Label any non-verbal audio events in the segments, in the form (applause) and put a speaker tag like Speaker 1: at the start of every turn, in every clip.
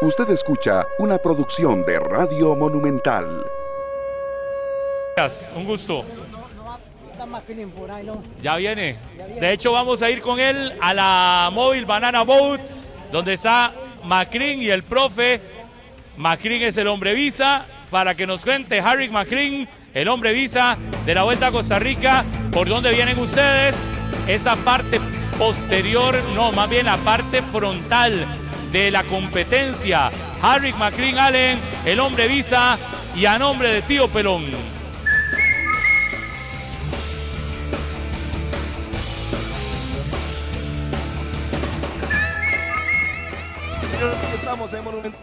Speaker 1: Usted escucha una producción de Radio Monumental.
Speaker 2: Un gusto. Ya viene. De hecho, vamos a ir con él a la Móvil Banana Boat, donde está Macrin y el profe. Macrin es el hombre visa, para que nos cuente Harry Macrin, el hombre visa de la Vuelta a Costa Rica, por dónde vienen ustedes, esa parte posterior, no, más bien la parte frontal de la competencia. Harry McLean Allen, el hombre visa y a nombre de Tío Pelón.
Speaker 3: Estamos en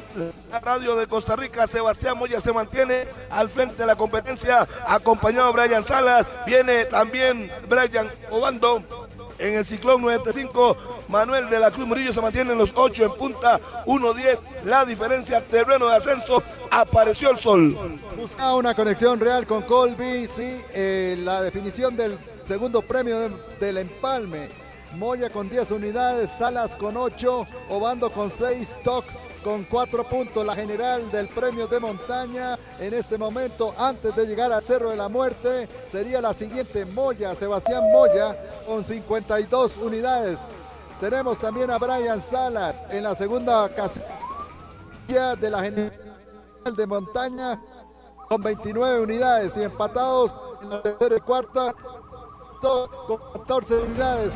Speaker 3: la Radio de Costa Rica. Sebastián Moya se mantiene al frente de la competencia, acompañado de Brian Salas. Viene también Brian Obando en el ciclón 95. Manuel de la Cruz Murillo se mantiene en los 8 en punta, 1-10. La diferencia, terreno de ascenso, apareció el sol.
Speaker 4: Buscaba una conexión real con Colby, sí, eh, la definición del segundo premio del empalme. Moya con 10 unidades, Salas con 8, Obando con 6, Toc con cuatro puntos la general del premio de montaña. En este momento, antes de llegar al Cerro de la Muerte, sería la siguiente Moya, Sebastián Moya, con 52 unidades. Tenemos también a Brian Salas en la segunda casilla de la general de montaña con 29 unidades y empatados en la tercera y cuarta con 14 unidades.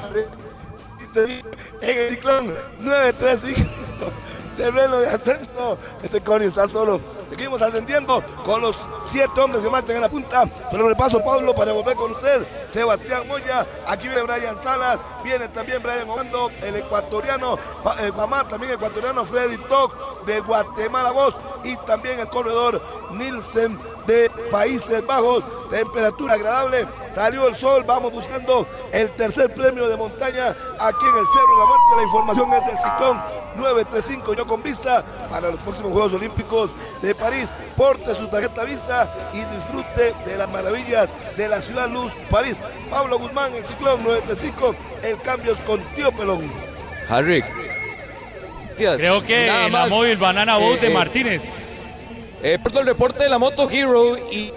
Speaker 3: En el ciclón 935 terreno de ascenso. Este Connie está solo. Seguimos ascendiendo con los siete hombres que marchan en la punta. Se lo repaso, Pablo, para volver con usted. Sebastián Moya, aquí viene Brian Salas, viene también Brian Obando, el ecuatoriano, eh, Guamar, también ecuatoriano, Freddy Toc de Guatemala Voz y también el corredor Nielsen de Países Bajos. Temperatura agradable, salió el sol, vamos buscando el tercer premio de montaña aquí en el Cerro de la Muerte. La información es del ciclón 935, yo con vista para los próximos Juegos Olímpicos de París. Porte su tarjeta vista y disfrute de las maravillas de la ciudad luz París. Pablo Guzmán, el ciclón 95, el cambio es con Tío Pelón.
Speaker 5: Harry.
Speaker 2: Creo que Nada más, la móvil Banana Boat de eh, Martínez.
Speaker 5: Eh, el reporte de la Moto Hero y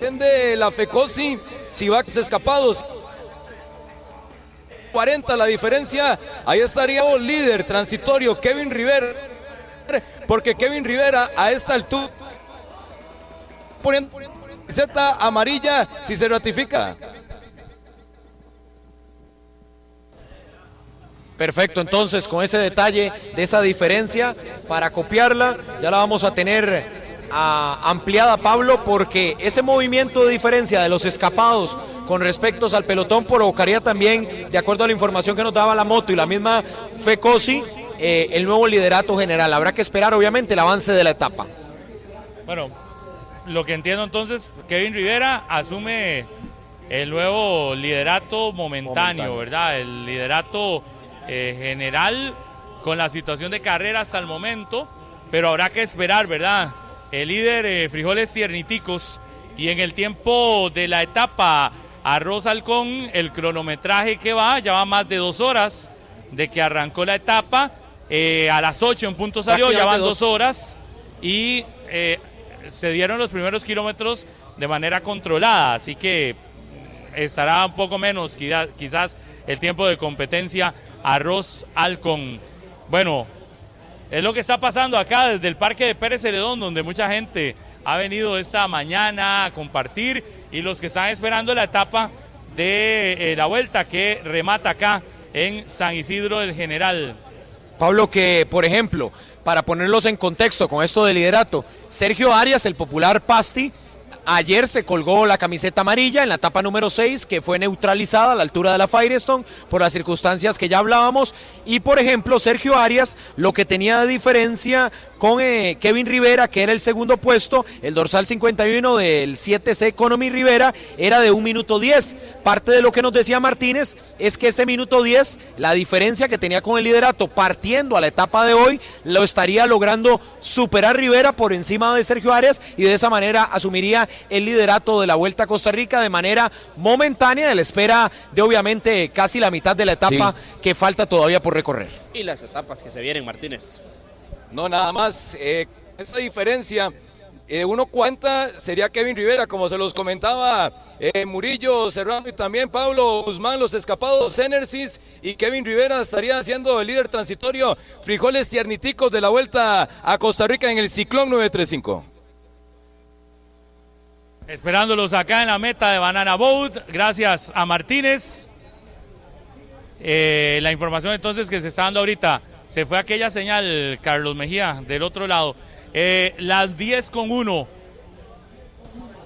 Speaker 5: de la FECOSI, si va escapados. 40 la diferencia, ahí estaría el líder transitorio Kevin Rivera, porque Kevin Rivera a esta altura poniendo camiseta amarilla si se ratifica. Perfecto, entonces con ese detalle de esa diferencia, para copiarla, ya la vamos a tener ampliada, Pablo, porque ese movimiento de diferencia de los escapados con respecto al pelotón provocaría también, de acuerdo a la información que nos daba la moto y la misma FECOSI, eh, el nuevo liderato general. Habrá que esperar, obviamente, el avance de la etapa.
Speaker 2: Bueno, lo que entiendo entonces, Kevin Rivera asume el nuevo liderato momentáneo, ¿verdad? El liderato eh, general con la situación de carrera hasta el momento, pero habrá que esperar, ¿verdad? el líder eh, Frijoles Tierniticos. Y en el tiempo de la etapa Arroz Halcón, el cronometraje que va, ya va más de dos horas de que arrancó la etapa. Eh, a las 8 en punto salió, ya van dos horas. Y eh, se dieron los primeros kilómetros de manera controlada. Así que estará un poco menos quizás el tiempo de competencia Arroz Halcón. Bueno, es lo que está pasando acá desde el Parque de Pérez Celedón, donde mucha gente ha venido esta mañana a compartir y los que están esperando la etapa de eh, la vuelta que remata acá en San Isidro del General.
Speaker 5: Pablo, que por ejemplo, para ponerlos en contexto con esto de liderato, Sergio Arias, el popular Pasti, Ayer se colgó la camiseta amarilla en la etapa número 6, que fue neutralizada a la altura de la Firestone por las circunstancias que ya hablábamos. Y por ejemplo, Sergio Arias, lo que tenía de diferencia con eh, Kevin Rivera, que era el segundo puesto, el dorsal 51 del 7C Economy Rivera, era de un minuto 10. Parte de lo que nos decía Martínez es que ese minuto 10, la diferencia que tenía con el liderato partiendo a la etapa de hoy, lo estaría logrando superar Rivera por encima de Sergio Arias y de esa manera asumiría el liderato de la Vuelta a Costa Rica de manera momentánea, la espera de obviamente casi la mitad de la etapa que falta todavía por recorrer.
Speaker 6: Y las etapas que se vienen, Martínez. No, nada más. Eh, esa diferencia eh, uno cuenta sería Kevin Rivera, como se los comentaba eh, Murillo, Serrano y también Pablo Guzmán, los escapados Enersis y Kevin Rivera estaría siendo el líder transitorio. Frijoles tierniticos de la vuelta a Costa Rica en el Ciclón 935.
Speaker 2: Esperándolos acá en la meta de Banana Boat, gracias a Martínez. Eh, la información entonces que se está dando ahorita, se fue aquella señal, Carlos Mejía, del otro lado. Eh, las 10 con 1.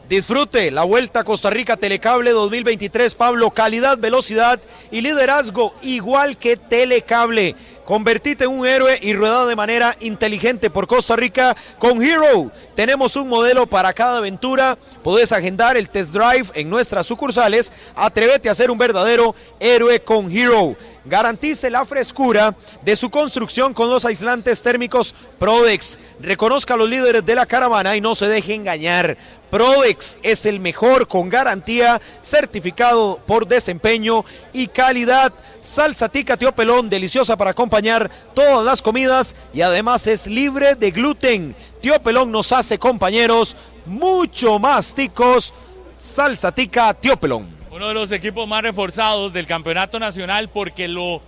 Speaker 5: Disfrute la Vuelta a Costa Rica Telecable 2023, Pablo. Calidad, velocidad y liderazgo igual que Telecable. Convertite en un héroe y rueda de manera inteligente por Costa Rica con Hero. Tenemos un modelo para cada aventura. Puedes agendar el test drive en nuestras sucursales. Atrévete a ser un verdadero héroe con Hero. Garantice la frescura de su construcción con los aislantes térmicos Prodex. Reconozca a los líderes de la caravana y no se deje engañar. Prodex es el mejor con garantía, certificado por desempeño y calidad. Salsa tica tío pelón, deliciosa para acompañar todas las comidas y además es libre de gluten. Tío pelón nos hace compañeros mucho más ticos. Salsa tica tío pelón.
Speaker 2: Uno de los equipos más reforzados del campeonato nacional porque lo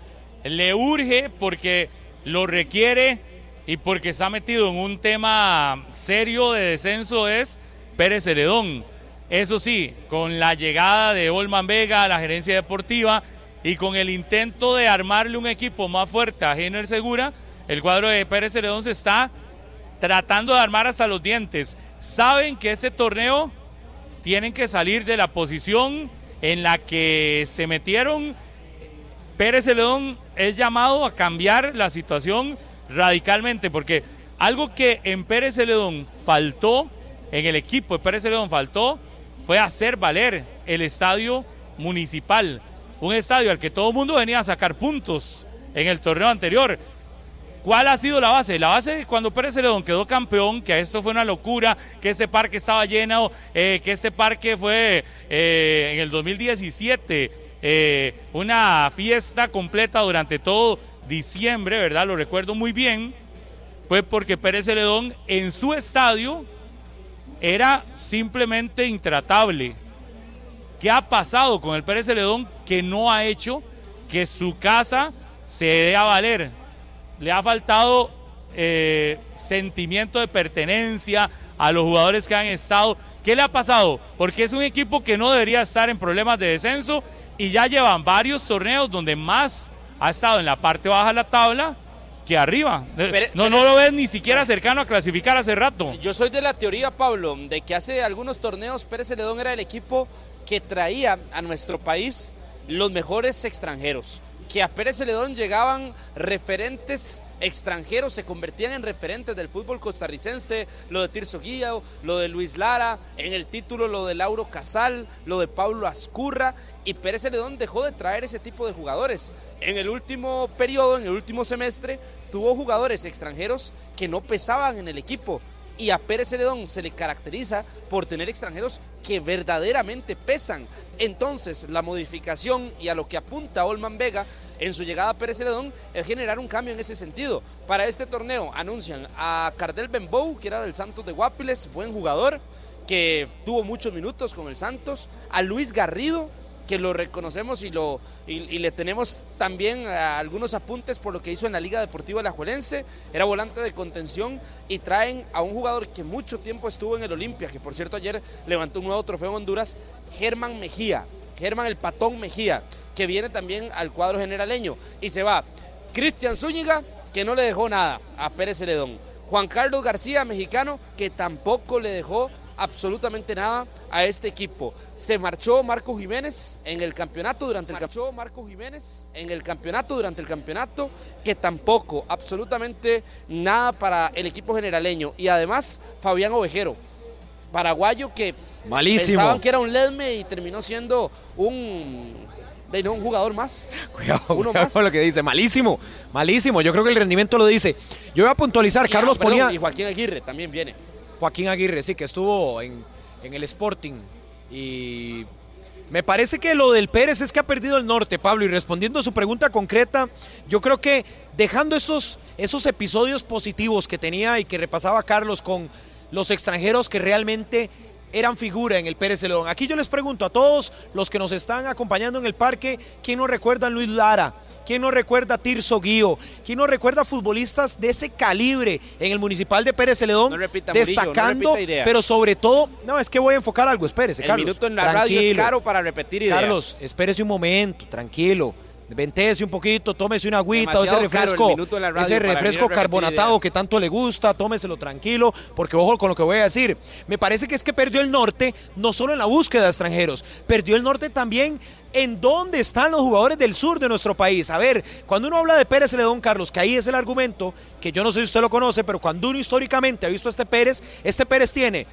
Speaker 2: le urge, porque lo requiere y porque está metido en un tema serio de descenso es Pérez Heredón. Eso sí, con la llegada de Olman Vega a la gerencia deportiva y con el intento de armarle un equipo más fuerte a Jenner Segura, el cuadro de Pérez Heredón se está tratando de armar hasta los dientes. Saben que ese torneo tienen que salir de la posición en la que se metieron. Pérez Celedón es llamado a cambiar la situación radicalmente, porque algo que en Pérez Celedón faltó, en el equipo de Pérez Celedón faltó, fue hacer valer el estadio municipal un estadio al que todo el mundo venía a sacar puntos en el torneo anterior. ¿Cuál ha sido la base? La base de cuando Pérez Celedón quedó campeón, que eso fue una locura, que ese parque estaba lleno, eh, que ese parque fue eh, en el 2017 eh, una fiesta completa durante todo diciembre, ¿verdad? Lo recuerdo muy bien. Fue porque Pérez Celedón en su estadio era simplemente intratable ¿Qué ha pasado con el Pérez Celedón que no ha hecho que su casa se dé a valer? Le ha faltado eh, sentimiento de pertenencia a los jugadores que han estado. ¿Qué le ha pasado? Porque es un equipo que no debería estar en problemas de descenso y ya llevan varios torneos donde más ha estado en la parte baja de la tabla que arriba. no, no lo ves ni siquiera cercano a clasificar hace rato.
Speaker 7: Yo soy de la teoría, Pablo, de que hace algunos torneos Pérez Celedón era el equipo que traía a nuestro país los mejores extranjeros. Que a Pérez Celedón llegaban referentes extranjeros, se convertían en referentes del fútbol costarricense, lo de Tirso Guía, lo de Luis Lara, en el título lo de Lauro Casal, lo de Pablo Ascurra, y Pérez Celedón dejó de traer ese tipo de jugadores. En el último periodo, en el último semestre, tuvo jugadores extranjeros que no pesaban en el equipo y a Pérez Celedón se le caracteriza por tener extranjeros que verdaderamente pesan. Entonces, la modificación y a lo que apunta Olman Vega en su llegada a Pérez Celedón es generar un cambio en ese sentido. Para este torneo anuncian a Cardel Benbow, que era del Santos de Guapiles, buen jugador, que tuvo muchos minutos con el Santos, a Luis Garrido, que lo reconocemos y, lo, y, le tenemos también algunos apuntes por lo que hizo en la Liga Deportiva La Juelense. Era volante de contención y traen a un jugador que mucho tiempo estuvo en el Olimpia, que por cierto ayer levantó un nuevo trofeo en Honduras, Germán Mejía, Germán el Patón Mejía, que viene también al cuadro generaleño. Y se va Cristian Zúñiga, que no le dejó nada a Pérez Celedón. Juan Carlos García, mexicano, que tampoco le dejó absolutamente nada a este equipo. Se marchó Marco Jiménez en el campeonato durante el marchó Marco Jiménez en el campeonato durante el campeonato que tampoco absolutamente nada para el equipo generaleño y además Fabián Ovejero, paraguayo que
Speaker 5: malísimo.
Speaker 7: pensaban que era un ledme y terminó siendo un de no, un jugador más. (laughs)
Speaker 5: Cuidado, uno más. con lo que dice. Malísimo, malísimo. Yo creo que el rendimiento lo dice. Yo voy a puntualizar. Carlos ponía.
Speaker 7: Y Joaquín Aguirre también viene.
Speaker 5: Joaquín Aguirre, sí, que estuvo en, el Sporting y Me parece que lo del Pérez es que ha perdido el norte, Pablo, y respondiendo a su pregunta concreta, yo creo que dejando esos, esos episodios positivos que tenía y que repasaba Carlos con los extranjeros que realmente eran figura en el Pérez León. Aquí yo les pregunto a todos los que nos están acompañando en el parque, ¿quién no recuerda a Luis Lara? ¿Quién no recuerda a Tirso Guío? ¿Quién no recuerda a futbolistas de ese calibre en el Municipal de Pérez Celedón? destacando, pero sobre todo, no, es que voy a enfocar algo, espérese,
Speaker 7: el
Speaker 5: Carlos.
Speaker 7: minuto en la radio es caro para repetir ideas.
Speaker 5: Carlos, espérese un momento, tranquilo. Ventese un poquito, tómese una agüita, ese refresco, ese refresco carbonatado que tanto le gusta, tómeselo tranquilo, porque ojo con lo que voy a decir. Me parece que es que perdió el norte, no solo en la búsqueda de extranjeros, perdió el norte también en dónde están los jugadores del sur de nuestro país. A ver, cuando uno habla de Pérez Ledón, Carlos, que ahí es el argumento, que yo no sé si usted lo conoce, pero cuando uno históricamente ha visto a este Pérez, este Pérez tiene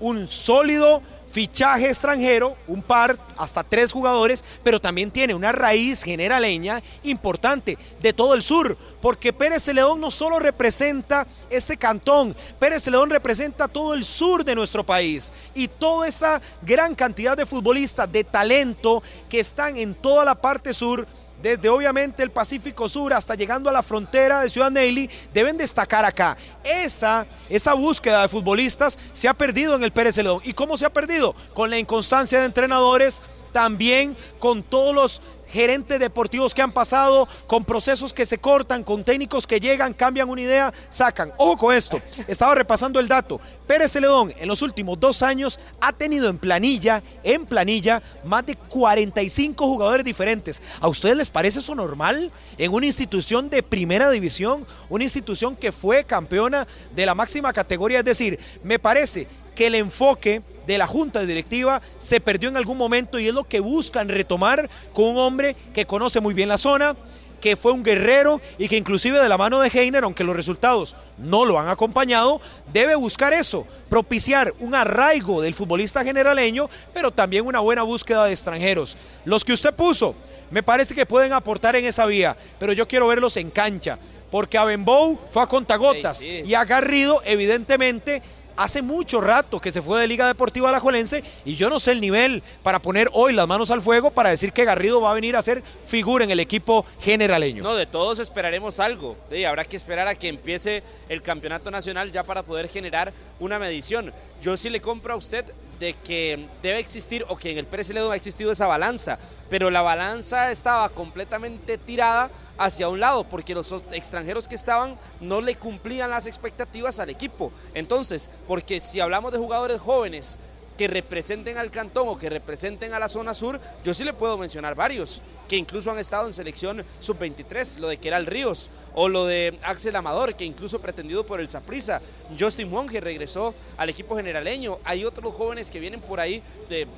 Speaker 5: un sólido fichaje extranjero, un par, hasta tres jugadores, pero también tiene una raíz generaleña importante de todo el sur, porque Pérez León no solo representa este cantón, Pérez León representa todo el sur de nuestro país y toda esa gran cantidad de futbolistas de talento que están en toda la parte sur desde obviamente el Pacífico Sur hasta llegando a la frontera de Ciudad Nelly, deben destacar acá. Esa, esa búsqueda de futbolistas se ha perdido en el Pérez Celedón. ¿Y cómo se ha perdido? Con la inconstancia de entrenadores, también con todos los gerentes deportivos que han pasado, con procesos que se cortan, con técnicos que llegan, cambian una idea, sacan. Ojo con esto, estaba repasando el dato. Pérez Celedón en los últimos dos años ha tenido en planilla, en planilla, más de 45 jugadores diferentes. ¿A ustedes les parece eso normal? En una institución de primera división, una institución que fue campeona de la máxima categoría. Es decir, me parece que el enfoque de la junta directiva se perdió en algún momento y es lo que buscan retomar con un hombre que conoce muy bien la zona, que fue un guerrero y que inclusive de la mano de Heiner, aunque los resultados no lo han acompañado, debe buscar eso, propiciar un arraigo del futbolista generaleño, pero también una buena búsqueda de extranjeros. Los que usted puso, me parece que pueden aportar en esa vía, pero yo quiero verlos en cancha, porque a Benbow fue a contagotas y a Garrido evidentemente hace mucho rato que se fue de Liga Deportiva Alajuelense y yo no sé el nivel para poner hoy las manos al fuego para decir que Garrido va a venir a ser figura en el equipo generaleño.
Speaker 7: No, de todos esperaremos algo. habrá que esperar a que empiece el campeonato nacional ya para poder generar una medición. Yo sí le compro a usted de que debe existir o que en el Pérez ha existido esa balanza, pero la balanza estaba completamente tirada hacia un lado, porque los extranjeros que estaban no le cumplían las expectativas al equipo. Entonces, porque si hablamos de jugadores jóvenes que representen al cantón o que representen a la zona sur, yo sí le puedo mencionar varios que incluso han estado en selección sub-23, lo de Keral Ríos o lo de Axel Amador, que incluso pretendido por el Saprissa. Justin Monge regresó al equipo generaleño. Hay otros jóvenes que vienen por ahí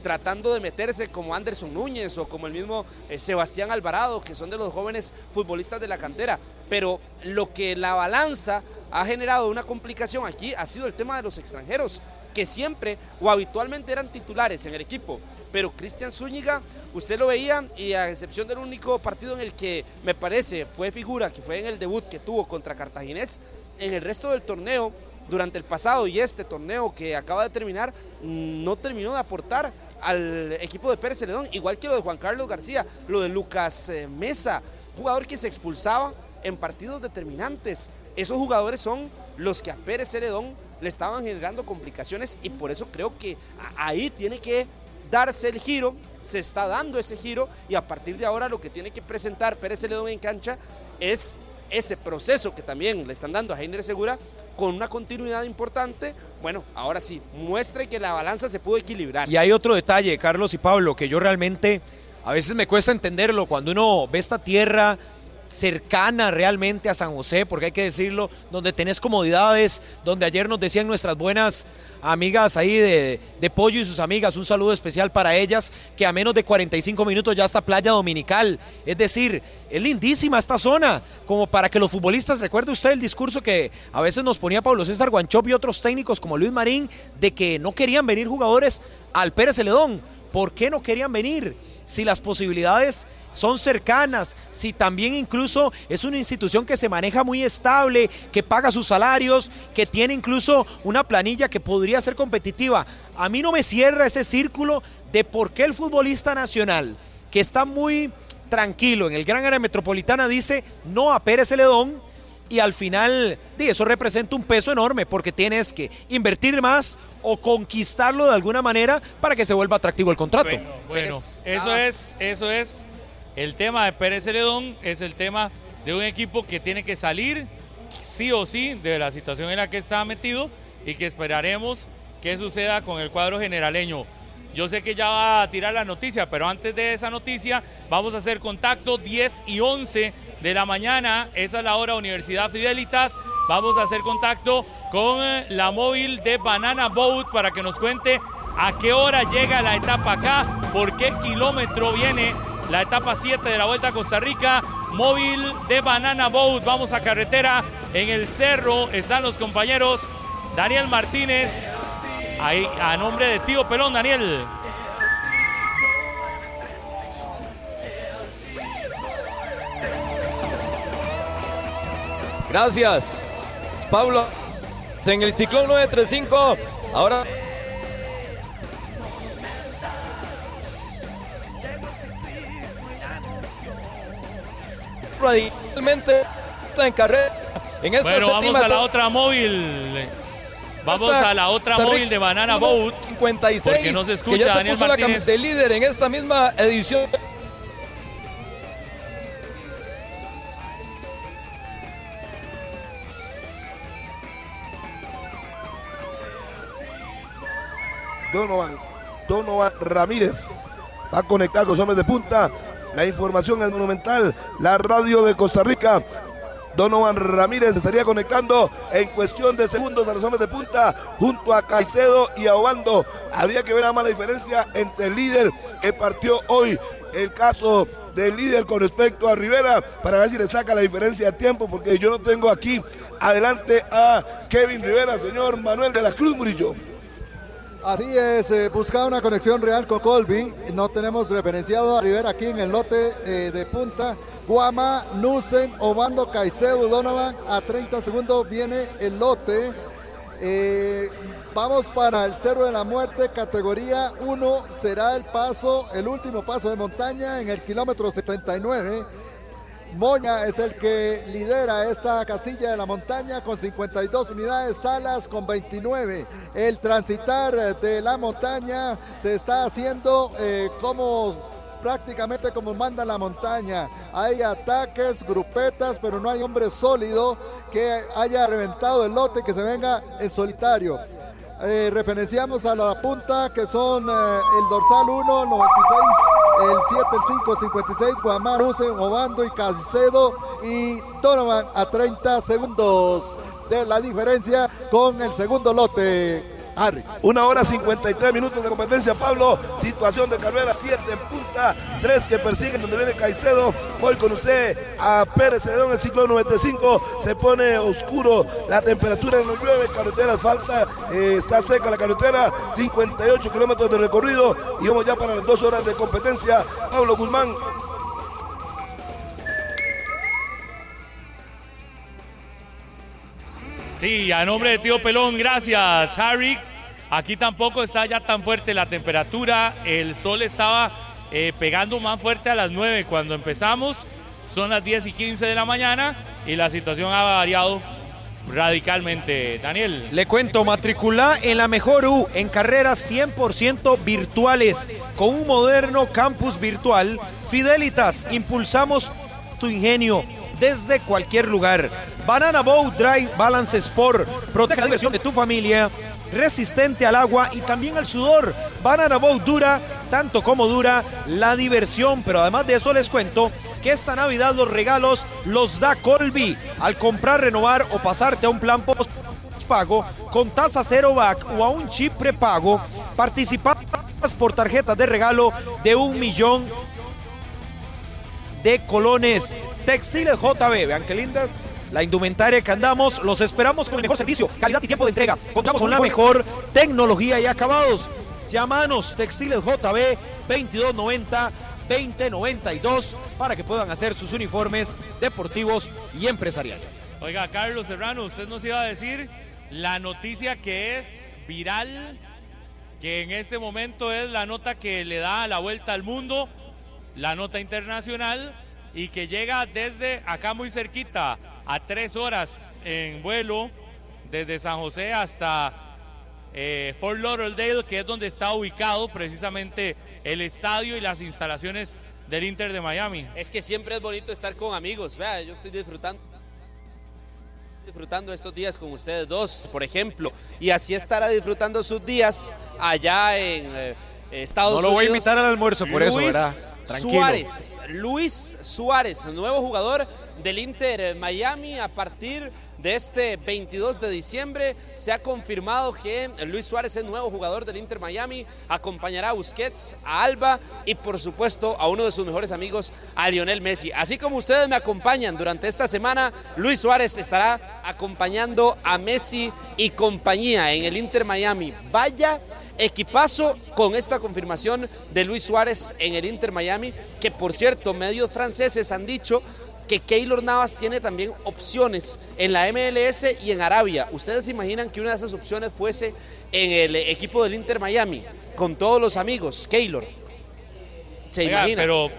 Speaker 7: tratando de meterse, como Anderson Núñez o como el mismo eh, Sebastián Alvarado, que son de los jóvenes futbolistas de la cantera. Pero lo que la balanza ha generado una complicación aquí ha sido el tema de los extranjeros que siempre o habitualmente eran titulares en el equipo. Pero Cristian Zúñiga, usted lo veía y a excepción del único partido en el que me parece fue figura, que fue en el debut que tuvo contra Cartaginés, en el resto del torneo, durante el pasado y este torneo que acaba de terminar, no terminó de aportar al equipo de Pérez Celedón, igual que lo de Juan Carlos García, lo de Lucas eh, Mesa, jugador que se expulsaba en partidos determinantes. Esos jugadores son los que a Pérez Celedón le estaban generando complicaciones y por eso creo que ahí tiene que darse el giro, se está dando ese giro y a partir de ahora lo que tiene que presentar Pérez Celedón en cancha es ese proceso que también le están dando a Heiner Segura con una continuidad importante, bueno, ahora sí, muestre que la balanza se pudo equilibrar.
Speaker 5: Y hay otro detalle, Carlos y Pablo, que yo realmente a veces me cuesta entenderlo cuando uno ve esta tierra cercana realmente a San José, porque hay que decirlo, donde tenés comodidades, donde ayer nos decían nuestras buenas amigas ahí de, Pollo y sus amigas, un saludo especial para ellas, que a menos de 45 minutos ya está Playa Dominical. Es decir, es lindísima esta zona, como para que los futbolistas, recuerde usted el discurso que a veces nos ponía Pablo César Guanchop y otros técnicos como Luis Marín, de que no querían venir jugadores al Pérez Celedón. ¿Por qué no querían venir? Si las posibilidades son cercanas, si también incluso es una institución que se maneja muy estable, que paga sus salarios, que tiene incluso una planilla que podría ser competitiva. A mí no me cierra ese círculo de por qué el futbolista nacional, que está muy tranquilo en el gran área metropolitana, dice no a Pérez Celedón y al final eso representa un peso enorme porque tienes que invertir más o conquistarlo de alguna manera para que se vuelva atractivo el contrato.
Speaker 2: Bueno, eso es, eso es el tema de Pérez Celedón, es el tema de un equipo que tiene que salir sí o sí de la situación en la que está metido y que esperaremos que suceda con el cuadro generaleño. Yo sé que ya va a tirar la noticia, pero antes de esa noticia vamos a hacer contacto 10 y 11 de la mañana. Esa es la hora Universidad Fidelitas. Vamos a hacer contacto con eh, la móvil de Banana Boat para que nos cuente a qué hora llega la etapa acá, por qué kilómetro viene la etapa 7 de la Vuelta a Costa Rica. Móvil de Banana Boat. Vamos a carretera en el cerro. Están los compañeros Daniel Martínez Ahí, a nombre de Tío Pelón, Daniel.
Speaker 6: Gracias, Pablo. En el ciclón 935, ahora radicalmente en carrera. En esta
Speaker 2: bueno, vamos a la otra móvil. Vamos a la otra móvil de Banana Boat.
Speaker 6: 56.
Speaker 2: Porque no se escucha
Speaker 6: que ya
Speaker 2: Daniel
Speaker 6: se puso
Speaker 2: Martínez.
Speaker 6: La de líder en esta misma edición.
Speaker 3: Donovan, Donovan Ramírez va a conectar con los hombres de punta. La información es monumental. La radio de Costa Rica Donovan Ramírez estaría conectando en cuestión de segundos a los hombres de punta junto a Caicedo y a Obando. Habría que ver la mala diferencia entre el líder que partió hoy. El caso del líder con respecto a Rivera para ver si le saca la diferencia de tiempo porque yo no tengo aquí adelante a Kevin Rivera, señor Manuel de la Cruz Murillo.
Speaker 4: Así es, eh, buscaba una conexión real con Colby. No tenemos referenciado a Rivera aquí en el lote eh, de punta. Guama, Nusen, Obando, Caicedo, Donovan. A 30 segundos viene el lote. Eh, vamos para el Cerro de la Muerte, categoría 1. Será el paso, el último paso de montaña en el kilómetro 79 Moña es el que lidera esta casilla de la montaña con 52 unidades, Salas con 29. El transitar de la montaña se está haciendo eh, como prácticamente como manda la montaña. Hay ataques, grupetas, pero no hay hombre sólido que haya reventado el lote que se venga en solitario. Eh, referenciamos a la punta que son eh, el dorsal 1, 96, el 7, el 5, 56, Guamán, Husen, Obando y Casicedo y Donovan a 30 segundos de la diferencia con el segundo lote.
Speaker 3: Una hora 53 minutos de competencia, Pablo. Situación de carrera, 7 en punta, 3 que persiguen donde viene Caicedo. Voy con usted a Pérez Celedón, el ciclo 95. Se pone oscuro, la temperatura no llueve, carretera falta, eh, está seca la carretera, 58 kilómetros de recorrido y vamos ya para las dos horas de competencia. Pablo Guzmán,
Speaker 2: Sí, a nombre de Tío Pelón, gracias, Harry. Aquí tampoco está ya tan fuerte la temperatura. El sol estaba eh, pegando más fuerte a las 9 cuando empezamos. Son las 10 y 15 de la mañana y la situación ha variado radicalmente. Daniel.
Speaker 5: Le cuento, matriculá en la mejor U en carreras 100% virtuales con un moderno campus virtual. Fidelitas, impulsamos tu ingenio desde cualquier lugar. Banana Boat Dry Balance Sport. Protege la diversión de tu familia. Resistente al agua y también al sudor. Banana Boat dura tanto como dura la diversión. Pero además de eso les cuento que esta Navidad los regalos los da Colby. Al comprar, renovar o pasarte a un plan post pago con tasa cero back o a un chip prepago, participas por tarjetas de regalo de un millón de colones. Textiles JB, vean qué lindas. La indumentaria que andamos, los esperamos con el mejor servicio, calidad y tiempo de entrega. Contamos con la mejor tecnología y acabados. Llámanos, Textiles JB 2290 2092 para que puedan hacer sus uniformes deportivos y empresariales.
Speaker 2: Oiga, Carlos Serrano, usted nos iba a decir la noticia que es viral, que en este momento es la nota que le da la vuelta al mundo, la nota internacional y que llega desde acá muy cerquita, a tres horas en vuelo, desde San José hasta eh, Fort Lauderdale, que es donde está ubicado precisamente el estadio y las instalaciones del Inter de Miami.
Speaker 7: Es que siempre es bonito estar con amigos, vea, yo estoy disfrutando disfrutando estos días con ustedes dos, por ejemplo, y así estará disfrutando sus días allá en eh, Estados
Speaker 5: No
Speaker 7: Unidos.
Speaker 5: lo voy a invitar al almuerzo por eso,
Speaker 7: Luis
Speaker 5: ¿verdad? Tranquilo.
Speaker 7: Suárez, Luis Suárez, nuevo jugador del Inter Miami a partir de este 22 de diciembre. Se ha confirmado que Luis Suárez es nuevo jugador del Inter Miami, acompañará a Busquets, a Alba y por supuesto a uno de sus mejores amigos, a Lionel Messi. Así como ustedes me acompañan durante esta semana, Luis Suárez estará acompañando a Messi y compañía en el Inter Miami. Vaya equipazo con esta confirmación de Luis Suárez en el Inter Miami, que por cierto, medios franceses han dicho que Keylor Navas tiene también opciones en la MLS y en Arabia. ¿Ustedes se imaginan que una de esas opciones fuese en el equipo del Inter Miami, con todos los amigos, Keylor? ¿Se
Speaker 2: Oiga,
Speaker 7: imagina?
Speaker 2: pero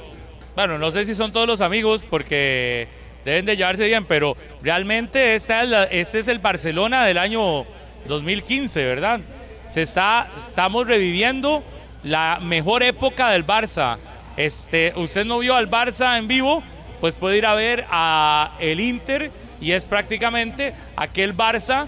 Speaker 2: bueno, no sé si son todos los amigos porque deben de llevarse bien, pero realmente esta es la- este es el Barcelona del año 2015, ¿verdad? Se está, estamos reviviendo la mejor época del Barça. Este, usted no vio al Barça en vivo, pues puede ir a ver a el Inter y es prácticamente aquel Barça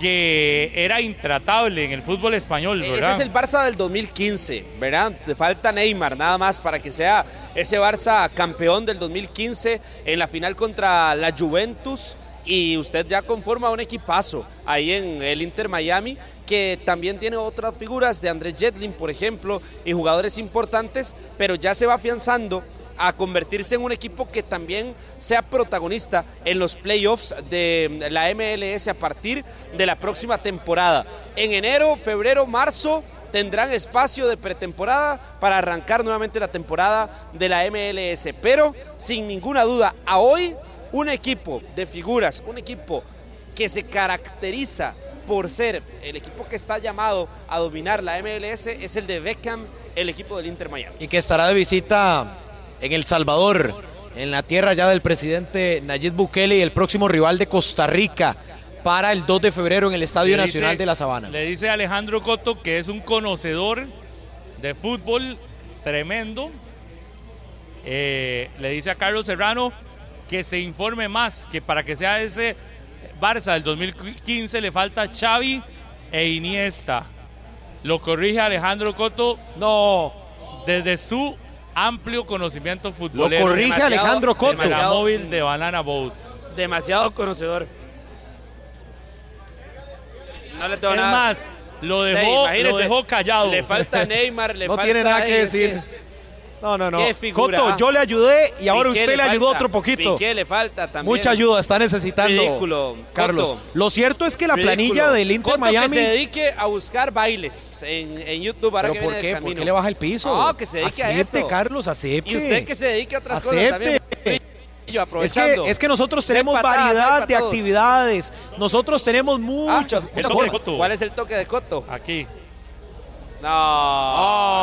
Speaker 2: que era intratable en el fútbol español, ¿verdad?
Speaker 7: Ese es el Barça del 2015, ¿verdad? Te falta Neymar nada más para que sea ese Barça campeón del 2015 en la final contra la Juventus y usted ya conforma un equipazo ahí en el Inter Miami que también tiene otras figuras de Andrés Jetlin, por ejemplo, y jugadores importantes, pero ya se va afianzando a convertirse en un equipo que también sea protagonista en los playoffs de la MLS a partir de la próxima temporada. En enero, febrero, marzo tendrán espacio de pretemporada para arrancar nuevamente la temporada de la MLS. Pero sin ninguna duda, a hoy un equipo de figuras, un equipo que se caracteriza por ser el equipo que está llamado a dominar la MLS es el de Beckham, el equipo del Inter Miami.
Speaker 5: y que estará de visita en El Salvador, en la tierra ya del presidente Nayib Bukele y el próximo rival de Costa Rica para el 2 de febrero en el Estadio
Speaker 2: Le
Speaker 5: Nacional
Speaker 2: dice-
Speaker 5: de La Sabana.
Speaker 2: Le dice Alejandro Coto que es un conocedor de fútbol tremendo. Eh, le dice a Carlos Serrano que se informe más, que para que sea ese Barça del 2015 le falta Xavi e Iniesta. Lo corrige Alejandro Coto
Speaker 5: No,
Speaker 2: desde su amplio conocimiento
Speaker 5: lo
Speaker 2: futbolero.
Speaker 5: corrige
Speaker 7: demasiado-
Speaker 5: Alejandro Coto.
Speaker 2: de la
Speaker 7: demasiado-
Speaker 2: móvil de Banana Boat.
Speaker 7: Demasiado conocedor. No le tengo
Speaker 2: Es
Speaker 7: nada.
Speaker 2: más, lo dejó, lo dejó callado.
Speaker 7: Le falta (laughs) Neymar, le
Speaker 5: No
Speaker 7: falta.
Speaker 5: tiene nada que decir. No, no, no.
Speaker 7: Qué figura,
Speaker 5: Coto,
Speaker 7: ah.
Speaker 5: yo le ayudé y ahora
Speaker 7: Piqué
Speaker 5: usted le, ayudó
Speaker 7: falta,
Speaker 5: otro poquito.
Speaker 7: Piqué le falta también.
Speaker 5: Mucha ayuda está necesitando.
Speaker 7: Ridículo,
Speaker 5: Carlos.
Speaker 7: Coto.
Speaker 5: Lo cierto es que la
Speaker 7: Ridículo.
Speaker 5: planilla del Inter
Speaker 7: Coto
Speaker 5: Miami.
Speaker 7: que se dedique a buscar bailes en, en YouTube. ahora
Speaker 5: ¿Pero
Speaker 7: que
Speaker 5: por
Speaker 7: viene
Speaker 5: qué? ¿Por qué le baja el piso?
Speaker 7: No, que se dedique
Speaker 5: acepte,
Speaker 7: a eso.
Speaker 5: Carlos, acepte.
Speaker 7: Y usted que se dedique a otras
Speaker 5: Acepte.
Speaker 7: cosas también.
Speaker 5: Es que, es que nosotros
Speaker 7: No
Speaker 5: tenemos
Speaker 7: no
Speaker 5: variedad de actividades. Nosotros tenemos
Speaker 7: Ah,
Speaker 5: muchas, muchas.
Speaker 2: Coto.
Speaker 7: ¿Cuál es el toque de Coto?
Speaker 2: Aquí.
Speaker 7: No.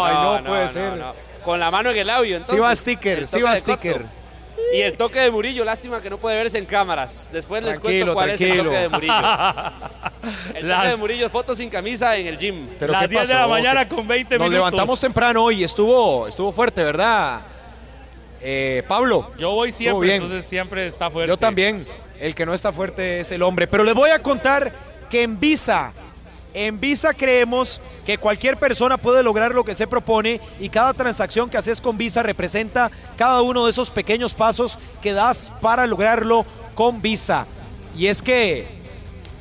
Speaker 5: Ay, no puede ser.
Speaker 7: Con la mano en el labio, entonces.
Speaker 5: Sí va sticker, sí va sticker.
Speaker 7: Y el toque de Murillo, lástima que no puede verse en cámaras. Después les
Speaker 5: Tranquilo,
Speaker 7: cuento cuál es el toque de Murillo. (laughs) El toque
Speaker 2: Las-
Speaker 7: de Murillo es foto sin camisa en el gym.
Speaker 5: Pero
Speaker 2: Las
Speaker 5: ¿qué
Speaker 2: 10 de la mañana
Speaker 5: ¿Qué-
Speaker 2: con 20
Speaker 5: Nos
Speaker 2: minutos.
Speaker 5: levantamos temprano hoy, estuvo, estuvo fuerte, ¿verdad? Eh, Pablo.
Speaker 2: Yo voy siempre,
Speaker 5: bien.
Speaker 2: entonces siempre está fuerte.
Speaker 5: Yo también. El que no está fuerte es el hombre. Pero les voy a contar que en Visa, en Visa creemos que cualquier persona puede lograr lo que se propone y cada transacción que haces con Visa representa cada uno de esos pequeños pasos que das para lograrlo con Visa. Y es que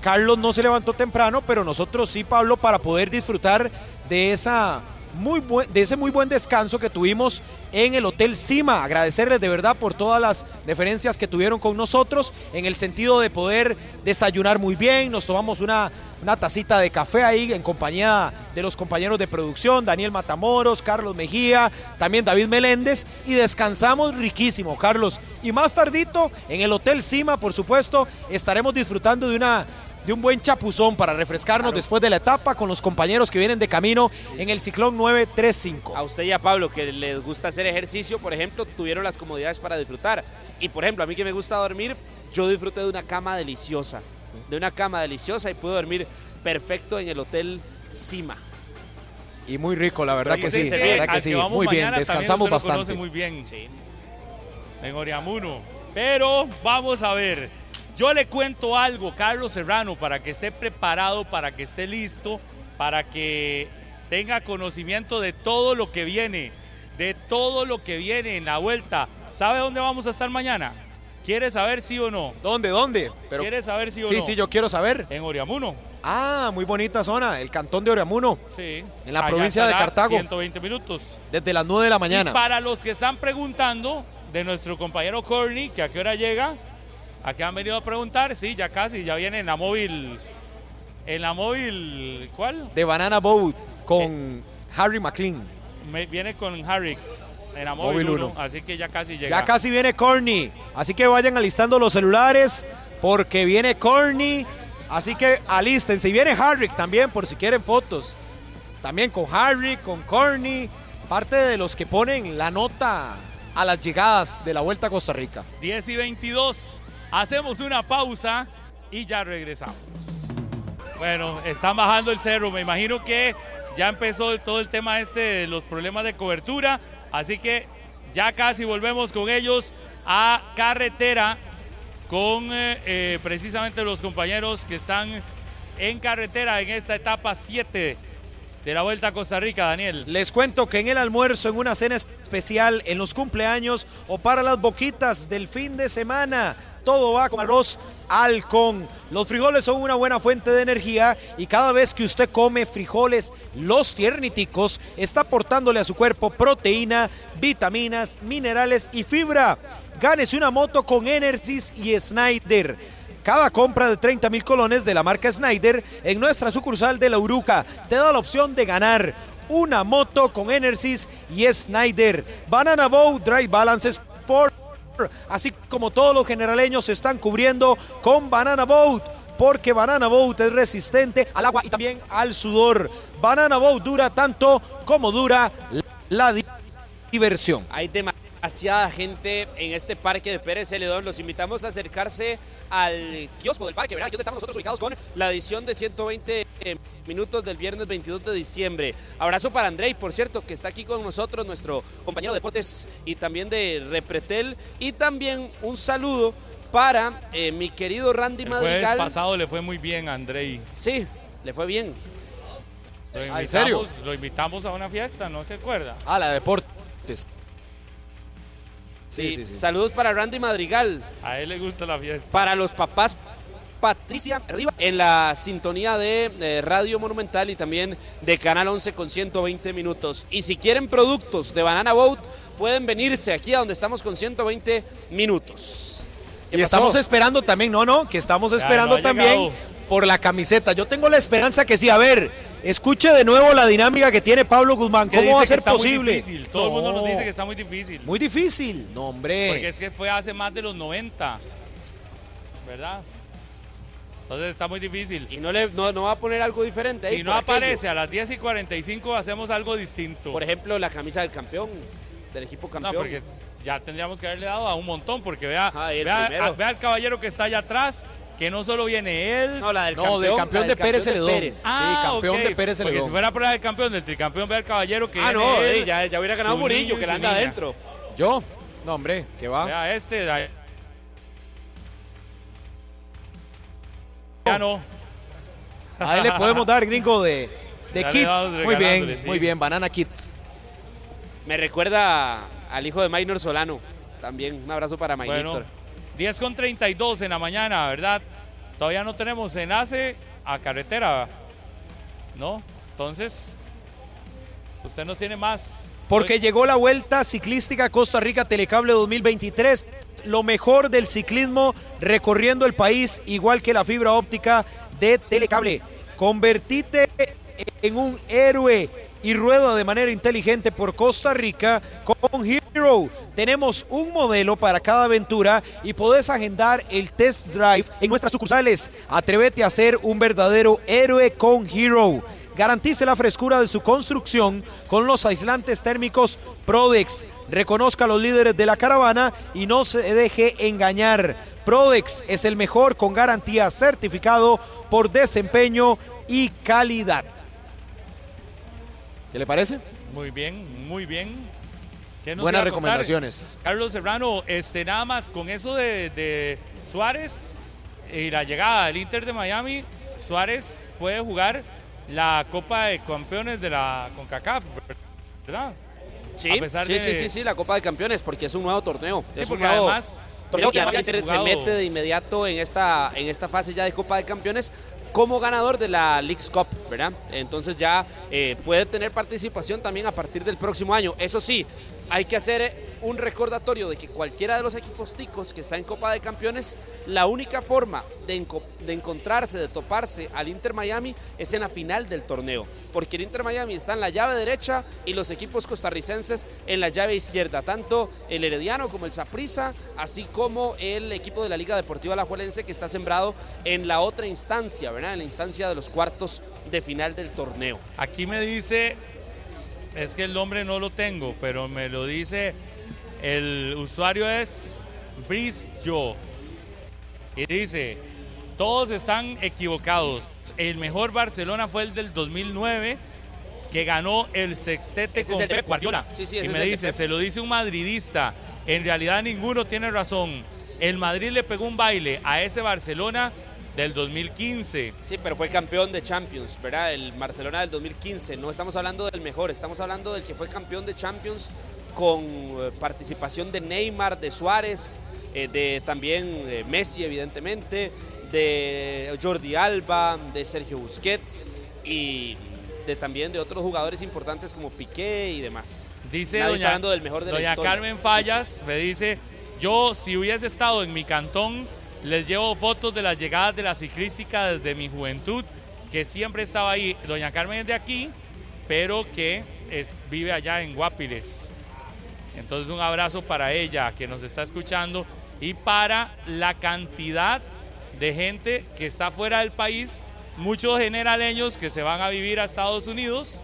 Speaker 5: Carlos no se levantó temprano, pero nosotros sí, Pablo, para poder disfrutar de esa de ese muy buen descanso que tuvimos en el Hotel Cima. Agradecerles de verdad por todas las deferencias que tuvieron con nosotros en el sentido de poder desayunar muy bien. Nos tomamos una, una tacita de café ahí en compañía de los compañeros de producción, Daniel Matamoros, Carlos Mejía, también David Meléndez y descansamos riquísimo, Carlos. Y más tardito en el Hotel Cima, por supuesto, estaremos disfrutando de una de un buen chapuzón para refrescarnos después de la etapa con los compañeros que vienen de camino en el Ciclón 935.
Speaker 7: A usted y a Pablo, que les gusta hacer ejercicio, por ejemplo, tuvieron las comodidades para disfrutar. Y por ejemplo, a mí que me gusta dormir, yo disfruté de una cama deliciosa. De una cama deliciosa y pude dormir perfecto en el Hotel Cima.
Speaker 5: Y muy rico, la verdad que sí, la verdad que sí,
Speaker 2: vamos
Speaker 5: muy bien, descansamos bastante.
Speaker 2: muy bien
Speaker 7: Sí.
Speaker 2: en Oriamuno. Pero vamos a ver. Yo le cuento algo, Carlos Serrano, para que esté preparado, para que esté listo, para que tenga conocimiento de todo lo que viene, de todo lo que viene en la vuelta. ¿Sabe dónde vamos a estar mañana? ¿Quiere saber sí o no?
Speaker 5: ¿Dónde, dónde? Pero,
Speaker 2: ¿Quiere saber sí o
Speaker 5: sí,
Speaker 2: no?
Speaker 5: sí, yo quiero saber.
Speaker 2: En Oriamuno.
Speaker 5: Ah, muy bonita zona, el cantón de Oreamuno,
Speaker 2: Sí.
Speaker 5: En la
Speaker 2: Allá
Speaker 5: provincia de Cartago.
Speaker 2: 120 minutos.
Speaker 5: desde las 9 de la mañana.
Speaker 2: Y para los que están preguntando de nuestro compañero Corny, que a qué hora llega, a qué han venido a preguntar, sí, ya casi, ya viene en la móvil. En la móvil, ¿cuál?
Speaker 5: De Banana Boat con Harry McLean.
Speaker 2: Me- viene con Harry. En la
Speaker 5: Móvil
Speaker 2: móvil
Speaker 5: uno.
Speaker 2: 1, así que ya casi llega.
Speaker 5: Ya casi viene Corny, así que vayan alistando los celulares porque viene Corny, así que alístense. Y viene Harry también por si quieren fotos. También con Harry, con Corny, parte de los que ponen la nota a las llegadas de la Vuelta a Costa Rica.
Speaker 2: 10 y 22. Hacemos una pausa y ya regresamos. Bueno, están bajando el cerro. Me imagino que ya empezó todo el tema este de los problemas de cobertura. Así que ya casi volvemos con ellos a carretera con eh, eh, precisamente los compañeros que están en carretera en esta etapa 7 de la Vuelta a Costa Rica, Daniel.
Speaker 5: Les cuento que en el almuerzo, en una cena especial, en los cumpleaños o para las boquitas del fin de semana, todo va con arroz halcón. Los frijoles son una buena fuente de energía y cada vez que usted come frijoles, los tierniticos, está aportándole a su cuerpo proteína, vitaminas, minerales y fibra. Gánese una moto con Enersys y Snyder. Cada compra de 30 mil colones de la marca Snyder en nuestra sucursal de La Uruca te da la opción de ganar una moto con Enersys y Snyder. Banana Boat Dry Balance Sport. Así como todos los generaleños se están cubriendo con Banana Boat. Porque Banana Boat es resistente al agua y también al sudor. Banana Boat dura tanto como dura la di- diversión.
Speaker 7: Hay demasiada gente en este parque de Pérez Celedón. Los invitamos a acercarse al kiosco del parque, ¿verdad? Aquí estamos nosotros ubicados con la edición de 120 eh, minutos del viernes 22 de diciembre. Abrazo para Andrei, por cierto, que está aquí con nosotros, nuestro compañero de deportes y también de Repretel. Y también un saludo para eh, mi querido Randy
Speaker 2: El jueves
Speaker 7: Madrigal.
Speaker 2: pasado le fue muy bien a Andrei.
Speaker 7: Sí, le fue bien.
Speaker 2: Lo
Speaker 5: Ah, ¿en
Speaker 2: invitamos,
Speaker 5: serio?
Speaker 2: lo invitamos a una fiesta, ¿no se acuerda?
Speaker 5: A la deportes.
Speaker 7: Sí, Saludos para Randy Madrigal.
Speaker 2: A él le gusta la fiesta.
Speaker 7: para los papás Patricia Riva en la sintonía de eh, Radio Monumental y también de Canal 11 con 120 minutos. Y si quieren productos de Banana Boat, pueden venirse aquí a donde estamos con 120 minutos. ¿Qué
Speaker 5: Y
Speaker 7: pasó?
Speaker 5: estamos esperando también, no, no, que estamos
Speaker 2: Ya,
Speaker 5: esperando
Speaker 2: no
Speaker 5: también
Speaker 2: llegado.
Speaker 5: por la camiseta. Yo tengo la esperanza que sí. A ver, escuche de nuevo la dinámica que tiene Pablo Guzmán.
Speaker 2: Es que
Speaker 5: ¿Cómo va a ser posible?
Speaker 2: difícil. Todo el mundo nos
Speaker 5: No,
Speaker 2: dice que está muy difícil.
Speaker 5: Muy difícil. No, hombre.
Speaker 2: Porque es que fue hace más de los 90. ¿Verdad? Entonces está muy difícil.
Speaker 7: Y no, le, no, no va a poner algo diferente. ahí
Speaker 2: Si no
Speaker 7: por aquello.
Speaker 2: aparece a las 10 y 45, hacemos algo distinto.
Speaker 7: Por ejemplo, la camisa del campeón, del equipo
Speaker 2: no,
Speaker 7: campeón.
Speaker 2: porque ya tendríamos que haberle dado a un montón. Porque vea,
Speaker 7: Ah, el
Speaker 2: vea,
Speaker 7: primero.
Speaker 2: a- vea al caballero que está allá atrás, que no solo viene él.
Speaker 7: No, la del
Speaker 5: No,
Speaker 7: campeón.
Speaker 5: del campeón
Speaker 7: la
Speaker 5: de Pérez Celedón.
Speaker 7: Pérez.
Speaker 5: Sí, campeón
Speaker 2: ok,
Speaker 5: de Pérez
Speaker 2: Porque
Speaker 5: Celedón.
Speaker 2: si fuera por la del campeón, del tricampeón, vea al caballero que
Speaker 7: Ah,
Speaker 2: viene
Speaker 7: no,
Speaker 2: él,
Speaker 7: ya, ya hubiera ganado Murillo, que
Speaker 2: su
Speaker 7: anda
Speaker 2: niña.
Speaker 7: adentro.
Speaker 5: ¿Yo? No, hombre, ¿qué va?
Speaker 2: Vea este. Ya no.
Speaker 5: Ahí le podemos dar, gringo, de, de (laughs)
Speaker 2: Ya
Speaker 5: Kids. Muy bien,
Speaker 2: sí.
Speaker 5: muy bien, Banana Kids.
Speaker 7: Me recuerda al hijo de Maynor Solano. También un abrazo para Maynor.
Speaker 2: Bueno, 10 con 32 en la mañana, ¿verdad? Todavía no tenemos enlace a carretera, ¿no? Entonces, usted nos tiene más.
Speaker 5: Porque llegó la Vuelta Ciclística Costa Rica Telecable 2023. Lo mejor del ciclismo recorriendo el país, igual que la fibra óptica de Telecable. Convertite en un héroe y rueda de manera inteligente por Costa Rica con Hero. Tenemos un modelo para cada aventura y podés agendar el test drive en nuestras sucursales. Atrévete a ser un verdadero héroe con Hero. Garantice la frescura de su construcción con los aislantes térmicos Prodex. Reconozca a los líderes de la caravana y no se deje engañar. Prodex es el mejor con garantía certificado por desempeño y calidad. ¿Qué le parece?
Speaker 2: Muy bien, muy bien. ¿Qué nos
Speaker 5: Buenas recomendaciones.
Speaker 2: Carlos Serrano, este, nada más con eso de, de Suárez y la llegada del Inter de Miami, Suárez puede jugar la Copa de Campeones de la CONCACAF, ¿verdad?
Speaker 7: Sí,
Speaker 2: A pesar
Speaker 7: sí,
Speaker 2: de-
Speaker 7: sí, sí, sí, la Copa de Campeones, porque es un nuevo torneo.
Speaker 2: Sí,
Speaker 7: es
Speaker 2: porque
Speaker 7: un nuevo
Speaker 2: además
Speaker 7: torneo
Speaker 2: creo
Speaker 7: que además Inter se mete de inmediato en esta, en esta fase ya de Copa de Campeones como ganador de la Leagues Cup, ¿verdad? Entonces ya eh, puede tener participación también a partir del próximo año. Eso sí, hay que hacer eh, un recordatorio de que cualquiera de los equipos ticos que está en Copa de Campeones, la única forma de, de encontrarse, de toparse al Inter Miami es en la final del torneo, porque el Inter Miami está en la llave derecha y los equipos costarricenses en la llave izquierda, tanto el Herediano como el Saprissa, así como el equipo de la Liga Deportiva Alajuelense que está sembrado en la otra instancia, ¿verdad? En la instancia de los cuartos de final del torneo.
Speaker 2: Aquí me dice, es que el nombre no lo tengo, pero me lo dice, el usuario es Brice Yo. Y dice, todos están equivocados. El mejor Barcelona fue el del 2009, que ganó el sextete
Speaker 7: Ese es
Speaker 2: con Pep Guardiola.
Speaker 7: Guardiola. Sí, sí,
Speaker 2: y me dice, se lo dice un madridista. En realidad ninguno tiene razón. El Madrid le pegó un baile a ese Barcelona del 2015.
Speaker 7: Sí, pero fue campeón de Champions, ¿verdad? El Barcelona del 2015. No estamos hablando del mejor, estamos hablando del que fue campeón de Champions con eh, participación de Neymar, de Suárez, eh, de también eh, Messi, evidentemente, de Jordi Alba, de Sergio Busquets y de también de otros jugadores importantes como Piqué y demás.
Speaker 2: Dice
Speaker 7: Nadie está
Speaker 2: doña,
Speaker 7: hablando del mejor de la
Speaker 2: doña
Speaker 7: historia.
Speaker 2: Carmen Fallas, me dice, yo si hubiese estado en mi cantón, les llevo fotos de las llegadas de la ciclística desde mi juventud, que siempre estaba ahí. Doña Carmen es de aquí, pero que vive allá en Guapiles. Entonces un abrazo para ella que nos está escuchando y para la cantidad de gente que está fuera del país, muchos generaleños que se van a vivir a Estados Unidos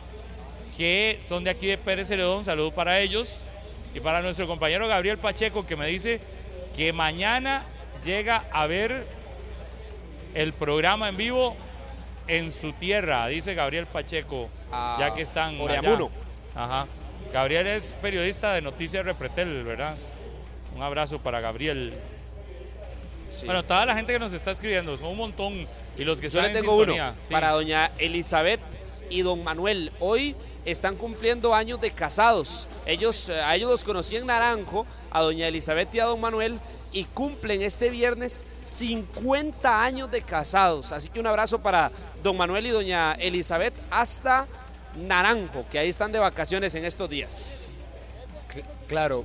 Speaker 2: que son de aquí de Pérez Celedón. Un saludo para ellos. Y para nuestro compañero Gabriel Pacheco, que me dice que mañana llega a ver el programa en vivo en su tierra, dice Gabriel Pacheco, ya que están.
Speaker 7: Oreamuno.
Speaker 2: allá. Ajá. Gabriel es periodista de Noticias Repretel, ¿verdad? Un abrazo para Gabriel.
Speaker 7: Sí.
Speaker 2: Bueno, toda la gente que nos está escribiendo, son un montón. Y los que
Speaker 7: Yo
Speaker 2: están en
Speaker 7: tengo uno
Speaker 2: sintonía. sí.
Speaker 7: para doña Elizabeth y don Manuel. Hoy están cumpliendo años de casados. Ellos, eh, a ellos los conocí en Naranjo, a doña Elizabeth y a don Manuel, y cumplen este viernes 50 años de casados. Así que un abrazo para don Manuel y doña Elizabeth hasta Naranjo, que ahí están de vacaciones en estos días.
Speaker 5: Claro.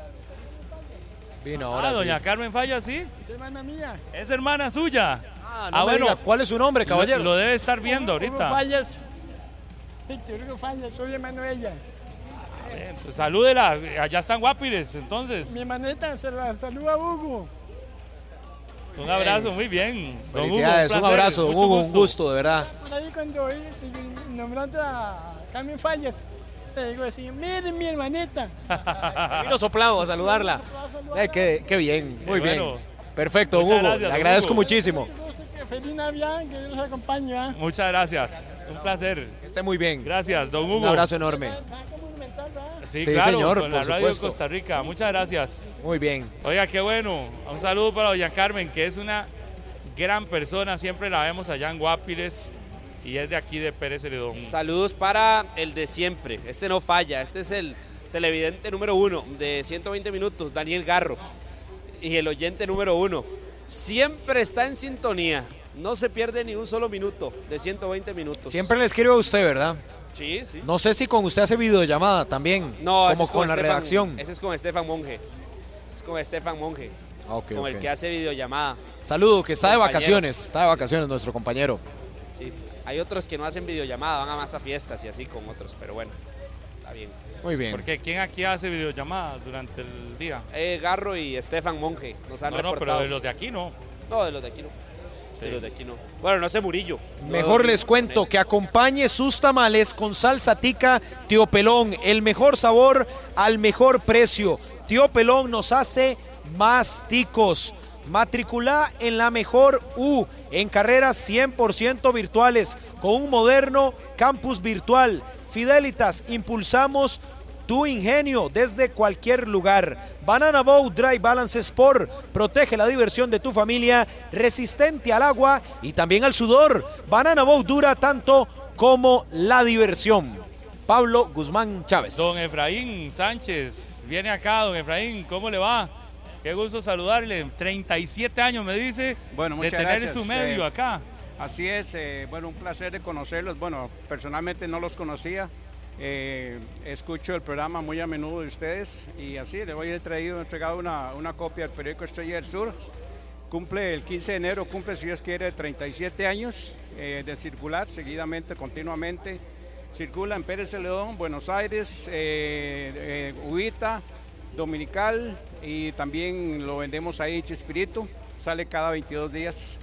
Speaker 5: Vino ahora
Speaker 2: Ah, doña
Speaker 5: sí.
Speaker 2: Carmen Falla, sí.
Speaker 8: Es hermana mía.
Speaker 2: Es hermana suya.
Speaker 5: Ah,
Speaker 2: Ah,
Speaker 5: no me
Speaker 2: bueno.
Speaker 5: diga, ¿Cuál es su nombre, caballero?
Speaker 2: Lo, lo debe estar viendo
Speaker 8: Hugo- Hugo
Speaker 2: ahorita.
Speaker 8: Fallas. Víctor Hugo Fallas, soy hermano ella.
Speaker 2: Pues, salúdela. Allá están guapires, entonces.
Speaker 8: Mi hermanita se la saluda a Hugo.
Speaker 2: Un abrazo, muy bien. Hugo,
Speaker 5: Felicidades, un, abrazo,
Speaker 2: mucho
Speaker 5: Hugo, un gusto, de verdad.
Speaker 8: Por ahí cuando oí, nombrando a Carmen Fallas, le digo así, miren mi hermanita. (laughs)
Speaker 5: Vino soplado a saludarla. Eh, qué, qué bien, muy
Speaker 2: Qué
Speaker 5: bien.
Speaker 2: bueno.
Speaker 5: Perfecto,
Speaker 2: Muchas
Speaker 5: Hugo.
Speaker 2: gracias,
Speaker 5: Le agradezco
Speaker 2: Hugo.
Speaker 5: muchísimo.
Speaker 8: Que feliz Navidad, que Dios los acompañe. ¿ah?
Speaker 2: Muchas gracias. Un placer.
Speaker 5: Que esté muy bien.
Speaker 2: Gracias, don Hugo.
Speaker 5: Un abrazo enorme.
Speaker 8: Está como monumental, ¿verdad?
Speaker 2: Sí,
Speaker 5: Sí,
Speaker 2: claro,
Speaker 5: señor,
Speaker 2: con la
Speaker 5: por
Speaker 2: radio de
Speaker 5: supuesto.
Speaker 2: Costa Rica. Muchas gracias.
Speaker 5: Muy bien.
Speaker 2: Oiga, qué bueno. Un saludo para doña Carmen, que es una gran persona. Siempre la vemos allá en Guapiles y es de aquí de Pérez Celedón.
Speaker 7: Saludos para el de siempre. Este no falla. Este es el televidente número uno de 120 minutos, Daniel Garro. Y el oyente número uno. Siempre está en sintonía. No se pierde ni un solo minuto de 120 minutos.
Speaker 5: Siempre le escribo a usted, ¿verdad?
Speaker 7: Sí, sí.
Speaker 5: No sé si con usted hace videollamada también,
Speaker 7: No, ese
Speaker 5: como
Speaker 7: es
Speaker 5: con, la
Speaker 7: Estefan-
Speaker 5: redacción.
Speaker 7: Ese es con Estefan Monge. Es con Estefan Monge,
Speaker 5: Ah, ok,
Speaker 7: con el que hace videollamada.
Speaker 5: Saludo, que está de vacaciones, está de vacaciones nuestro compañero.
Speaker 7: Sí. Hay otros que no hacen videollamada, van a más a fiestas y así con otros, pero bueno, está bien.
Speaker 5: Muy bien.
Speaker 2: Porque ¿quién aquí hace videollamadas durante el día?
Speaker 7: Eh, Garro y Estefan Monge nos han
Speaker 2: No, no, pero
Speaker 7: reportado.
Speaker 2: de los de aquí no.
Speaker 7: No, de los de aquí no.
Speaker 2: Sí.
Speaker 7: los de aquí no. Bueno, no sé Murillo.
Speaker 5: Mejor
Speaker 7: No,
Speaker 5: les cuento que acompañe sus tamales con salsa tica Tío Pelón, el mejor sabor al mejor precio. Tío Pelón nos hace más ticos. Matricula en la mejor U, en carreras 100% virtuales, con un moderno campus virtual. Fidelitas, impulsamos tu ingenio desde cualquier lugar. Banana Boat Dry Balance Sport protege la diversión de tu familia, resistente al agua y también al sudor. Banana Boat dura tanto como la diversión. Pablo Guzmán Chávez.
Speaker 2: Don Efraín Sánchez, viene acá, don Efraín, ¿cómo le va? Qué gusto saludarle. 37 años me dice
Speaker 9: Bueno,
Speaker 2: de tener
Speaker 9: gracias.
Speaker 2: su medio
Speaker 9: Eh,
Speaker 2: acá.
Speaker 9: Así es, eh, bueno, un placer de conocerlos. Bueno, personalmente no los conocía. Eh, escucho el programa muy a menudo de ustedes y así les voy a traído, entregado una, una copia del periódico Estrella del Sur. Cumple el 15 de enero, cumple si Dios quiere 37 años eh, de circular seguidamente, continuamente. Circula en Pérez Celedón, Buenos Aires, eh, eh, Huita, Dominical y también lo vendemos ahí en Chespirito. Sale cada 22 días.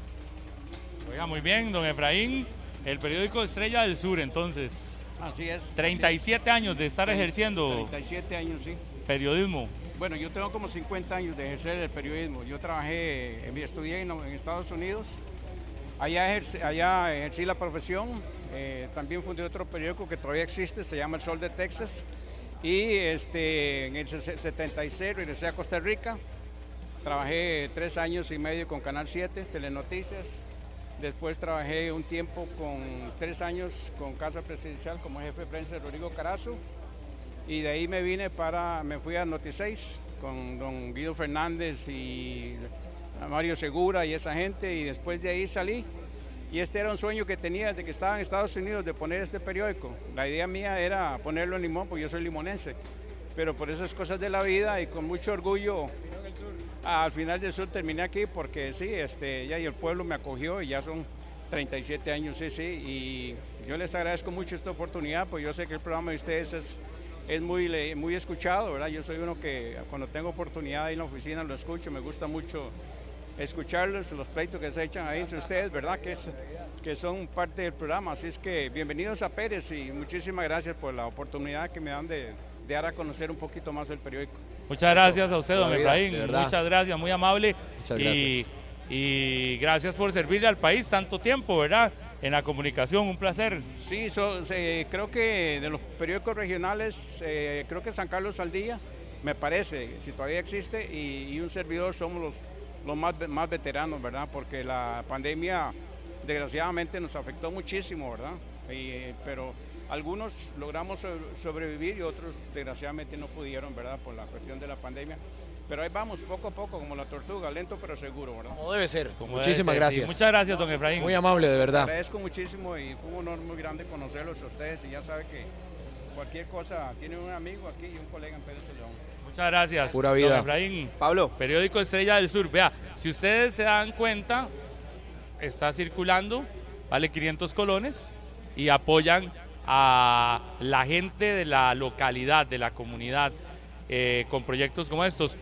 Speaker 2: Oiga, muy bien, don Efraín. El periódico Estrella del Sur, entonces.
Speaker 9: Así es.
Speaker 2: 37 años de estar ejerciendo
Speaker 9: 37 años, sí.
Speaker 2: periodismo.
Speaker 9: Bueno, yo tengo como 50 años de ejercer el periodismo. Yo trabajé, eh, estudié en, Estados Unidos. Allá, ejercí, allá ejercí la profesión. eh, también fundé otro periódico que todavía existe, se llama El Sol de Texas. Y este, en el se- 76 regresé a Costa Rica. Trabajé tres años y medio con Canal 7, Telenoticias. Después trabajé un tiempo con tres años con Casa Presidencial como jefe de prensa de Rodrigo Carazo. Y de ahí me vine para, me fui a Noti6 con don Guido Fernández y Mario Segura y esa gente. Y después de ahí salí. Y este era un sueño que tenía desde que estaba en Estados Unidos de poner este periódico. La idea mía era ponerlo en Limón, porque yo soy limonense. Pero por esas cosas de la vida y con mucho orgullo, al final del sur terminé aquí porque sí, este, ya y el pueblo me acogió y ya son 37 años, sí, sí. Y yo les agradezco mucho esta oportunidad, pues yo sé que el programa de ustedes es, es muy, muy escuchado, ¿verdad? Yo soy uno que cuando tengo oportunidad ahí en la oficina lo escucho, me gusta mucho escucharlos, los pleitos que se echan ahí entre ustedes, ¿verdad? Que, es, que son parte del programa. Así es que bienvenidos a Pérez y muchísimas gracias por la oportunidad que me dan de, de dar a conocer un poquito más el periódico.
Speaker 2: Muchas gracias a usted, don Efraín. Muchas gracias, muy amable.
Speaker 5: Muchas
Speaker 2: Y,
Speaker 5: gracias.
Speaker 2: y gracias por servirle al país tanto tiempo, ¿verdad? En la comunicación, un placer.
Speaker 9: Sí, so- creo que de los periódicos regionales, eh, creo que San Carlos al Día, me parece, si todavía existe, y, y un servidor somos los, los más, más veteranos, ¿verdad? Porque la pandemia desgraciadamente nos afectó muchísimo, ¿verdad? Y, eh, pero algunos logramos so- sobrevivir y otros desgraciadamente no pudieron, ¿verdad? Por la cuestión de la pandemia. Pero ahí vamos, poco a poco, como la tortuga, lento pero seguro, ¿verdad?
Speaker 5: Como debe ser.
Speaker 2: Como
Speaker 5: Muchísimas
Speaker 2: debe ser, sí.
Speaker 5: gracias.
Speaker 2: Muchas gracias, don Efraín.
Speaker 5: Muy amable, de
Speaker 9: Les
Speaker 5: verdad.
Speaker 9: agradezco muchísimo y fue un honor muy grande conocerlos a ustedes y ya sabe que cualquier cosa tiene un amigo aquí y un colega en Pérez de León.
Speaker 2: Muchas gracias.
Speaker 5: Pura
Speaker 2: don
Speaker 5: vida.
Speaker 2: Efraín.
Speaker 7: Pablo,
Speaker 2: Periódico Estrella del Sur. Vea, si ustedes se dan cuenta, está circulando, vale 500 colones y apoyan a la gente de la localidad, de la comunidad, eh, con proyectos como estos.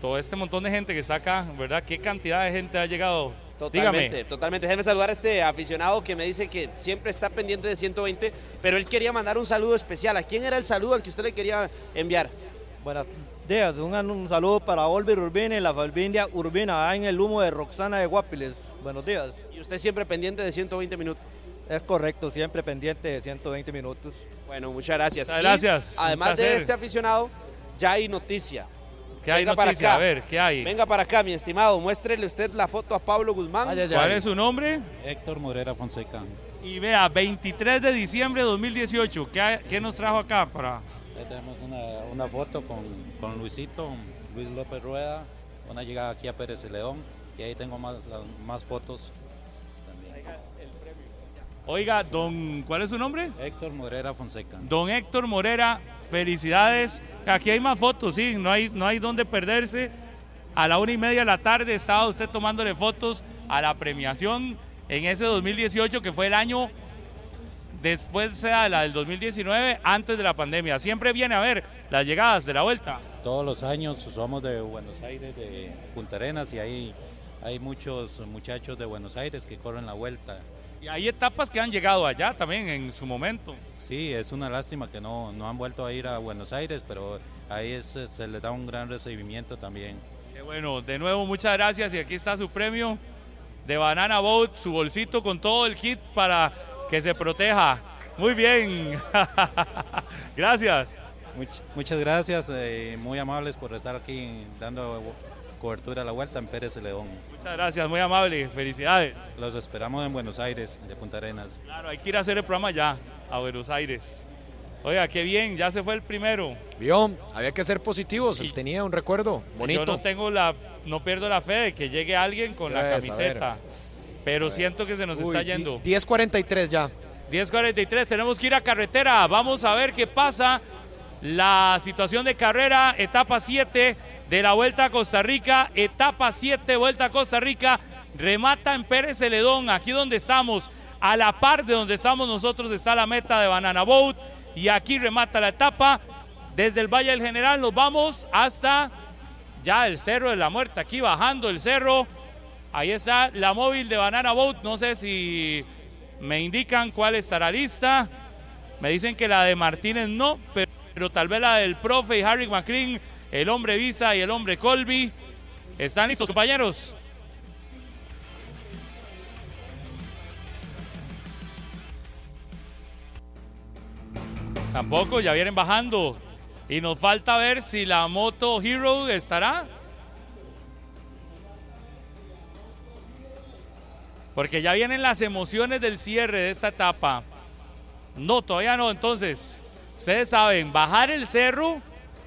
Speaker 2: Todo este montón de gente que está acá, ¿verdad? ¿Qué cantidad de gente ha llegado?
Speaker 7: Totalmente,
Speaker 2: Dígame.
Speaker 7: totalmente. Déjeme saludar a este aficionado que me dice que siempre está pendiente de 120, pero él quería mandar un saludo especial. ¿A quién era el saludo al que usted le quería enviar?
Speaker 10: Buenos días, un, un saludo para Olver Urbina y la familia Urbina, en el humo de Roxana de Guapiles. Buenos días.
Speaker 7: Y usted siempre pendiente de 120 minutos.
Speaker 10: Es correcto, siempre pendiente de 120 minutos.
Speaker 7: Bueno, muchas gracias.
Speaker 2: Muchas
Speaker 7: Y,
Speaker 2: gracias,
Speaker 7: además de este aficionado, ya hay noticia.
Speaker 2: ¿Qué hay
Speaker 7: Venga para
Speaker 2: noticia?
Speaker 7: acá.
Speaker 2: A ver, ¿qué hay?
Speaker 7: Venga para acá, mi estimado, muéstrele usted la foto a Pablo Guzmán.
Speaker 5: Ay, ay,
Speaker 2: ¿Cuál es su nombre?
Speaker 11: Héctor Morera Fonseca.
Speaker 2: Y vea, 23 de diciembre de 2018. ¿Qué, hay- qué nos trajo acá para...?
Speaker 11: Ahí tenemos una, una foto con, con Luisito, Luis López Rueda, una llegada aquí a Pérez de León y ahí tengo más, las- más fotos.
Speaker 2: Oiga, don, ¿cuál es su nombre?
Speaker 11: Héctor Morera Fonseca.
Speaker 2: Don Héctor Morera, felicidades. Aquí hay más fotos, sí, no hay, no hay donde perderse. A la una y media de la tarde estaba usted tomándole fotos a la premiación en ese 2018 que fue el año después sea la del 2019, antes de la pandemia. Siempre viene a ver las llegadas de la vuelta.
Speaker 11: Todos los años somos de Buenos Aires, de Punta Arenas y hay, hay muchos muchachos de Buenos Aires que corren la vuelta.
Speaker 2: Y hay etapas que han llegado allá también en su momento.
Speaker 11: Sí, es una lástima que no, no han vuelto a ir a Buenos Aires, pero ahí es- se les da un gran recibimiento también.
Speaker 2: Bueno, de nuevo muchas gracias y aquí está su premio de Banana Boat, su bolsito con todo el kit para que se proteja. Muy bien. (laughs) gracias.
Speaker 11: Much- muchas gracias, eh, muy amables por estar aquí dando cobertura a la vuelta en Pérez León.
Speaker 2: Muchas gracias, muy amable. Felicidades.
Speaker 11: Los esperamos en Buenos Aires, de Punta Arenas.
Speaker 2: Claro, hay que ir a hacer el programa ya, a Buenos Aires. Oiga, qué bien, ya se fue el primero.
Speaker 5: Vio, había que ser positivos, él tenía un recuerdo bonito.
Speaker 2: Yo no tengo la, no pierdo la fe de que llegue alguien con la camiseta. Pero siento que se nos
Speaker 5: Uy,
Speaker 2: está yendo.
Speaker 5: 10.43 ya.
Speaker 2: 10.43, tenemos que ir a carretera. Vamos a ver qué pasa. La situación de carrera, etapa 7 de la Vuelta a Costa Rica. Etapa 7, Vuelta a Costa Rica. Remata en Pérez Celedón, aquí donde estamos. A la par de donde estamos nosotros está la meta de Banana Boat. Y aquí remata la etapa. Desde el Valle del General nos vamos hasta ya el Cerro de la Muerte. Aquí bajando el cerro. Ahí está la móvil de Banana Boat. No sé si me indican cuál estará lista. Me dicen que la de Martínez no, pero, tal vez la del profe y Harry McLean, el hombre Visa y el hombre Colby. ¿Están listos, compañeros? Tampoco, ya vienen bajando. Y nos falta ver si la moto Hero estará. Porque ya vienen las emociones del cierre de esta etapa. No, todavía no. Entonces, ustedes saben, bajar el cerro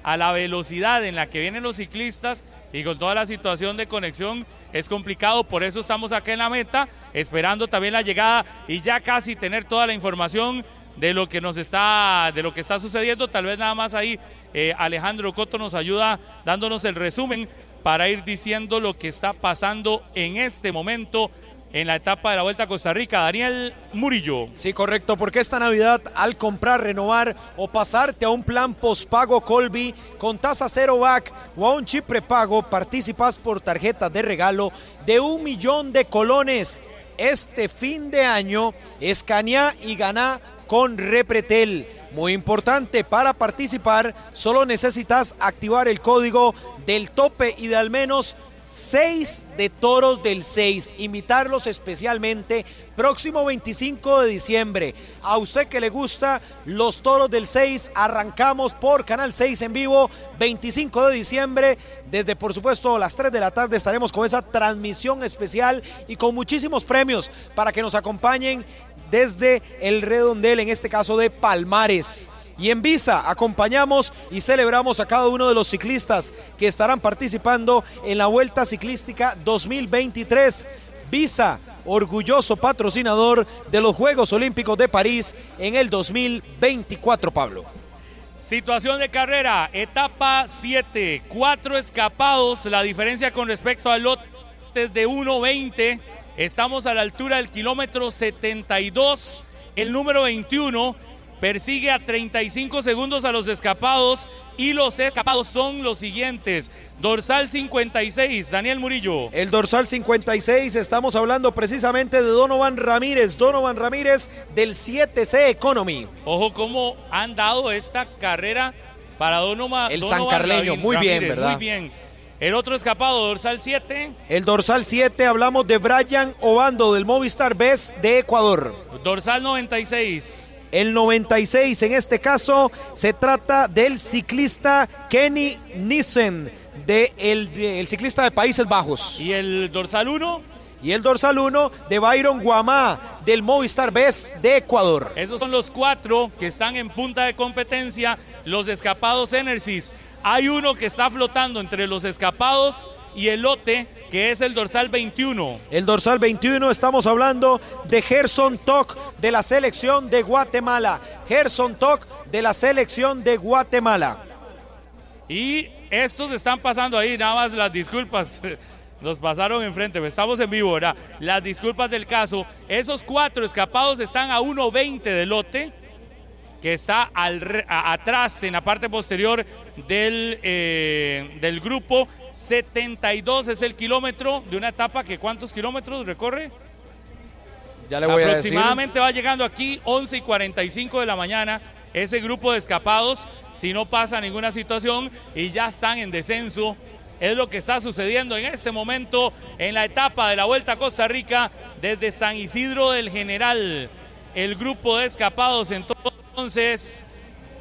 Speaker 2: a la velocidad en la que vienen los ciclistas y con toda la situación de conexión es complicado. Por eso estamos acá en la meta, esperando también la llegada y ya casi tener toda la información de lo que nos está, de lo que está sucediendo. Tal vez nada más ahí eh, Alejandro Coto nos ayuda dándonos el resumen para ir diciendo lo que está pasando en este momento en la etapa de la Vuelta a Costa Rica. Daniel Murillo.
Speaker 5: Sí, correcto, porque esta Navidad al comprar, renovar o pasarte a un plan postpago Colby con tasa cero back o a un chip prepago, participas por tarjetas de regalo de un millón de colones. Este fin de año, escanea y gana con Repretel. Muy importante, para participar solo necesitas activar el código del tope y de al menos 6 de toros del 6, imitarlos especialmente próximo 25 de diciembre. A usted que le gusta los toros del 6, arrancamos por Canal 6 en vivo 25 de diciembre. Desde por supuesto las 3 de la tarde estaremos con esa transmisión especial y con muchísimos premios para que nos acompañen desde el redondel, en este caso de Palmares. Y en Visa acompañamos y celebramos a cada uno de los ciclistas que estarán participando en la Vuelta Ciclística 2023. Visa, orgulloso patrocinador de los Juegos Olímpicos de París en el 2024, Pablo.
Speaker 2: Situación de carrera, etapa 7, cuatro escapados, la diferencia con respecto al lote es de 1.20, estamos a la altura del kilómetro 72, el número 21 persigue a 35 segundos a los escapados y los escapados son los siguientes, dorsal 56, Daniel Murillo.
Speaker 5: El dorsal 56, estamos hablando precisamente de Donovan Ramírez, Donovan Ramírez del 7C Economy.
Speaker 2: Ojo cómo han dado esta carrera para Donovan.
Speaker 5: El
Speaker 2: Donovan
Speaker 5: sancarleño,
Speaker 2: Ravin-
Speaker 5: muy bien, ¿verdad?
Speaker 2: Muy bien. El otro escapado, dorsal 7.
Speaker 5: El dorsal 7, hablamos de Brian Obando del Movistar Best de Ecuador.
Speaker 2: Dorsal 96.
Speaker 5: El 96, en este caso, se trata del ciclista Kenny Nissen, de el, de- el ciclista de Países Bajos.
Speaker 2: ¿Y el dorsal 1?
Speaker 5: Y el dorsal 1 de Byron Guamá, del Movistar Best de Ecuador.
Speaker 2: Esos son los cuatro que están en punta de competencia, los escapados Enersys. Hay uno que está flotando entre los escapados y el lote que es el dorsal 21.
Speaker 5: El dorsal 21 estamos hablando de Gerson Toc de la selección de Guatemala. Gerson Toc de la selección de Guatemala.
Speaker 2: Y estos están pasando ahí, nada más las disculpas. (laughs) Nos pasaron enfrente, estamos en vivo, ¿verdad? Las disculpas del caso. Esos cuatro escapados están a 1.20 de lote, que está al, atrás en la parte posterior del, eh, del grupo. 72 es el kilómetro de una etapa que ¿cuántos kilómetros recorre?
Speaker 5: Ya le voy
Speaker 2: Aproximadamente va llegando aquí 11 y 45 de la mañana ese grupo de escapados si no pasa ninguna situación y ya están en descenso. Es lo que está sucediendo en este momento en la etapa de la Vuelta a Costa Rica desde San Isidro del General. El grupo de escapados entonces,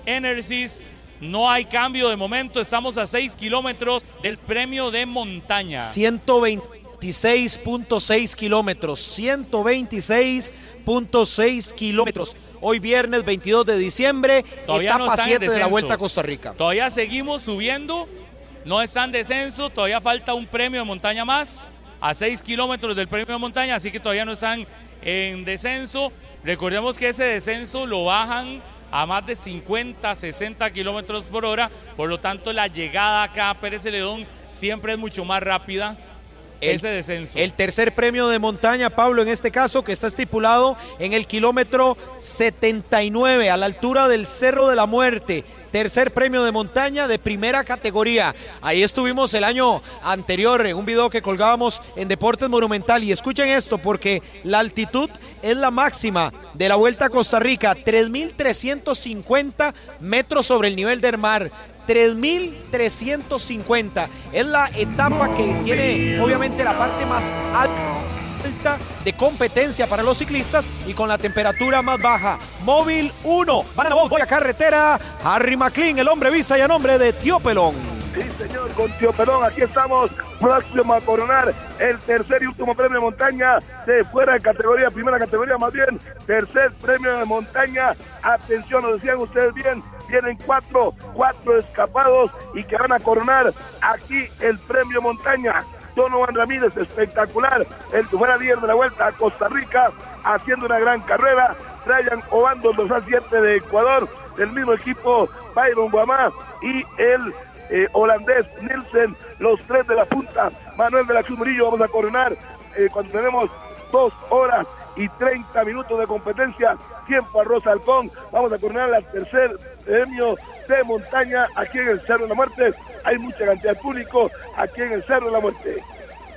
Speaker 2: Enersis, no hay cambio de momento, estamos a 6 kilómetros del premio de montaña.
Speaker 5: 126.6 kilómetros, 126.6 kilómetros. Hoy viernes 22 de diciembre,
Speaker 2: Todavía
Speaker 5: etapa
Speaker 2: no están en
Speaker 5: 7 de la. Vuelta a Costa Rica.
Speaker 2: Todavía seguimos subiendo, no está en descenso, todavía falta un premio de montaña más, a 6 kilómetros del premio de montaña, así que todavía no están en descenso. Recordemos que ese descenso lo bajan a más de 50, 60 kilómetros por hora, por lo tanto la llegada acá a Pérez Celedón siempre es mucho más rápida. Ese descenso.
Speaker 5: El tercer premio de montaña, Pablo, en este caso, que está estipulado en el kilómetro 79, a la altura del Cerro de la Muerte. Tercer premio de montaña de primera categoría. Ahí estuvimos el año anterior en un video que colgábamos en Deportes Monumental. Y escuchen esto, porque la altitud es la máxima de la Vuelta a Costa Rica, 3.350 metros sobre el nivel del mar. 3.350. Es la etapa que tiene obviamente la parte más alta de competencia para los ciclistas y con la temperatura más baja. Móvil 1, van a voy a carretera. Harry McLean, el hombre visa y a nombre de Tío Pelón.
Speaker 3: Sí, señor, con Tío aquí estamos, próximo a coronar el tercer y último premio de montaña de fuera de categoría, primera categoría más bien, tercer premio de montaña. Atención, lo decían ustedes bien, tienen cuatro, cuatro escapados y que van a coronar aquí el premio montaña. Donovan Ramírez, espectacular, el que fuera líder de la vuelta a Costa Rica, haciendo una gran carrera. Brian Obando, los A7 de Ecuador, del mismo equipo, Byron Guamá y el eh, holandés Nielsen, los tres de la punta, Manuel de la Cruz Murillo, vamos a coronar eh, cuando tenemos dos horas y 30 minutos de competencia, tiempo a Rosa Halcón, vamos a coronar el tercer premio de montaña aquí en el Cerro de la Muerte, hay mucha cantidad de público aquí en el Cerro de la Muerte.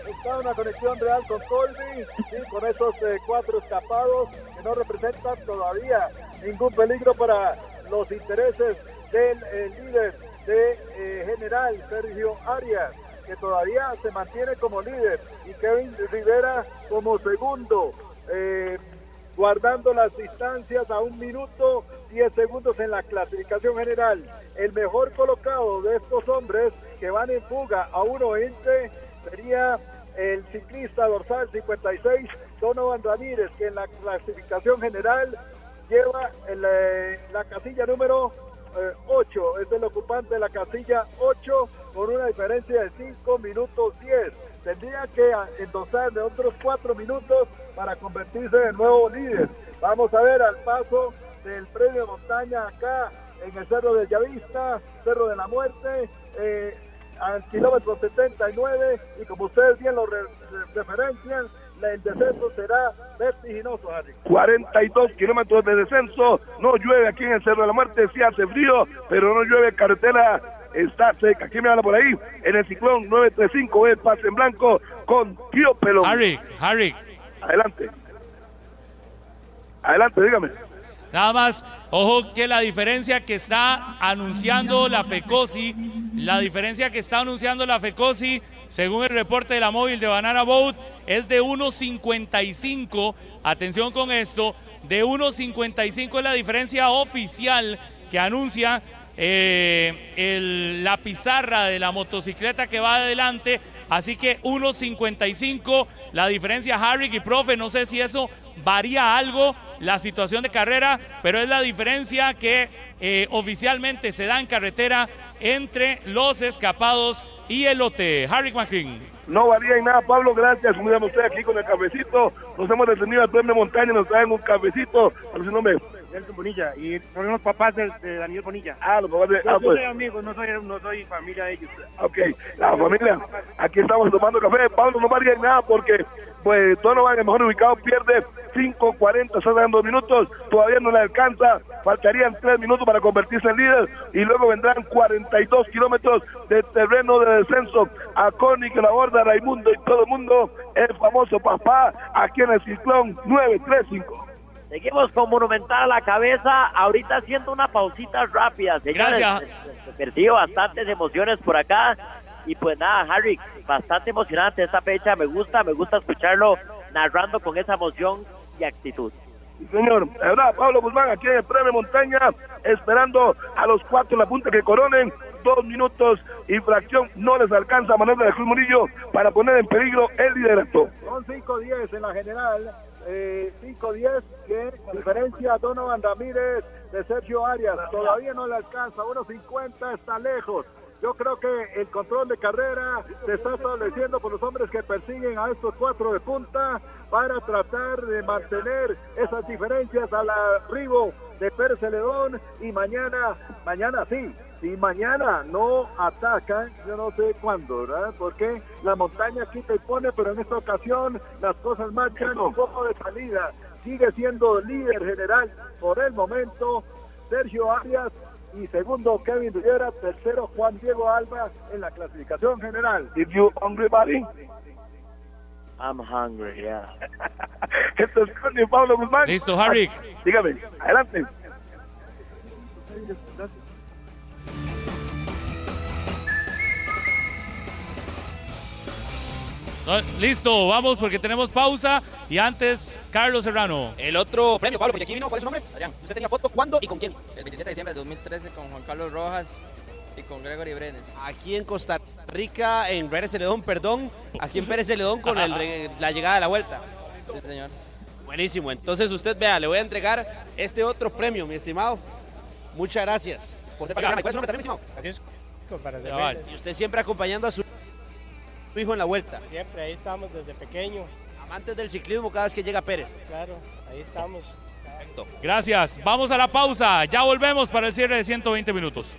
Speaker 12: Está una conexión real con Colby, sí, con esos eh, cuatro escapados que no representan todavía ningún peligro para los intereses del líder de eh, general Sergio Arias, que todavía se mantiene como líder, y Kevin Rivera como segundo, eh, guardando las distancias a un minuto 10 segundos en la clasificación general. El mejor colocado de estos hombres que van en fuga a 1.20 sería el ciclista dorsal 56, Donovan Ramírez, que en la clasificación general lleva eh, la casilla número 8, es el ocupante de la casilla 8 con una diferencia de 5 minutos 10. Tendría que endosar de otros 4 minutos para convertirse en nuevo líder. Vamos a ver al paso del premio de montaña acá en el Cerro del Llavista, Cerro de la Muerte. eh, al kilómetro 79 y como ustedes bien lo re- re- referencian, el descenso será vertiginoso, Harry.
Speaker 3: 42 kilómetros de descenso, no llueve aquí en el Cerro de la Muerte, sí hace frío, pero no llueve, carretera está seca. ¿Quién me habla por ahí? En el ciclón 935, el pase en blanco con Tío Pelón.
Speaker 2: Harry, Harry.
Speaker 3: Adelante. Adelante, dígame.
Speaker 2: Nada más, ojo que la diferencia que está anunciando la FECOSI, la diferencia que está anunciando la FECOSI, según el reporte de la móvil de Banana Boat, es de 1.55. Atención con esto, de 1.55 es la diferencia oficial que anuncia eh, la pizarra de la motocicleta que va adelante. Así que 1.55, la diferencia Harry y profe, no sé si eso varía algo la situación de carrera, pero es la diferencia que eh, oficialmente se da en carretera entre los escapados y elote. Harry McLean.
Speaker 3: No varía en nada, Pablo, gracias. Muy bien, usted aquí con el cafecito. Nos hemos detenido al premio Montaña, nos traen un cafecito. ¿Cuál es su nombre?
Speaker 13: Nelson Bonilla y son los papás de, de Daniel Bonilla.
Speaker 3: Ah, los papás de... Ah,
Speaker 13: yo
Speaker 3: pues.
Speaker 13: soy amigo, no soy, no soy familia de ellos.
Speaker 3: Ok, la familia, aquí estamos tomando café. Pablo, no varía en nada porque pues Donovan, el mejor ubicado, pierde 5.40, están dando minutos, todavía no le alcanza, faltarían 3 minutos para convertirse en líder y luego vendrán 42 kilómetros de terreno de descenso a Connie que la borda Raimundo y todo el mundo, el famoso papá, aquí en el ciclón 935.
Speaker 14: Seguimos con Monumental a la cabeza, ahorita haciendo una pausita rápida, señores.
Speaker 2: Gracias.
Speaker 14: Se percibo bastantes emociones por acá. Y pues nada, Harry, bastante emocionante esta fecha. Me gusta, me gusta escucharlo narrando con esa emoción y actitud.
Speaker 3: Sí, Señor, ahora Pablo Guzmán aquí en el premio Montaña, esperando a los cuatro en la punta que coronen, dos minutos y fracción, no les alcanza a Manuel de la Cruz Murillo para poner en peligro el liderato.
Speaker 12: Son 5-10 en la general. Eh, 5-10 que diferencia a Donovan Ramírez de Sergio Arias. Todavía no le alcanza. 1.50 está lejos. Yo creo que el control de carrera se está estableciendo por los hombres que persiguen a estos cuatro de punta para tratar de mantener esas diferencias al arribo de Pérez Celedón y mañana, mañana sí, si mañana no atacan, yo no sé cuándo, ¿verdad? Porque la montaña quita y pone, pero en esta ocasión las cosas marchan un poco de salida. Sigue siendo líder general por el momento Sergio Arias y segundo Kevin Rivera, tercero Juan Diego Alba en la clasificación general.
Speaker 3: If you hungry, buddy.
Speaker 14: I'm hungry, yeah. (laughs)
Speaker 3: Esto es Connie Pablo Guzmán.
Speaker 2: Listo, Harry.
Speaker 3: Dígame, adelante.
Speaker 2: No, listo, vamos porque tenemos pausa. Y antes, Carlos Serrano.
Speaker 7: El otro premio, Pablo, porque aquí vino, ¿cuál es su nombre? Adrián, ¿usted tenía foto cuándo y con quién?
Speaker 15: El 27 de diciembre de 2013 con Juan Carlos Rojas y con Gregory Brenes.
Speaker 7: Aquí en Costa Rica, en Pérez Celedón, perdón. Aquí en Pérez Celedón con el la llegada de la vuelta.
Speaker 15: Sí, señor.
Speaker 7: Buenísimo. Entonces usted vea, le voy a entregar este otro premio, mi estimado. Muchas gracias por ser parte del programa. ¿Y ¿Cuál es su nombre también, mi estimado?
Speaker 13: Es, para.
Speaker 7: Y usted siempre acompañando a su su hijo en la vuelta.
Speaker 13: Siempre, ahí estamos desde pequeño.
Speaker 7: Amantes del ciclismo cada vez que llega Pérez.
Speaker 13: Claro, ahí estamos.
Speaker 7: Perfecto.
Speaker 2: Gracias. Vamos a la pausa. Ya volvemos para el cierre de 120 minutos.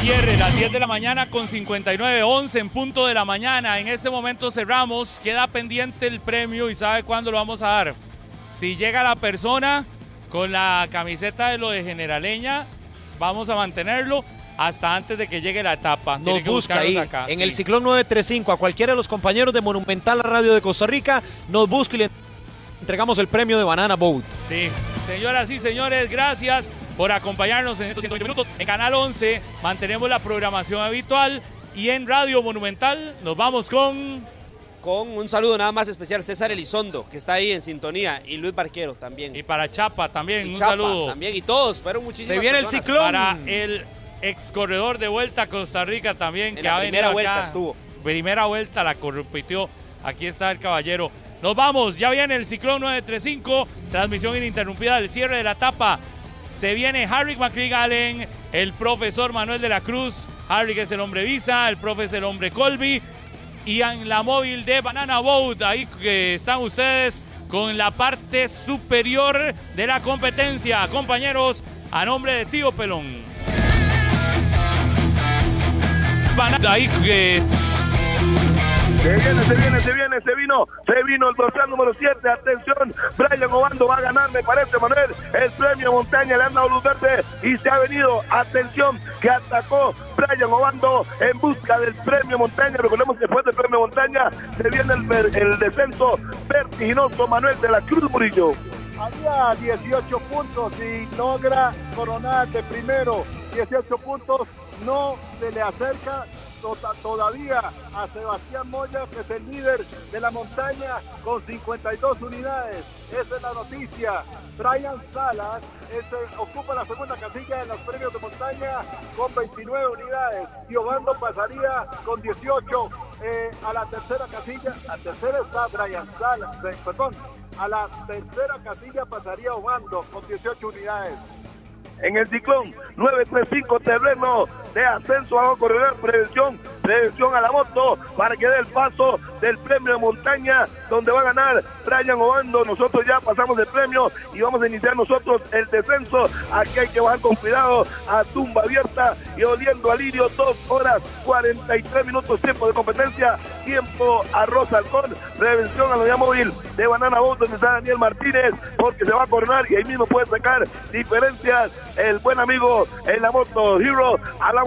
Speaker 2: Cierre las 10 de la mañana con 59, 11 en punto de la mañana. En este momento cerramos. Queda pendiente el premio y sabe cuándo lo vamos a dar. Si llega la persona con la camiseta de lo de Generaleña, vamos a mantenerlo hasta antes de que llegue la etapa.
Speaker 5: Nos busca ahí
Speaker 2: acá,
Speaker 5: en
Speaker 2: sí.
Speaker 5: el ciclón 935 a cualquiera de los compañeros de Monumental Radio de Costa Rica, nos busca y le entregamos el premio de Banana Boat.
Speaker 2: Sí, señoras y señores, gracias por acompañarnos en estos 120 minutos. En Canal 11 mantenemos la programación habitual y en Radio Monumental nos vamos con...
Speaker 7: Con un saludo nada más especial, César Elizondo, que está ahí en sintonía, y Luis Barquero también.
Speaker 2: Y para Chapa también,
Speaker 7: Y
Speaker 2: un
Speaker 7: Chapa
Speaker 2: saludo.
Speaker 7: También, y todos, fueron muchísimas
Speaker 5: Se viene el ciclón.
Speaker 2: Para el ex corredor de vuelta a Costa Rica también,
Speaker 7: En
Speaker 2: que
Speaker 7: la
Speaker 2: ha
Speaker 7: primera
Speaker 2: venido
Speaker 7: vuelta
Speaker 2: acá.
Speaker 7: estuvo.
Speaker 2: Primera vuelta la corrupitió. Aquí está el caballero. Nos vamos, ya viene el ciclón 935, transmisión ininterrumpida del cierre de la etapa. Se viene Harry Allen, el profesor Manuel de la Cruz. Harry que es el hombre Visa, el profe es el hombre Colby. Y en la móvil de Banana Boat, ahí que están ustedes con la parte superior de la competencia. Compañeros, a nombre de Tío Pelón. Banana, ahí que
Speaker 3: Se viene, se viene, se viene, se vino, se vino el dorsal número 7. Atención, Brian Obando va a ganar, me parece, Manuel. El premio Montaña le han dado luz verde y se ha venido. Atención, que atacó Brian Obando en busca del premio Montaña. Recordemos que después del premio Montaña se viene el, el descenso vertiginoso Manuel de la Cruz Murillo.
Speaker 12: Había 18 puntos y logra coronar de primero. 18 puntos, no se le acerca todavía a Sebastián Moya, que es el líder de la montaña con 52 unidades. Esa es la noticia. Brian Salas este, ocupa la segunda casilla en los premios de montaña con 29 unidades. Obando pasaría con 18 eh, a la tercera casilla. A tercera está Brian Salas, eh, perdón. A la tercera casilla pasaría Obando con 18 unidades.
Speaker 3: en el ciclón 935 terreno de ascenso a corredor prevención prevención a la moto para que dé el paso del premio de montaña donde va a ganar Brian Obando. Nosotros ya pasamos el premio y vamos a iniciar nosotros el descenso. Aquí hay que bajar con cuidado a tumba abierta y oliendo a lirio dos horas 43 minutos tiempo de competencia tiempo a Rosa Halcón prevención a la unidad móvil de Banana Boat donde está Daniel Martínez porque se va a coronar y ahí mismo puede sacar diferencias el buen amigo en la moto Hero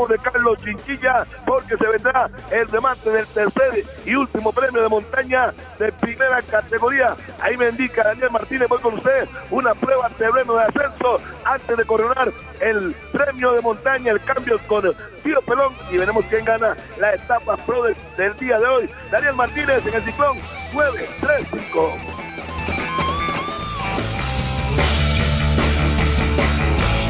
Speaker 3: de Carlos Chinchilla porque se vendrá el remate del tercer y último premio de montaña de primera categoría. Ahí me indica Daniel Martínez voy con usted. Una prueba terreno de ascenso antes de coronar el premio de montaña el cambio con Tío Pelón. Y veremos quién gana la etapa pro del, del día de hoy. Daniel Martínez en el ciclón 935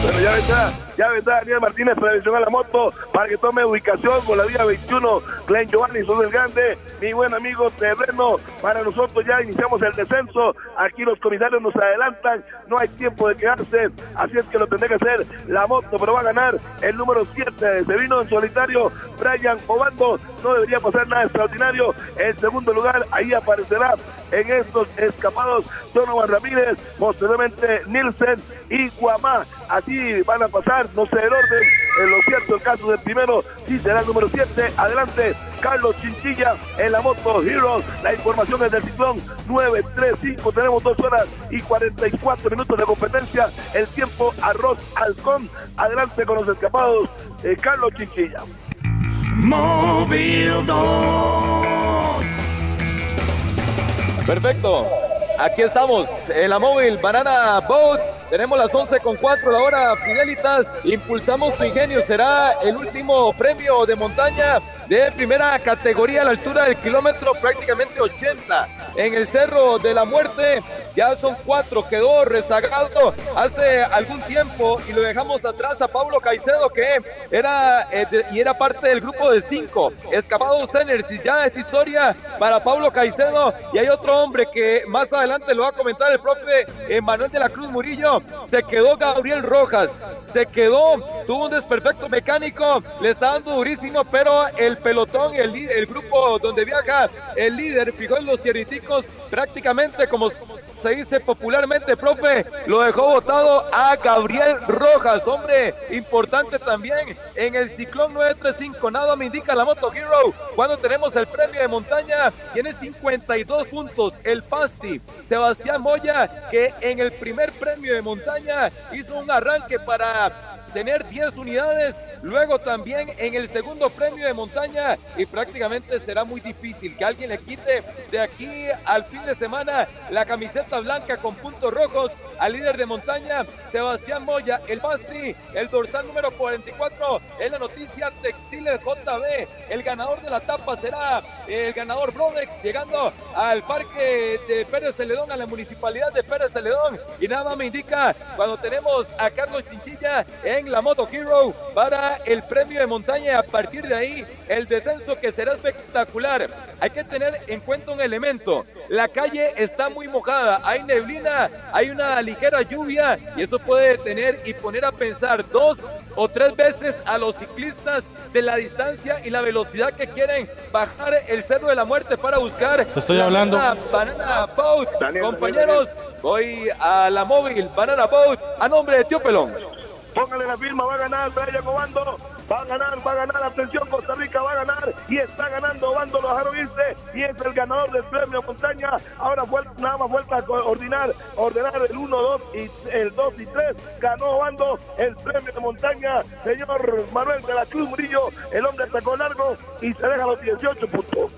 Speaker 3: Bueno, ya vendrá, ya vendrá Daniel Martínez, prevención a la moto, para que tome ubicación con la vía 21, Glen Giovanni, Sol del Grande, mi buen amigo terreno, para nosotros ya iniciamos el descenso, aquí los comisarios nos adelantan, no hay tiempo de quedarse, así es que lo tendrá que hacer la moto, pero va a ganar el número 7, se vino en solitario, Brian Obando, no debería pasar nada extraordinario, en segundo lugar, ahí aparecerá en estos escapados Donovan Ramírez, posteriormente Nielsen y Guamá, así van a pasar, no sé el orden, en lo cierto el caso del primero, sí será el número 7, adelante Carlos Chinchilla en la moto Heroes, la información es del ciclón 935, tenemos dos horas y 44 minutos de competencia, el tiempo Arroz Halcón, adelante con los escapados, eh, Carlos Chinchilla.
Speaker 16: Móvil 2.
Speaker 6: Perfecto. Aquí estamos en la móvil Banana Boat. Tenemos las 11 con 4 la hora Fidelitas. Impulsamos tu ingenio. Será el último premio de montaña de primera categoría a la altura del kilómetro prácticamente 80 en el Cerro de la Muerte. Ya son cuatro, quedó rezagado hace algún tiempo y lo dejamos atrás a Pablo Caicedo que era eh, y era parte del grupo de cinco. Escapados Teners y ya es historia para Pablo Caicedo y hay otro hombre que más adelante lo va a comentar el profe eh, Manuel de la Cruz Murillo. Se quedó Gabriel Rojas, se quedó, tuvo un desperfecto mecánico, le está dando durísimo, pero el pelotón, el, el grupo donde viaja el líder, fijó en los tierriticos prácticamente como se dice popularmente, profe, lo dejó votado a Gabriel Rojas, hombre importante también en el ciclón 935. Nada me indica la Moto Hero cuando tenemos el premio de montaña. Tiene 52 puntos el Pasti. Sebastián Moya, que en el primer premio de montaña hizo un arranque para tener 10 unidades, luego también en el segundo premio de montaña y prácticamente será muy difícil que alguien le quite de aquí al fin de semana la camiseta blanca con puntos rojos al líder de montaña, Sebastián Moya, el Basti, el dorsal número 44 en la noticia Textiles JB, el ganador de la etapa será el ganador Brodex llegando al parque de Pérez Celedón, a la municipalidad de Pérez Celedón. Y nada más me indica cuando tenemos a Carlos Chinchilla en la Moto Hero para el premio de montaña y a partir de ahí el descenso que será espectacular. Hay que tener en cuenta un elemento, la calle está muy mojada, hay neblina, hay una ligera lluvia y eso puede detener y poner a pensar dos o tres veces a los ciclistas de la distancia y la velocidad que quieren bajar el Cerro de la Muerte para buscar
Speaker 17: Te estoy
Speaker 6: la
Speaker 17: hablando.
Speaker 6: Banana, banana Boat. Compañeros, voy a la móvil Banana Boat a nombre de Tío Pelón.
Speaker 3: Póngale la firma, va a ganar Brian Obando, va a ganar, va a ganar, atención, Costa Rica va a ganar y está ganando Obando, lo dejaron irse y es el ganador del premio montaña. Ahora nada más vuelta a coordinar, ordenar el 1, 2 y el 2 y 3. Ganó Obando el premio de montaña, señor Manuel de la Cruz Murillo, el hombre sacó largo y se deja los 18 puntos.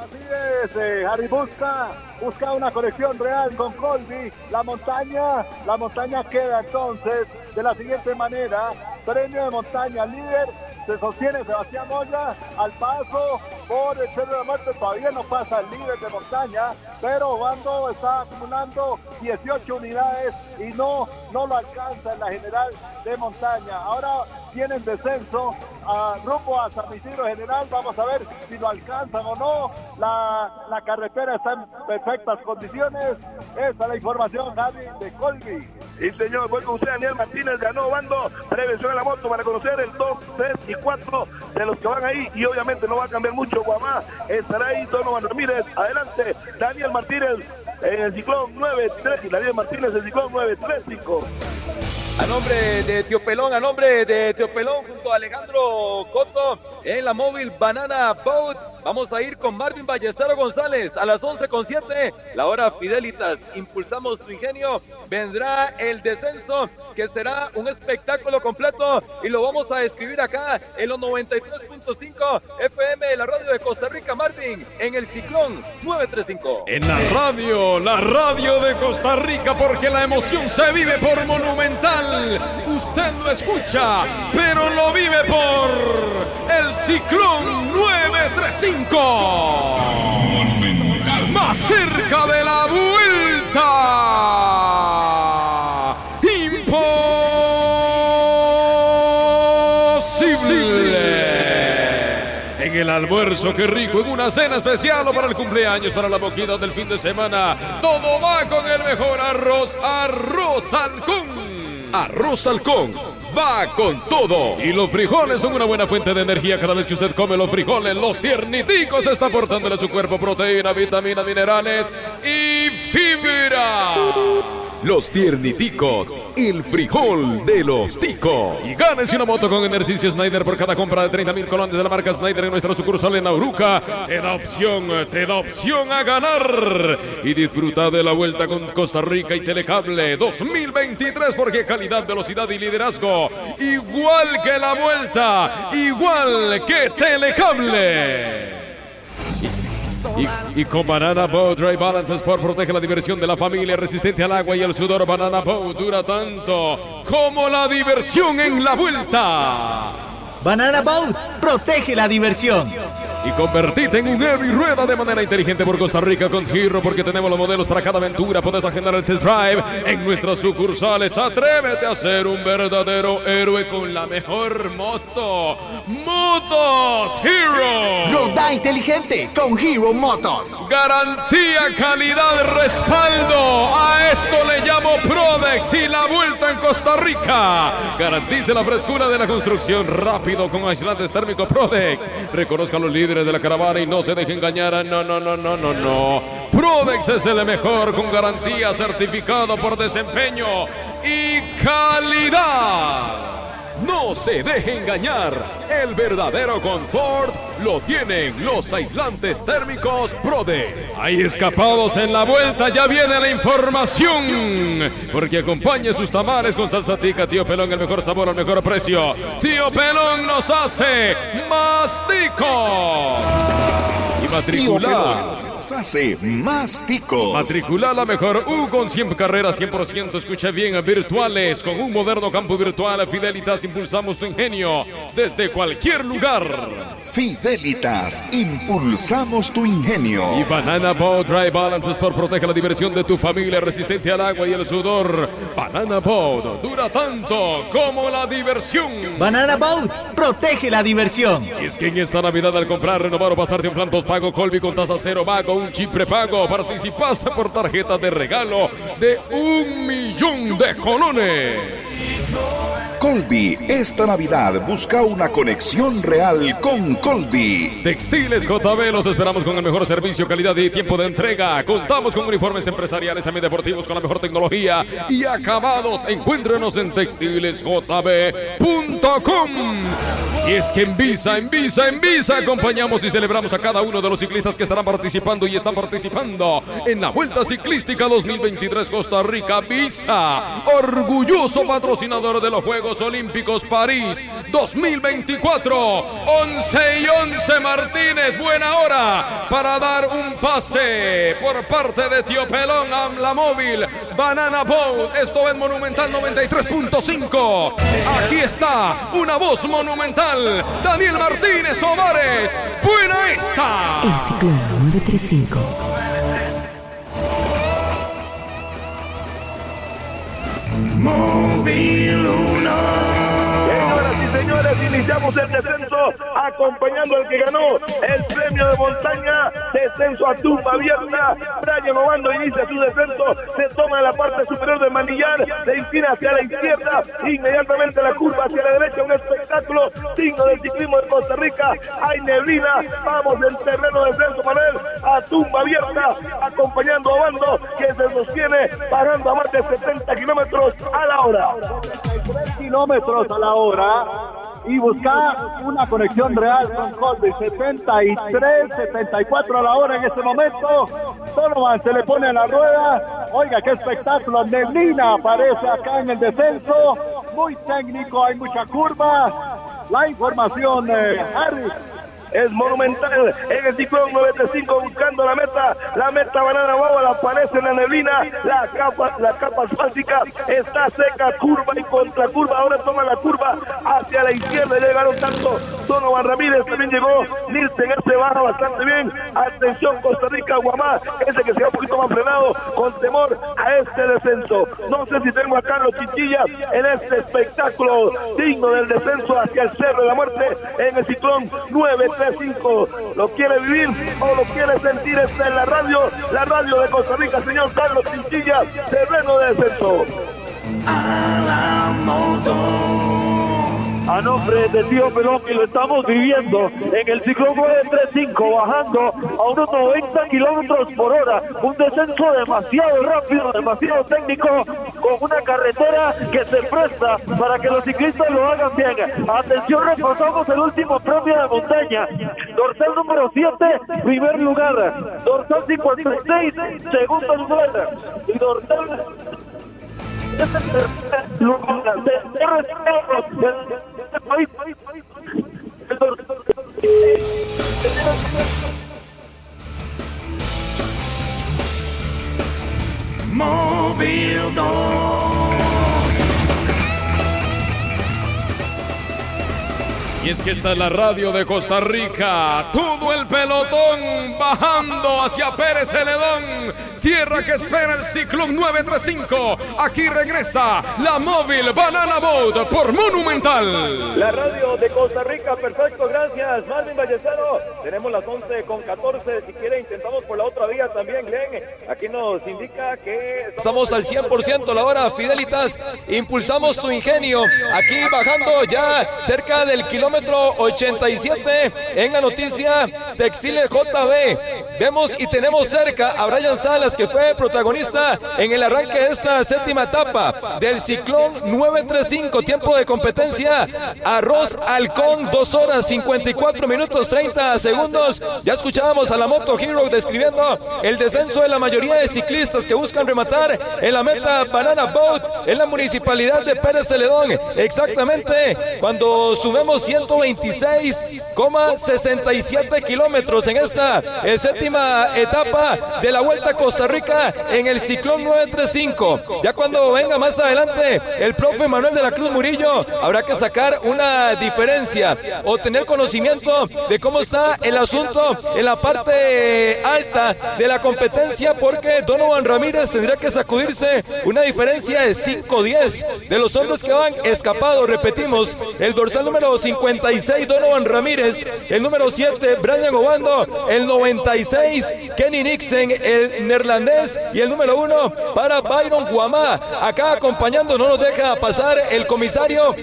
Speaker 4: Así es, eh, Harry busca, busca una conexión real con Colby. La montaña, la montaña queda entonces de la siguiente manera. Premio de montaña líder, se sostiene Sebastián Moya al paso por el Cerro de la Muerte. Todavía no pasa el líder de montaña, pero Bando está acumulando 18 unidades y no, no lo alcanza en la general de montaña. Ahora tiene en descenso a rumbo a San Isidro General. Vamos a ver si lo alcanzan o no. La, la carretera está en perfectas condiciones. Esa es la información, Javi, de Colby.
Speaker 3: Y señor, voy con usted, Daniel Martínez, ganó bando, prevención en la moto para conocer el 2, 3 y 4 de los que van ahí. Y obviamente no va a cambiar mucho, Guamá estará ahí, Donovan Ramírez, adelante, Daniel Martínez en el ciclón 9-3 y Daniel Martínez en el ciclón 9-3-5.
Speaker 6: A nombre de Tío Pelón, a nombre de Tío Pelón junto a Alejandro Coto en la móvil Banana Boat. Vamos a ir con Marvin Ballestero González a las 11 con 7. La hora Fidelitas. Impulsamos tu ingenio. Vendrá el descenso que será un espectáculo completo y lo vamos a escribir acá en los 93.5 FM de la radio de Costa Rica. Marvin en el ciclón 935.
Speaker 17: En la radio, la radio de Costa Rica, porque la emoción se vive por Monumental. Usted lo escucha, pero lo vive por el Ciclón 935. Más cerca de la vuelta. Imposible. En el almuerzo, qué rico, en una cena especial o para el cumpleaños, para la boquita del fin de semana. Todo va con el mejor arroz, arroz halcón. Arroz halcón va con todo. Y los frijoles son una buena fuente de energía cada vez que usted come los frijoles. Los tierniticos está aportándole a su cuerpo proteína, vitaminas, minerales y fibra. Los tierniticos, el frijol de los ticos. Y gánese una moto con Energy Snyder por cada compra de 30 mil colones de la marca Snyder en nuestra sucursal en Nauruca. Te da opción, te da opción a ganar. Y disfruta de la vuelta con Costa Rica y Telecable 2023 porque calidad, velocidad y liderazgo. Igual que la vuelta, igual que Telecable. Y, con Banana Boat Dry Balance Sport protege la diversión de la familia resistente al agua y el sudor. Banana Boat dura tanto como la diversión en la vuelta.
Speaker 18: Banana Boat protege la diversión.
Speaker 17: Y convertite en un heavy rueda de manera inteligente por Costa Rica con Giro porque tenemos los modelos para cada aventura. Puedes agendar el test drive en nuestras sucursales. Atrévete a ser un verdadero héroe con la mejor moto. Motos Hero.
Speaker 18: Roda inteligente con Hero Motos.
Speaker 17: Garantía, calidad, respaldo. A esto le llamo Prodex y la vuelta en Costa Rica. Garantice la frescura de la construcción rápido con aislantes térmico Prodex. Reconozca a los líderes de la caravana y no se deje engañar. No, no, no, no, no, no. Prodex es el mejor con garantía certificado por desempeño y calidad. No se deje engañar. El verdadero confort lo tienen los aislantes térmicos Prode. Hay escapados en la vuelta, ya viene la información. Porque acompañe sus tamales con salsa tica, tío Pelón, el mejor sabor al mejor precio. Tío Pelón nos hace más ticos. Y matricular.
Speaker 1: Hace más ticos.
Speaker 17: Matricular la mejor U con 100 carreras 100%, escucha bien, virtuales. Con un moderno campo virtual, Fidelitas, impulsamos tu ingenio desde cualquier lugar.
Speaker 1: Fidelitas, impulsamos tu ingenio.
Speaker 17: Y Banana Boat Dry Balance Sport protege la diversión de tu familia, resistente al agua y el sudor. Banana Boat dura tanto como la diversión.
Speaker 18: Banana Boat protege la diversión.
Speaker 17: Y es que en esta Navidad al comprar, renovar o pasarte un plan pago Colby con tasa cero pago, un chip prepago, participaste por tarjeta de regalo de un millón de colones.
Speaker 1: Colby, esta Navidad busca una conexión real con Colby.
Speaker 17: Textiles JB, los esperamos con el mejor servicio, calidad y tiempo de entrega. Contamos con uniformes empresariales, también deportivos con la mejor tecnología y acabados. Encuéntrenos en textilesjb.com. Y es que en Visa, en Visa, en Visa acompañamos y celebramos a cada uno de los ciclistas que estarán participando y están participando en la Vuelta Ciclística 2023 Costa Rica. Visa, orgulloso patrocinador de los Juegos Olímpicos París 2024. 11 y 11 Martínez, buena hora para dar un pase por parte de Tío Pelón a la móvil Banana Boat. Esto es Monumental 93.5. Aquí está una voz monumental. Daniel Martínez Ovares. Buena esa.
Speaker 19: El ciclón 935.
Speaker 3: Señoras y señores, iniciamos el descenso acompañando al que ganó el premio de montaña descenso a tumba abierta, Brian Obando inicia su descenso, se toma la parte superior del manillar, se inclina hacia la izquierda, inmediatamente la curva hacia la derecha, un espectáculo digno del ciclismo de Costa Rica, hay neblina, vamos en terreno de descenso Manuel, a tumba abierta, acompañando a Obando, que se sostiene bajando a más de 70 kilómetros a la hora.
Speaker 12: kilómetros a la hora y buscar una conexión real con Colby. 73, 74 a la hora en este momento. Donovan se le pone a la rueda. Oiga, qué espectáculo. Neblina aparece acá en el descenso. Muy técnico, hay mucha curva. La información, eh, Harry
Speaker 3: es monumental. En el ciclón 95 buscando la meta, la meta banana la aparece en la neblina, la capa, la capa asfáltica está seca, curva y contra curva, ahora toma la curva hacia la izquierda, llegaron tanto Donovan Ramírez, también llegó. Nielsen, este baja bastante bien, atención Costa Rica, Guamá, ese que se va un poquito más frenado, con temor a este descenso, no sé si tengo a Carlos Chichilla en este espectáculo digno del descenso hacia el Cerro de la Muerte en el ciclón 9 ¿Lo quiere vivir o lo quiere sentir? Está en la radio, la radio de Costa Rica, señor Carlos Chinchilla, terreno de descenso.
Speaker 12: A nombre de Tío Pelón que lo estamos viviendo en el ciclón 935, bajando a unos 90 kilómetros por hora. Un descenso demasiado rápido, demasiado técnico, con una carretera que se presta para que los ciclistas lo hagan bien. Atención, repasamos el último premio de montaña. Dorsal número 7, primer lugar. Dorsal 56, segundo lugar. Y dorsal
Speaker 16: Móvil 2
Speaker 17: Y es que esta es la radio de Costa Rica. Todo el pelotón bajando hacia Pérez Celedón. Tierra que espera el ciclón 935. Aquí regresa la móvil Banana Boat por Monumental.
Speaker 12: La radio de Costa Rica, perfecto, gracias. Marvin Ballestero, tenemos las 11 con 14. Si quiere, intentamos por la otra vía también, Glenn. Aquí nos indica que.
Speaker 6: Estamos al 100% la hora, Fidelitas. Impulsamos tu ingenio. Aquí bajando ya cerca del kilómetro 87 en la noticia Textiles JB. Vemos y tenemos cerca a Brian Salas que fue protagonista en el arranque de esta séptima etapa del ciclón 935, tiempo de competencia, Arroz Halcón, 2 horas 54 minutos 30 segundos. Ya escuchábamos a la Moto Hero describiendo el descenso de la mayoría de ciclistas que buscan rematar en la meta Banana Boat en la municipalidad de Pérez Celedón. Exactamente cuando sumemos 126,67 kilómetros en esta eh, séptima etapa de la Vuelta a Costa Rica en el ciclón 935. Ya cuando venga más adelante el profe Manuel de la Cruz Murillo, habrá que sacar una diferencia o tener conocimiento de cómo está el asunto en la parte alta de la competencia, porque Donovan Ramírez tendría que sacudirse una diferencia de 5-10 de los hombres que van escapados. Repetimos, el dorsal número 56, Donovan Ramírez, el número 7, Brian Obando, el 96, Kenny Nixon, el neerlandés. Y el número 1 para Byron Guamá. Acá acompañando, no nos deja pasar el comisario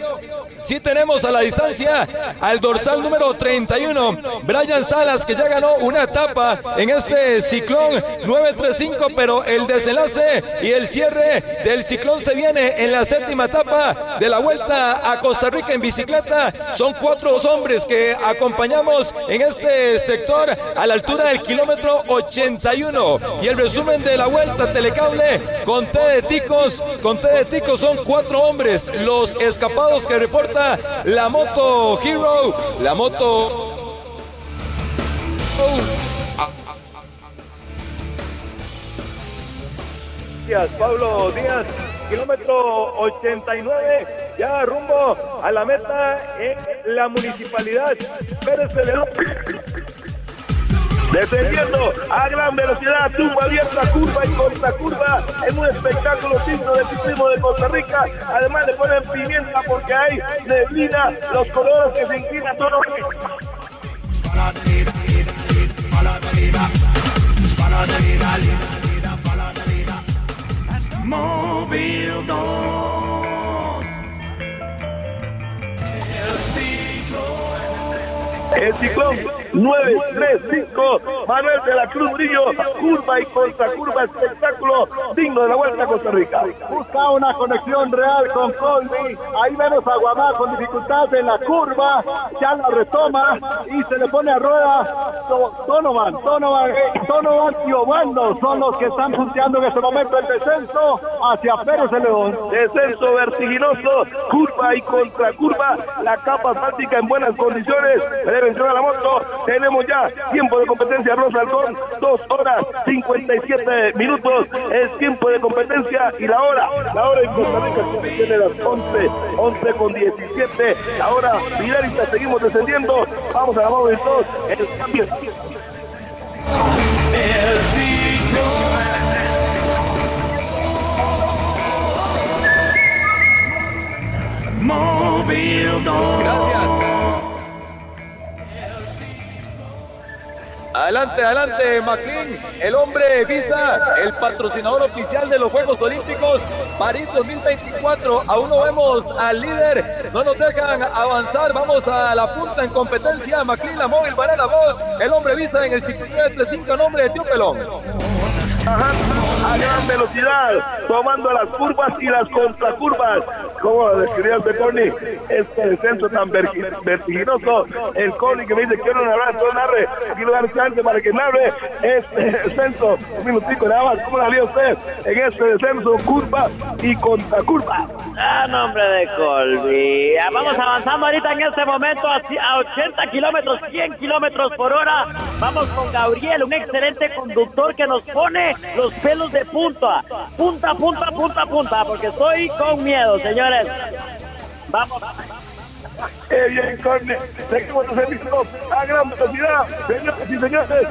Speaker 6: Sí tenemos a la distancia al dorsal número 31, Brian Salas, que ya ganó una etapa en este ciclón 935, pero el desenlace y el cierre del ciclón se viene en la séptima etapa de la vuelta a Costa Rica en bicicleta. Son cuatro hombres que acompañamos en este sector a la altura del kilómetro 81. Y el resumen de la vuelta telecable con T de ticos, con T de ticos son cuatro hombres, los escapados que reportan la moto Hero, la moto...
Speaker 12: Díaz, Pablo Díaz, kilómetro 89, ya rumbo a la meta en la municipalidad Pérez Celedón.
Speaker 3: Defendiendo a gran velocidad, tumba abierta, curva y contra curva, en un espectáculo digno del ciclismo de Costa Rica. Además le ponen pimienta porque hay neblina, los colores que se inclinan todos. Móvil 2. El ciclón. El ciclón. 935, Manuel de la Cruz Murillo, curva y contra curva, espectáculo digno de la Vuelta a Costa Rica.
Speaker 4: Busca una conexión real con Colby. Ahí vemos a Guamá con dificultad en la curva. Ya la retoma y se le pone a rueda Do- Donovan. Donovan, Donovan y Obando son los que están punteando en este momento el descenso hacia Pérez de León.
Speaker 3: Descenso vertiginoso, curva y contracurva, la capa asfáltica en buenas condiciones. Entrar a la moto. Tenemos ya tiempo de competencia, Rosa Alcón, 2 horas 57 minutos. Es tiempo de competencia y la hora, la hora en Costa Rica tiene las 11, 11 con 17. La hora finalista, seguimos descendiendo. Vamos a la móvil 2. El cambio.
Speaker 6: Adelante, adelante, McLean, el hombre vista, el patrocinador oficial de los Juegos Olímpicos París 2024. Aún no vemos al líder, no nos dejan avanzar. Vamos a la punta en competencia. McLean, la móvil, Boat, el hombre vista en el 5935, nombre de Tío Pelón.
Speaker 3: A gran velocidad, tomando las curvas y las contracurvas. Como describía el Tony, este descenso tan vertiginoso. El Coli que me dice quiero narrar, quiero narre, lo dan chance para que narre este (laughs) descenso. Un minutico nada más, ¿cómo la haría usted en este descenso, curva y contracurva?
Speaker 14: Ah, nombre de Colby. Vamos avanzando ahorita en este momento a a 80 kilómetros, 100 kilómetros por hora. Vamos con Gabriel, un excelente conductor que nos pone los pelos de punta. Punta, punta, punta, punta, porque estoy con miedo, señores. Vamos.
Speaker 3: Qué bien, Corne. Seguimos descendiendo a gran velocidad. Señores y señores,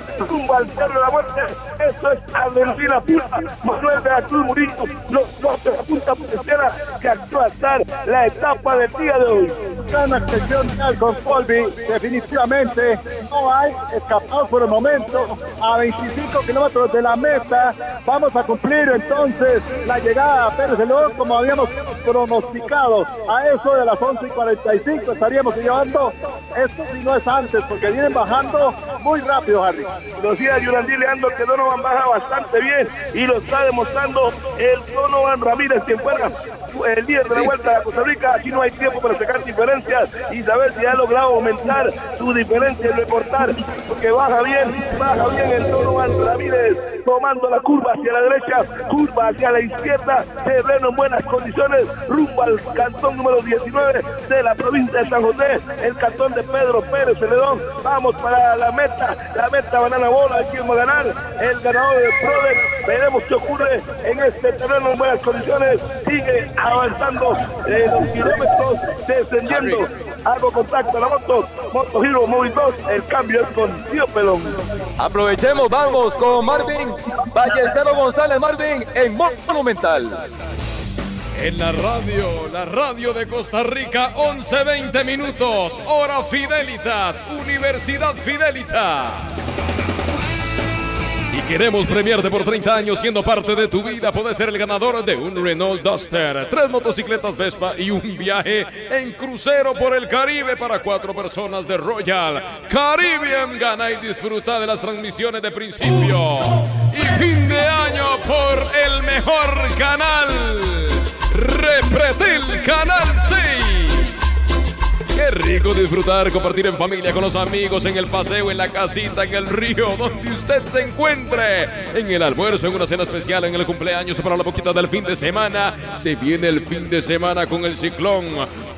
Speaker 3: al cerro de la muerte. Esto es Argentina Pura. Manuel de la Murillo, los dos de la punta puntera que actúa a estar la etapa del día de hoy.
Speaker 4: Gran extensión real con Colby. Definitivamente no hay escapados por el momento. A 25 kilómetros de la meta. Vamos a cumplir entonces la llegada a Pérez de León como habíamos pronosticado. A eso de las 11 y 45 estaríamos llevando. Esto si no es antes porque vienen bajando muy rápido, Harry.
Speaker 3: Lo decía Yurandí Leandro que Donovan baja bastante bien y lo está demostrando el Donovan Ramírez, quien fuera el líder de la vuelta a Costa Rica. Aquí no hay tiempo para sacar diferencias y saber si ha logrado aumentar su diferencia y recortar, porque baja bien, baja bien el Donovan Ramírez, tomando la curva hacia la derecha, curva hacia la izquierda, terreno en buenas condiciones, rumbo al cantón número 19 de la provincia de San José, el cantón de Pedro Pérez Celedón. Vamos para la meta, la meta Banana Bola, ¿quién va a ganar? El ganador del Prodex. Veremos qué ocurre en este terreno en buenas condiciones. Sigue avanzando eh, los kilómetros, descendiendo. Hago contacto a la moto, Moto Hero Móvil 2. El cambio es con Tío Pelón.
Speaker 6: Aprovechemos, vamos con Marvin Ballestero González, Marvin en Monumental.
Speaker 17: En la radio, la radio de Costa Rica, 11-20 minutos, hora Fidelitas, Universidad Fidelita. Y queremos premiarte por 30 años siendo parte de tu vida. Puedes ser el ganador de un Renault Duster, tres motocicletas Vespa y un viaje en crucero por el Caribe para cuatro personas de Royal Caribbean. Gana y disfruta de las transmisiones de principio y fin de año por el mejor canal. Repretel Canal 6. Qué rico disfrutar, compartir en familia con los amigos, en el paseo, en la casita, en el río, donde usted se encuentre. En el almuerzo, en una cena especial, en el cumpleaños, para la boquita del fin de semana. Se viene el fin de semana con el ciclón.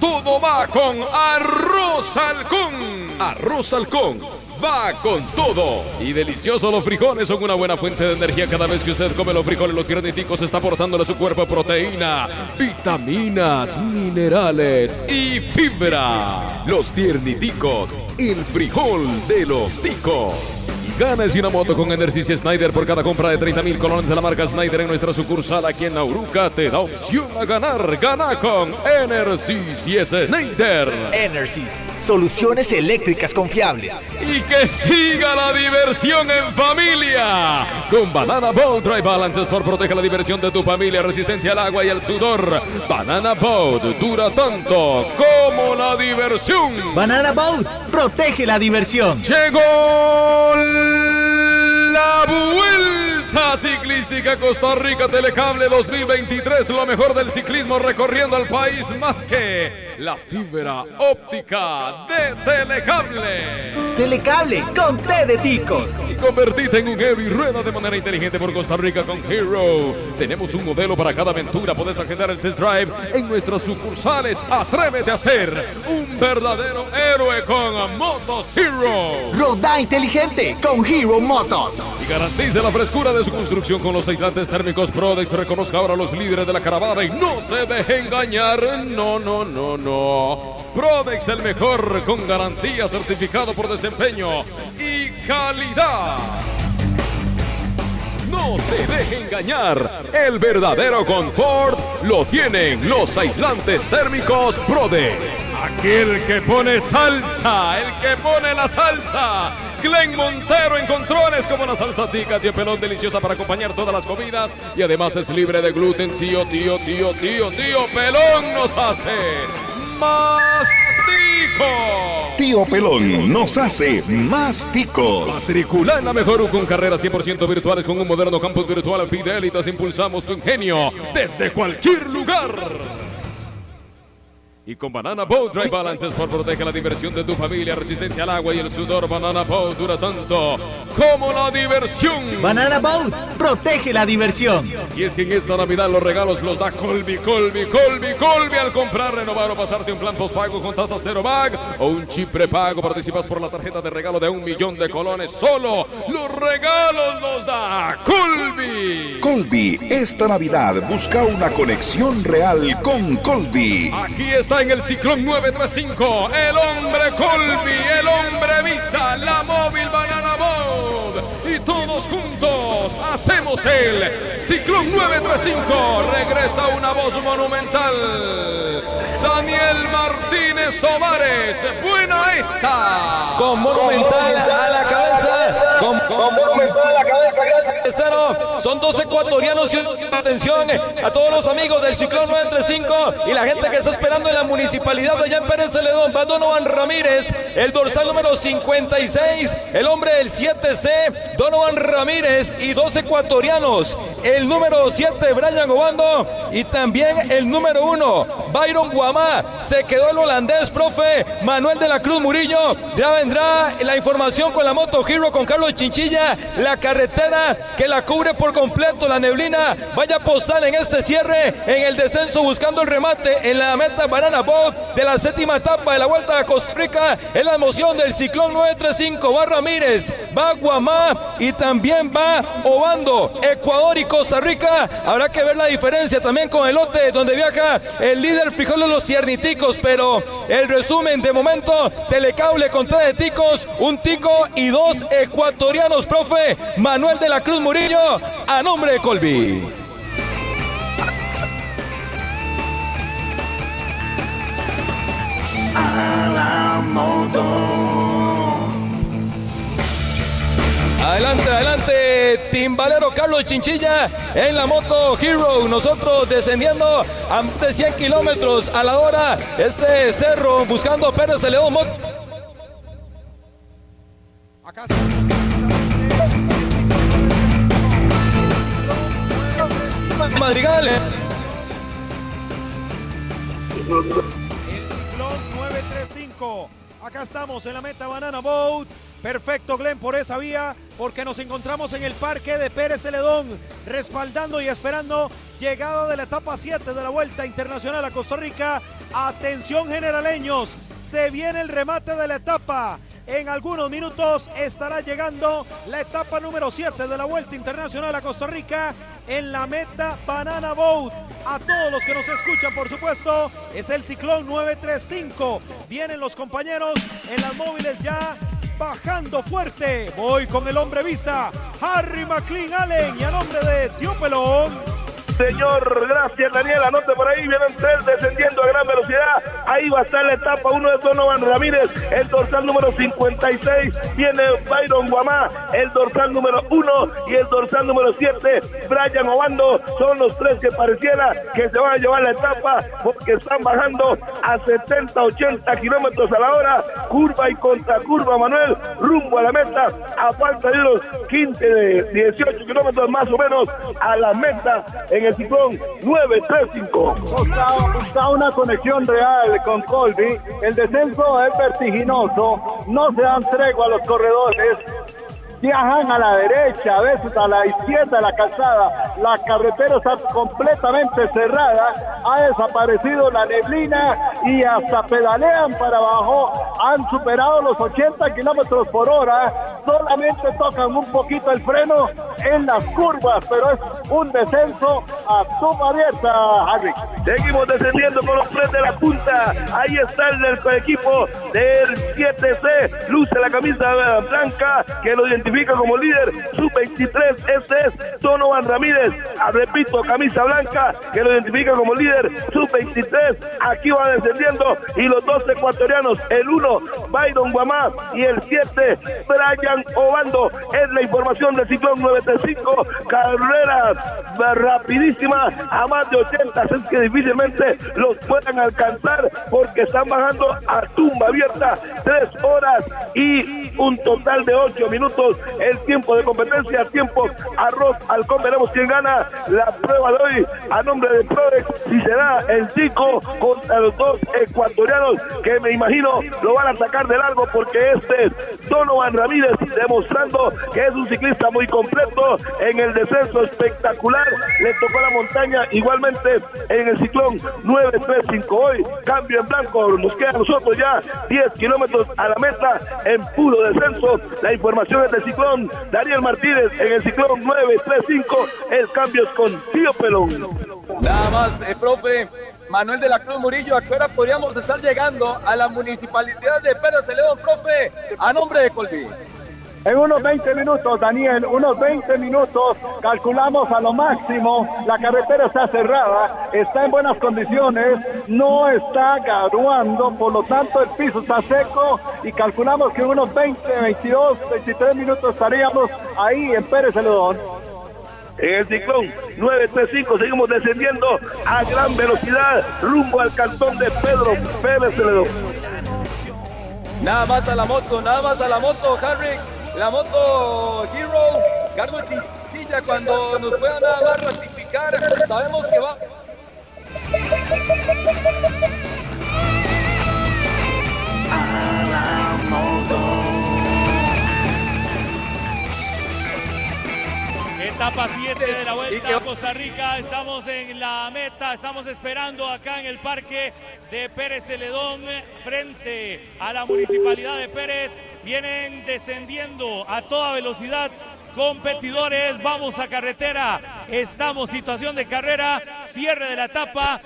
Speaker 17: Todo va con Arroz Halcón. Arroz Halcón. Va con todo. Y deliciosos los frijoles son una buena fuente de energía. Cada vez que usted come los frijoles, los tierniticos está aportándole a su cuerpo proteína, vitaminas, minerales y fibra. Los tierniticos, el frijol de los ticos. Ganes una moto con Enersys Snyder por cada compra de 30 mil colones de la marca Snyder en nuestra sucursal aquí en Nauruca. Te da opción a ganar. Gana con Enersys y Snyder.
Speaker 18: Enersys, soluciones eléctricas confiables.
Speaker 17: Y que siga la diversión en familia. Con Banana Boat Dry Balance Sport protege la diversión de tu familia, resistencia al agua y al sudor. Banana Boat dura tanto como la diversión.
Speaker 18: Banana Boat protege la diversión.
Speaker 17: Llegó la vuelta ciclística Costa Rica Telecable 2023, lo mejor del ciclismo recorriendo al país más que la fibra óptica de Telecable.
Speaker 18: Telecable con T de ticos.
Speaker 17: Y convertite en un heavy rueda de manera inteligente por Costa Rica con Hero. Tenemos un modelo para cada aventura. Puedes agendar el test drive en nuestras sucursales. Atrévete a ser un verdadero héroe con Motos Hero.
Speaker 18: Roda inteligente con Hero Motos.
Speaker 17: Y garantice la frescura de su construcción con los aislantes térmicos Prodex. Reconozca ahora a los líderes de la caravana y no se deje engañar. No, no, no, no. Prodex el mejor con garantía certificado por desempeño y calidad. No se deje engañar. El verdadero confort lo tienen los aislantes térmicos Prodex. Aquel que pone salsa, el que pone la salsa. Glenn Montero en controles como la salsa tica, tío pelón deliciosa para acompañar todas las comidas y además es libre de gluten, tío, tío, tío, tío, tío pelón nos hace más ticos.
Speaker 1: Tío Pelón nos hace más ticos.
Speaker 17: Matricula en la mejor U con carreras 100% virtuales con un moderno campus virtual Fidelitas. Impulsamos tu ingenio desde cualquier lugar. Y con Banana Boat Dry Balances por protege la diversión de tu familia, resistente al agua y el sudor. Banana Boat dura tanto como la diversión.
Speaker 18: Banana Boat protege la diversión.
Speaker 17: Y es que en esta Navidad los regalos los da Colby, Colby, Colby, Colby. Al comprar, renovar o pasarte un plan postpago con tasa cero bag o un chip prepago, participas por la tarjeta de regalo de un millón de colones. Solo los regalos los da Colby.
Speaker 1: Colby, esta Navidad busca una conexión real con Colby.
Speaker 17: Aquí está en el Ciclón 935, el hombre Colby, el hombre Visa, la móvil Banana Boat. Y todos juntos hacemos el Ciclón 935. Regresa una voz monumental. Daniel Martínez Ovares, buena esa.
Speaker 6: Con Monumental a la cabeza. Con, con Monumental a la cabeza, gracias. Cero. Son dos ecuatorianos y atención a todos los amigos del Ciclón 935 y la gente que está esperando en la municipalidad de allá en Pérez Celedón. Va Donovan Ramírez, el dorsal número 56, el hombre del 7C, Donovan Ramírez y dos ecuatorianos. El número 7, Brian Obando y también el número 1, Byron Guamá. Se quedó el holandés, profe Manuel de la Cruz Murillo. Ya vendrá la información con la moto Hero con Carlos Chinchilla. La carretera que la cubre por completo la neblina. Vaya postal en este cierre, en el descenso buscando el remate en la meta Banana Boat de la séptima etapa de la Vuelta a Costa Rica. En la emoción del Ciclón 935 va Ramírez, va Guamá y también va Obando, Ecuador y Costa Rica. Habrá que ver la diferencia también con el lote donde viaja el líder Frijol Los Cierniticos, pero el resumen de momento, Telecable con tres de ticos, un tico y dos ecuatorianos, profe Manuel de la Cruz Murillo, a nombre de Colby.
Speaker 16: A la moto.
Speaker 6: Adelante, adelante, timbalero Carlos Chinchilla en la moto Hero. Nosotros descendiendo a más de 100 kilómetros a la hora. Este cerro buscando Pérez León. Mot Madrigal. eh.
Speaker 20: El ciclón 935. Acá estamos en la meta Banana Boat. Perfecto, Glenn, por esa vía, porque nos encontramos en el parque de Pérez Celedón, respaldando y esperando llegada de la etapa 7 de la Vuelta Internacional a Costa Rica. Atención, generaleños, se viene el remate de la etapa. En algunos minutos estará llegando la etapa número 7 de la Vuelta Internacional a Costa Rica en la meta Banana Boat. A todos los que nos escuchan, por supuesto, es el Ciclón 935. Vienen los compañeros en las móviles ya bajando fuerte. Voy con el hombre visa, Harry McLean Allen y a nombre de Tío Pelón.
Speaker 3: Señor, gracias Daniel, anote por ahí, vienen tres descendiendo a gran velocidad, ahí va a estar la etapa uno de Donovan Ramírez, el dorsal número 56, viene Byron Guamá, el dorsal número uno y el dorsal número 7, Brian Obando, son los tres que pareciera que se van a llevar la etapa porque están bajando a 70, 80 kilómetros a la hora, curva y contracurva Manuel, rumbo a la meta, a falta de unos 15, 18 kilómetros más o menos a la meta en el ciclón 935.
Speaker 12: Busca, busca una conexión real con Colby. El descenso es vertiginoso. No se dan tregua a los corredores. Viajan a la derecha, a veces a la izquierda de la calzada. La carretera está completamente cerrada. Ha desaparecido la neblina y hasta pedalean para abajo. Han superado los 80 kilómetros por hora. Solamente tocan un poquito el freno en las curvas, pero es un descenso a suma abierta, Harry.
Speaker 3: Seguimos descendiendo con los tres de la punta. Ahí está el del equipo del 7C. Luce la camisa blanca que lo identifica como líder. Sub-23. Este es Donovan Ramírez. Ah, repito, camisa blanca que lo identifica como líder. Sub-23. Aquí va descendiendo. Y los dos ecuatorianos. El 1, Byron Guamá. Y el 7, Brian Obando. Es la información del ciclón 935. Carreras rapidísimas a más de 80. Es que difícilmente los puedan alcanzar porque están bajando a tumba abierta. Tres horas y un total de ocho minutos. El tiempo de competencia, tiempo arroz halcón. Veremos quién gana la prueba de hoy a nombre de Prodex. Si será el chico contra los dos ecuatorianos que me imagino lo van a sacar de largo porque este es Donovan Ramírez demostrando que es un ciclista muy completo en el descenso espectacular. Le tocó la montaña igualmente en el ciclón 935 hoy. Cambio en blanco. Nos queda a nosotros ya 10 kilómetros a la meta en puro descenso. La información es del ciclón Daniel Martínez en el ciclón 935. El cambio es con Tío Pelón.
Speaker 6: Nada más, eh, profe. Manuel de la Cruz Murillo, ¿a qué hora podríamos estar llegando a la municipalidad de Pérez Celedón, profe? A nombre de Colby.
Speaker 12: En unos 20 minutos, Daniel, unos 20 minutos, calculamos a lo máximo, la carretera está cerrada, está en buenas condiciones, no está garuando, por lo tanto el piso está seco y calculamos que en unos 20, 22, 23 minutos estaríamos ahí en Pérez Celedón.
Speaker 3: En el ciclón 935 seguimos descendiendo a gran velocidad rumbo al cantón de Pedro Pérez Celedón.
Speaker 6: Nada más a la moto, nada más a la moto, Harry. La moto Hero, Carlos Chinchilla, cuando nos puedan nada más ratificar, sabemos que va.
Speaker 2: Etapa 7 de la Vuelta a Costa Rica. Estamos en la meta. Estamos esperando acá en el parque de Pérez Celedón frente a la municipalidad de Pérez. Vienen descendiendo a toda velocidad competidores. Vamos a carretera. Estamos situación de carrera. Cierre de la etapa.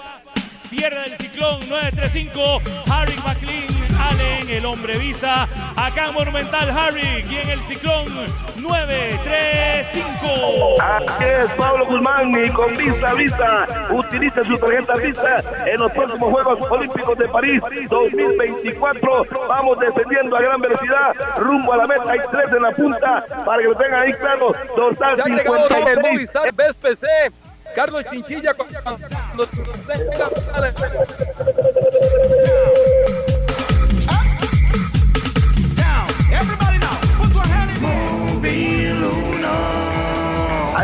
Speaker 2: Cierre del ciclón 935. Harry McLean. Allen, el hombre visa. Acá en Monumental Harry. Y en el ciclón 935.
Speaker 3: Así es, Pablo Guzmán y con Vista Vista utiliza su tarjeta Vista en los próximos Juegos Olímpicos de París 2024. Vamos descendiendo a gran velocidad rumbo a la meta. Hay tres en la punta para que lo tengan ahí claro. Dorsal
Speaker 6: Ya ha llegado el
Speaker 3: 56.
Speaker 6: Movistar BSPC. Carlos Chinchilla cuando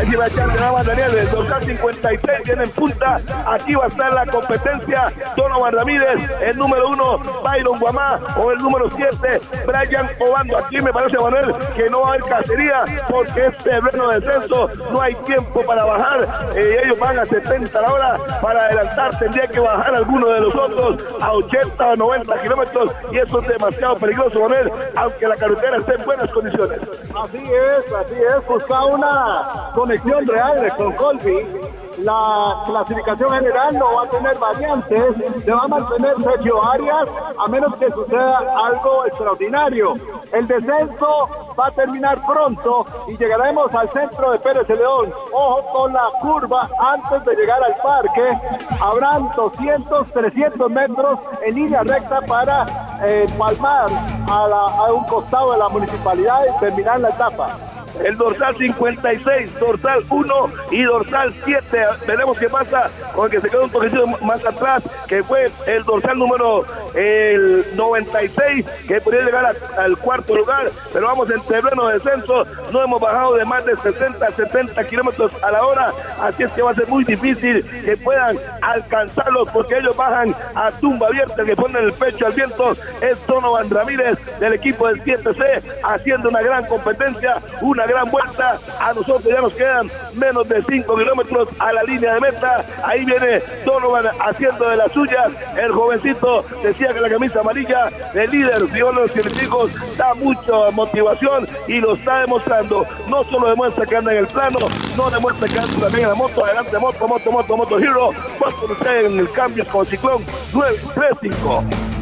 Speaker 3: Sí va a nada Daniel, el dorsal 56 viene en punta. Aquí va a estar la competencia. Donovan Ramírez, el número uno, Byron Guamá, o el número 7, Brian Obando. Aquí me parece, Manuel, que no va a haber cacería porque es terreno de descenso. No hay tiempo para bajar. Eh, ellos van a 70 a la hora. Para adelantar tendría que bajar alguno de los otros a 80 o 90 kilómetros. Y eso es demasiado peligroso, Manuel, aunque la carretera esté en buenas condiciones.
Speaker 12: Así es, así es, busca una conexión real con Colby. la clasificación general no va a tener variantes, se va a mantener Sergio Arias a menos que suceda algo extraordinario. El descenso va a terminar pronto y llegaremos al centro de Pérez León. Ojo con la curva antes de llegar al parque. Habrán 200, 300 metros en línea recta para eh, palmar a, la- a un costado de la municipalidad y terminar la etapa.
Speaker 3: El dorsal 56, dorsal 1 y dorsal 7. Veremos qué pasa con el que se quedó un poquito más atrás, que fue el dorsal número el 96, que podría llegar al cuarto lugar, pero vamos en terreno de descenso, no hemos bajado de más de 60, 70 kilómetros a la hora, así es que va a ser muy difícil que puedan alcanzarlos, porque ellos bajan a tumba abierta, que pone el pecho al viento. Es Donovan Ramírez del equipo del 7C, haciendo una gran competencia, una gran vuelta. A nosotros ya nos quedan menos de 5 kilómetros a la línea de meta. Ahí viene Donovan haciendo de las suyas. El jovencito decía que la camisa amarilla del líder, vio los científicos, da mucha motivación y lo está demostrando. No solo demuestra que anda en el plano, no demuestra que anda también en la moto. Adelante, moto, moto, moto, moto. Vas con usted en el cambio con Ciclón 935.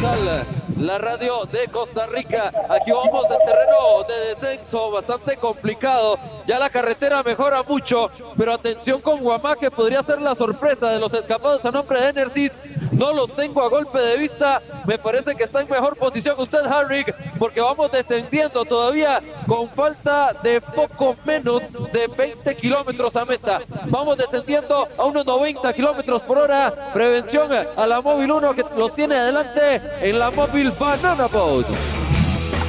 Speaker 21: El Monumental, la radio de Costa Rica. Aquí vamos en terreno de descenso bastante complicado. Ya la carretera mejora mucho, pero atención con Guamá que podría ser la sorpresa de los escapados a nombre de Enersis. No los tengo a golpe de vista. Me parece que está en mejor posición usted, Harrick, porque vamos descendiendo todavía con falta de poco menos de 20 kilómetros a meta. Vamos descendiendo a unos 90 kilómetros por hora. Prevención a la móvil 1 que los tiene adelante en la móvil Banana Boat.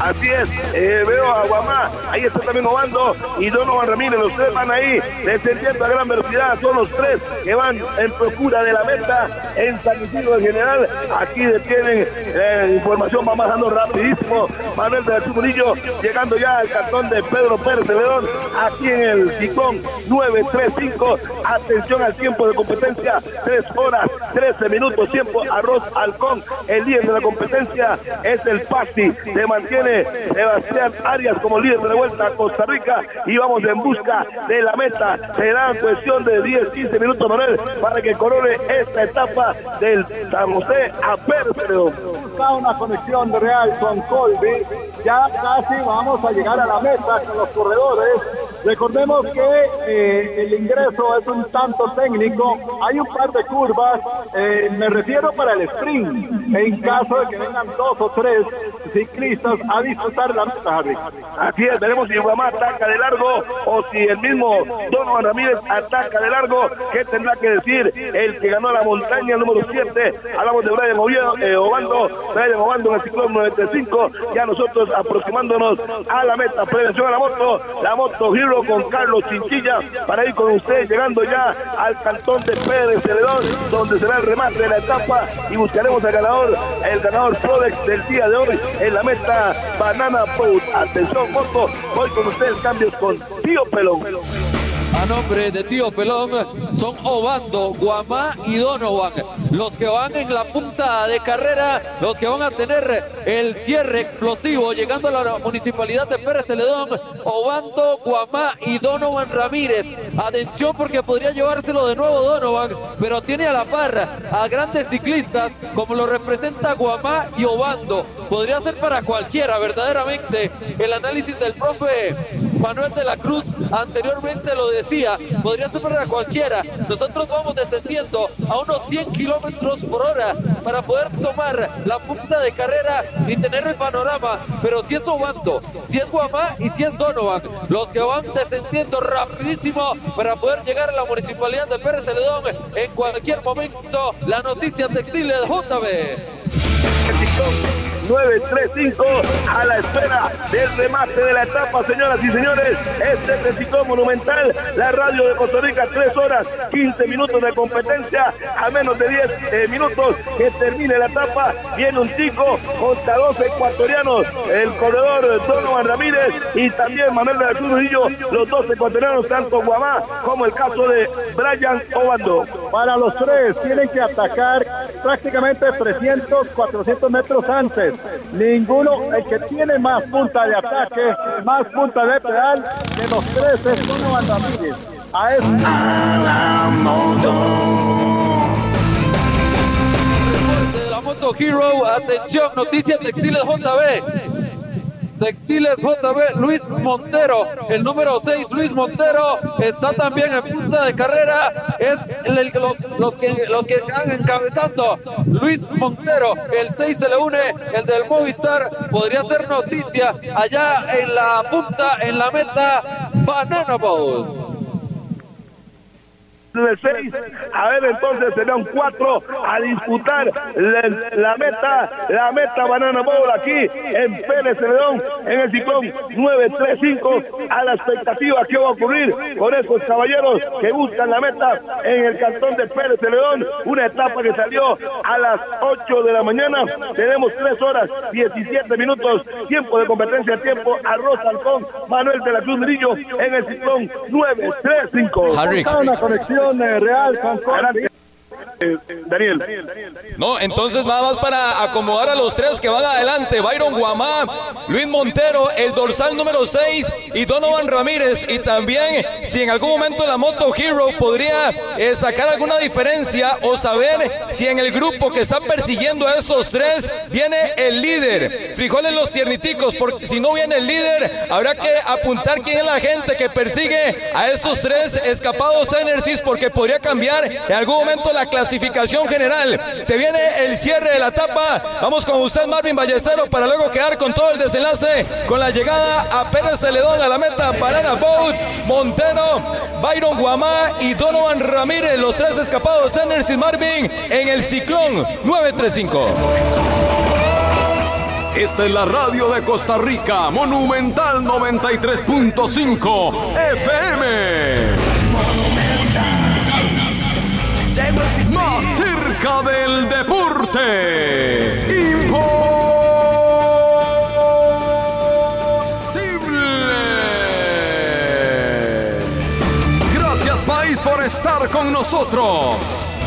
Speaker 3: Así es, eh, veo a Guamá, ahí está también Obando y Donovan Ramírez, los tres van ahí descendiendo a gran velocidad, son los tres que van en procura de la meta en San Isidro en general, aquí detienen eh, información, va bajando rapidísimo, Manuel de Jesús Murillo llegando ya al cartón de Pedro Pérez de León, aquí en el Ciclón 935, atención al tiempo de competencia, 3 horas, 13 minutos, tiempo, Arroz Halcón, el líder de la competencia es el Pasti, se mantiene Sebastián Arias como líder de vuelta a Costa Rica y vamos en busca de la meta. Será cuestión de 10, 15 minutos, Manuel, para que corone esta etapa del San José a León.
Speaker 12: Busca una conexión real con Colby. Ya casi vamos a llegar a la meta con los corredores. Recordemos que eh, el ingreso es un tanto técnico. Hay un par de curvas. eh, me refiero para el sprint. En caso de que vengan dos o tres ciclistas a disfrutar la meta, Harry.
Speaker 3: Así veremos si Guamá ataca de largo o si el mismo Donovan Ramírez ataca de largo. ¿Qué tendrá que decir el que ganó la montaña, número 7? Hablamos de Brian Oviedo, eh, Obando, Brian Obando en el ciclón 95. Ya nosotros aproximándonos a la meta. Prevención a la moto, la moto Hero con Carlos Chinchilla para ir con usted llegando ya al cantón de Pérez Celedón, donde será el remate de la etapa y buscaremos al ganador, el ganador Prodex del día de hoy en la meta Banana Boat. Atención, moto, voy con ustedes cambios con Tío Pelón.
Speaker 21: A nombre de Tío Pelón son Obando, Guamá y Donovan. Los que van en la punta de carrera, los que van a tener el cierre explosivo llegando a la municipalidad de Pérez Celedón. Obando, Guamá y Donovan Ramírez. Atención porque podría llevárselo de nuevo Donovan, pero tiene a la par a grandes ciclistas como lo representa Guamá y Obando. Podría ser para cualquiera, verdaderamente. El análisis del profe Manuel de la Cruz anteriormente lo decía, podría ser para cualquiera. Nosotros vamos descendiendo a unos 100 kilómetros por hora para poder tomar la punta de carrera y tener el panorama. Pero si es Obando, si es Guamá y si es Donovan, los que van descendiendo rapidísimo para poder llegar a la municipalidad de Pérez Celedón en cualquier momento. La noticia textil de JB.
Speaker 3: 935 a la espera del remate de la etapa, señoras y señores. Este ciclón monumental, la radio de Costa Rica, 3 horas, 15 minutos de competencia, a menos de 10 eh, minutos que termine la etapa. Viene un chico contra dos ecuatorianos, el corredor Donovan Ramírez y también Manuel de la Cruz Rillo, los dos ecuatorianos, tanto Guamá como el caso de Brian Obando.
Speaker 12: para los tres. Tienen que atacar prácticamente 300, 400 metros antes. Ninguno, el que tiene más punta de ataque, más punta de pedal de los tres es Donovan Ramírez. A eso.
Speaker 21: la Moto Hero, atención, noticias textiles JB. Textiles JB, Luis Montero, el número 6, Luis Montero, está también en punta de carrera, es el- los, los, que, los que están encabezando, Luis Montero, el 6 se le une, el del Movistar, podría ser noticia allá en la punta, en la meta, Banana Boat.
Speaker 12: De seis. A ver, entonces serían cuatro a disputar la, la meta, la meta Banana Bowl aquí en Pérez Celedón, en el ciclón 935. A la expectativa que va a ocurrir con estos caballeros que buscan la meta en el cantón de Pérez Celedón. Una etapa que salió a las 8 de la mañana. Tenemos 3 horas 17 minutos. Tiempo de competencia, tiempo arroz halcón. Manuel de la Cruz Mirillo en el ciclón 935.
Speaker 6: Harry.
Speaker 12: Una conexión real con. Eh, Daniel.
Speaker 6: No, entonces nada más para acomodar a los tres que van adelante. Byron Guamá, Luis Montero, el dorsal número 6 y Donovan Ramírez. Y también si en algún momento la Moto Hero podría eh, sacar alguna diferencia o saber si en el grupo que está persiguiendo a esos tres viene el líder. Frijoles los tierniticos, porque si no viene el líder, habrá que apuntar quién es la gente que persigue a estos tres escapados Enersis porque podría cambiar en algún momento la clasificación general. Se viene el cierre de la etapa. Vamos con usted, Marvin Ballestero, para luego quedar con todo el desenlace con la llegada a Pérez Celedón a la meta. Banana Boat, Montero, Byron Guamá y Donovan Ramírez, los tres escapados Enersis Marvin en el ciclón 935.
Speaker 17: Esta es la radio de Costa Rica, Monumental 93.5 FM. Cerca del deporte. Imposible. Gracias país por estar con nosotros.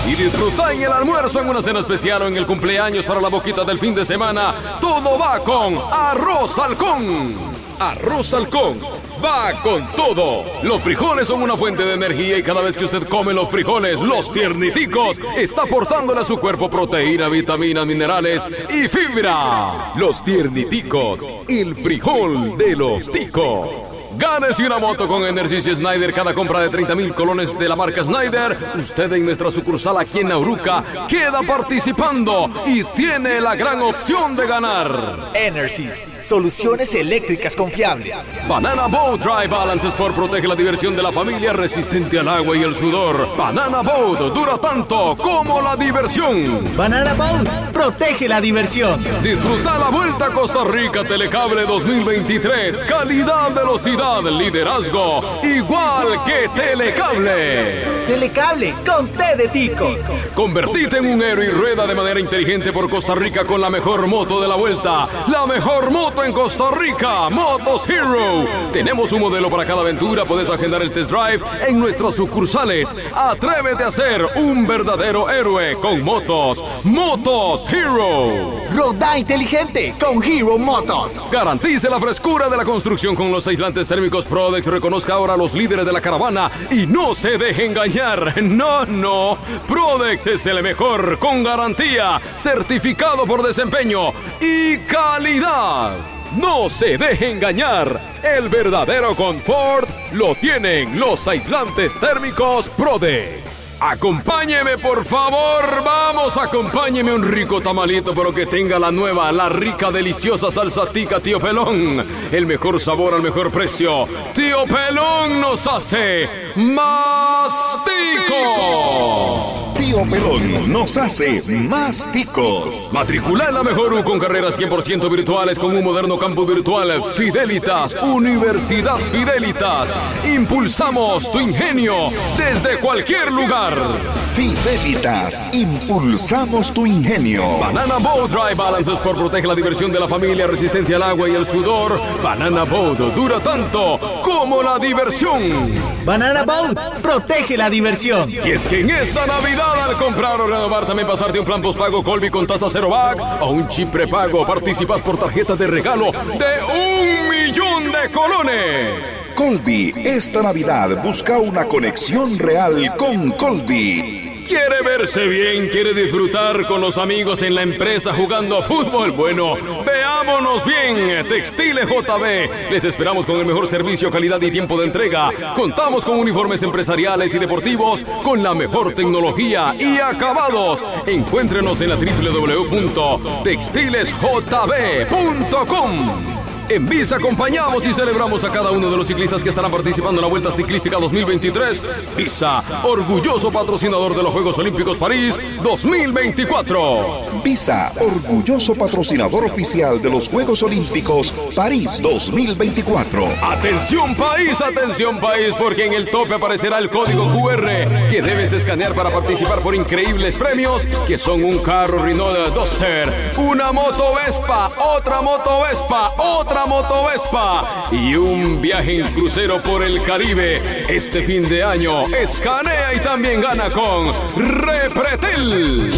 Speaker 17: Y disfruta en el almuerzo, en una cena especial o en el cumpleaños para la boquita del fin de semana. Todo va con Arroz Halcón. Arroz Halcón va con todo. Los frijoles son una fuente de energía y cada vez que usted come los frijoles, los tierniticos, está aportándole a su cuerpo proteína, vitaminas, minerales y fibra. Los tierniticos, el frijol de los ticos. Gánese una moto con Energy Snyder. Cada compra de 30 mil colones de la marca Snyder. Usted en nuestra sucursal aquí en Nauruca queda participando y tiene la gran opción de ganar.
Speaker 18: Enersys, soluciones eléctricas confiables.
Speaker 17: Banana Boat Dry Balance Sport protege la diversión de la familia resistente al agua y el sudor. Banana Boat dura tanto como la diversión.
Speaker 18: Banana Boat protege la diversión.
Speaker 17: Disfruta la Vuelta a Costa Rica Telecable 2023. Calidad, velocidad, liderazgo, igual que Telecable.
Speaker 18: Telecable con T de ticos.
Speaker 17: Convertite en un héroe y rueda de manera inteligente por Costa Rica con la mejor moto de la vuelta. La mejor moto en Costa Rica, Motos Hero. Tenemos un modelo para cada aventura. Puedes agendar el test drive en nuestras sucursales. Atrévete a ser un verdadero héroe con motos. Motos Hero.
Speaker 18: Roda inteligente con Hero Motos.
Speaker 17: Garantice la frescura de la construcción con los aislantes térmicos Prodex. Reconozca ahora a los líderes de la caravana y no se deje engañar. (laughs) No, no. Prodex es el mejor con garantía, certificado por desempeño y calidad. No se deje engañar. El verdadero confort lo tienen los aislantes térmicos Prodex. Acompáñeme, por favor. Vamos, acompáñeme un rico tamalito, pero que tenga la nueva, la rica, deliciosa salsa tica, tío Pelón. El mejor sabor al mejor precio. Tío Pelón nos hace más ticos.
Speaker 1: Tío Pelón nos hace más ticos.
Speaker 17: Matricula en la mejor U con carreras 100% virtuales con un moderno campus virtual. Fidelitas, Universidad Fidelitas. Impulsamos tu ingenio desde cualquier lugar.
Speaker 1: Fidelitas, impulsamos tu ingenio.
Speaker 17: Banana Boat Dry Balance Sport protege la diversión de la familia, resistencia al agua y el sudor. Banana Boat dura tanto como la diversión.
Speaker 18: Banana Boat protege la diversión.
Speaker 17: Y es que en esta Navidad al comprar o renovar también pasarte un plan pago Colby con tasa cero back o un chip prepago participas por tarjeta de regalo de un millón de colones.
Speaker 1: Colby, esta Navidad busca una conexión real con Colby.
Speaker 17: ¿Quiere verse bien? ¿Quiere disfrutar con los amigos en la empresa jugando a fútbol? Bueno, veámonos bien. Textiles JB. Les esperamos con el mejor servicio, calidad y tiempo de entrega. Contamos con uniformes empresariales y deportivos con la mejor tecnología y acabados. Encuéntrenos en la www.textilesjb.com. En Visa acompañamos y celebramos a cada uno de los ciclistas que estarán participando en la Vuelta Ciclística 2023. Visa, orgulloso patrocinador de los Juegos Olímpicos París 2024.
Speaker 1: Visa, orgulloso patrocinador oficial de los Juegos Olímpicos París 2024.
Speaker 17: Atención país, atención país, porque en el tope aparecerá el código QR que debes escanear para participar por increíbles premios que son un carro Renault Duster, una moto Vespa, otra moto Vespa, otra moto Vespa y un viaje en crucero por el Caribe. Este fin de año escanea y también gana con Repretel.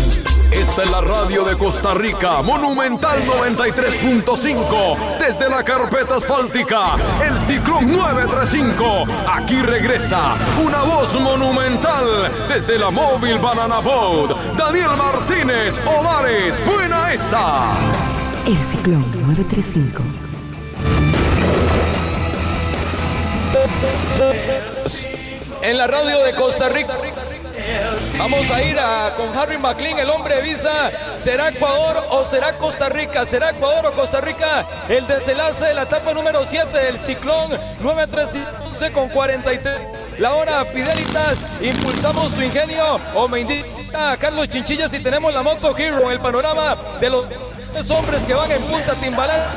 Speaker 17: Esta es la radio de Costa Rica, Monumental 93.5, desde la carpeta asfáltica, el Ciclón 935. Aquí regresa una voz monumental desde la móvil Banana Boat. Daniel Martínez Olares, buena esa.
Speaker 19: El Ciclón 935.
Speaker 6: En la radio de Costa Rica. Vamos a ir a- con Harry McLean, el hombre de visa. ¿Será Ecuador o será Costa Rica? ¿Será Ecuador o Costa Rica? El desenlace de la etapa número 7 del ciclón 913 con 43. La hora Fidelitas, impulsamos tu ingenio. O me indica Carlos Chinchilla si tenemos la moto Hero, el panorama de los hombres que van en punta timbalada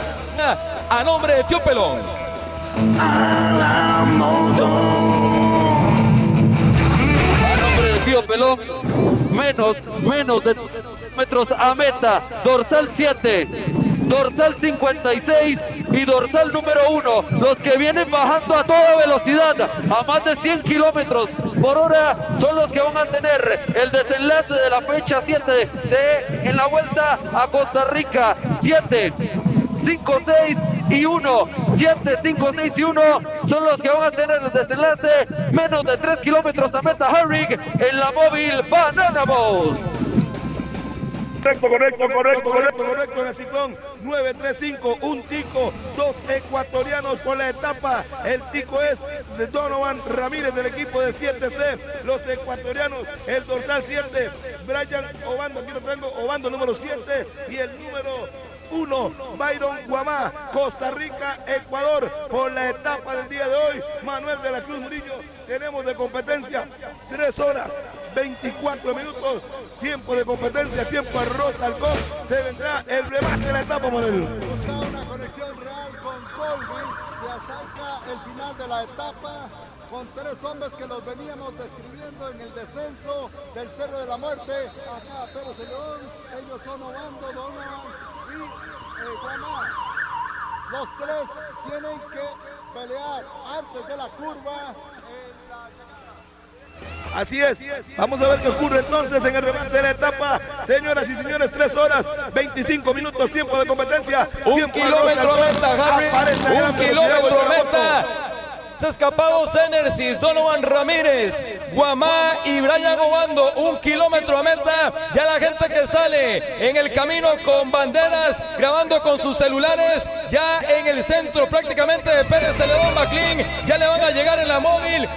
Speaker 6: a nombre de Tío Pelón.
Speaker 21: A nombre de Tío Pelón, menos, menos de metros a meta, dorsal 7, dorsal 56 y dorsal número 1, los que vienen bajando a toda velocidad, a más de 100 kilómetros por hora, son los que van a tener el desenlace de la fecha 7 de en la vuelta a Costa Rica, 7. 5, 6 y 1. 7, 5, 6 y 1 son los que van a tener el desenlace. Menos de 3 kilómetros a meta Harrig en la móvil Banana Boat.
Speaker 3: Correcto, correcto, correcto, correcto, correcto en el ciclón 935, un tico, dos ecuatorianos por la etapa. El tico es de Donovan Ramírez del equipo de 7C. Los ecuatorianos, el dorsal 7, Brian Obando, aquí lo tengo, Obando número 7 y el número 1, Byron Guamá, Costa Rica, Ecuador, por la etapa del día de hoy. Manuel de la Cruz Murillo, tenemos de competencia 3 horas 24 minutos, tiempo de competencia, tiempo arroz halcón, se vendrá el remate de la etapa, Manuel.
Speaker 4: Una conexión real con Colby. Se acerca el final de la etapa con tres hombres que los veníamos describiendo en el descenso del Cerro de la Muerte. Acá Pérez León, ellos son Obando, Donovan y eh. Los tres tienen que pelear antes de la curva. en la-
Speaker 3: Así es. Vamos a ver qué ocurre entonces en el remate de la etapa. Señoras y señores, 3 horas, 25 minutos, tiempo de competencia.
Speaker 6: Un kilómetro meta, Harry. Un kilómetro a Escapados Enersis, Donovan Ramírez, Guamá y Brian Obando, un kilómetro a meta. Ya la gente que sale en el camino con banderas, grabando con sus celulares, ya en el centro prácticamente de Pérez Celedón McLean, ya le van a llegar en la móvil.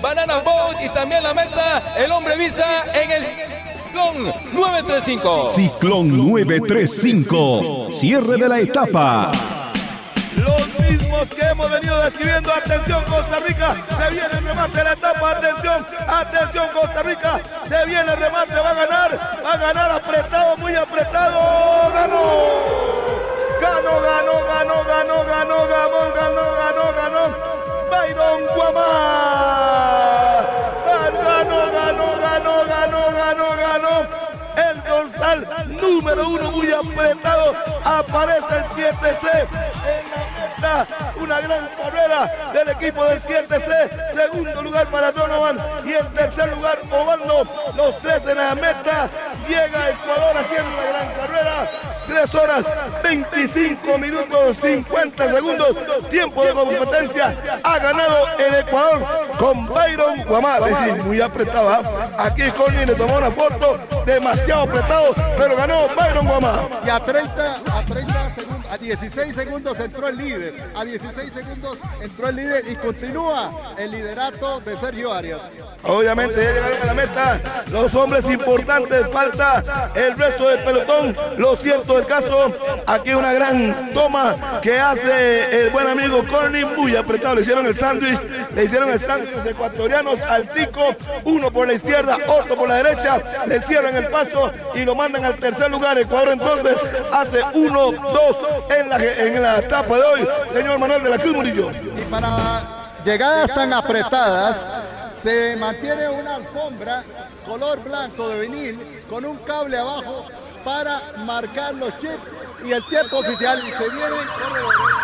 Speaker 6: Banana Boat y también la meta, el hombre visa en el ciclón 935.
Speaker 1: Ciclón 935. Cierre de la etapa.
Speaker 3: Los mismos que hemos venido describiendo. Atención Costa Rica, se viene el remate de la etapa, atención, atención Costa Rica, se viene el remate, va a ganar, va a ganar apretado, muy apretado, ganó. Ganó, ganó, ganó, ganó, ganó, ganó, ganó, ganó, ganó. Byron Guamá. Ganó, ganó, ganó, ganó, ganó, ganó. El dorsal número uno muy apretado. Aparece el 7C en la meta. Una gran carrera del equipo del 7C. Segundo lugar para Donovan. Y en tercer lugar Obando. Los tres en la meta. Llega Ecuador haciendo una gran carrera. 3 horas 25 minutos 50 segundos. Tiempo de competencia. Ha ganado el Ecuador con Byron Guamá. Es decir, muy apretado. ¿ah? Aquí Connie le tomó una foto. Demasiado apretado. Pero ganó Byron Guamá.
Speaker 4: Y a 30, a 30 segundos, a 16 segundos entró el líder. A 16 segundos entró el líder y continúa el liderato de Sergio Arias.
Speaker 3: Obviamente ya llegaron a la meta los hombres importantes, falta el resto del pelotón. Lo cierto del caso, aquí una gran toma que hace el buen amigo Corny, muy apretado, le hicieron el sándwich, le hicieron el sándwich los ecuatorianos al tico, uno por la izquierda, otro por la derecha, le cierran el paso y lo mandan al tercer lugar. Ecuador entonces hace uno, dos en la, en la etapa de hoy, señor Manuel de la Cruz Murillo.
Speaker 4: Y para llegadas tan apretadas, se mantiene una alfombra color blanco de vinil con un cable abajo para marcar los chips y el tiempo oficial y se viene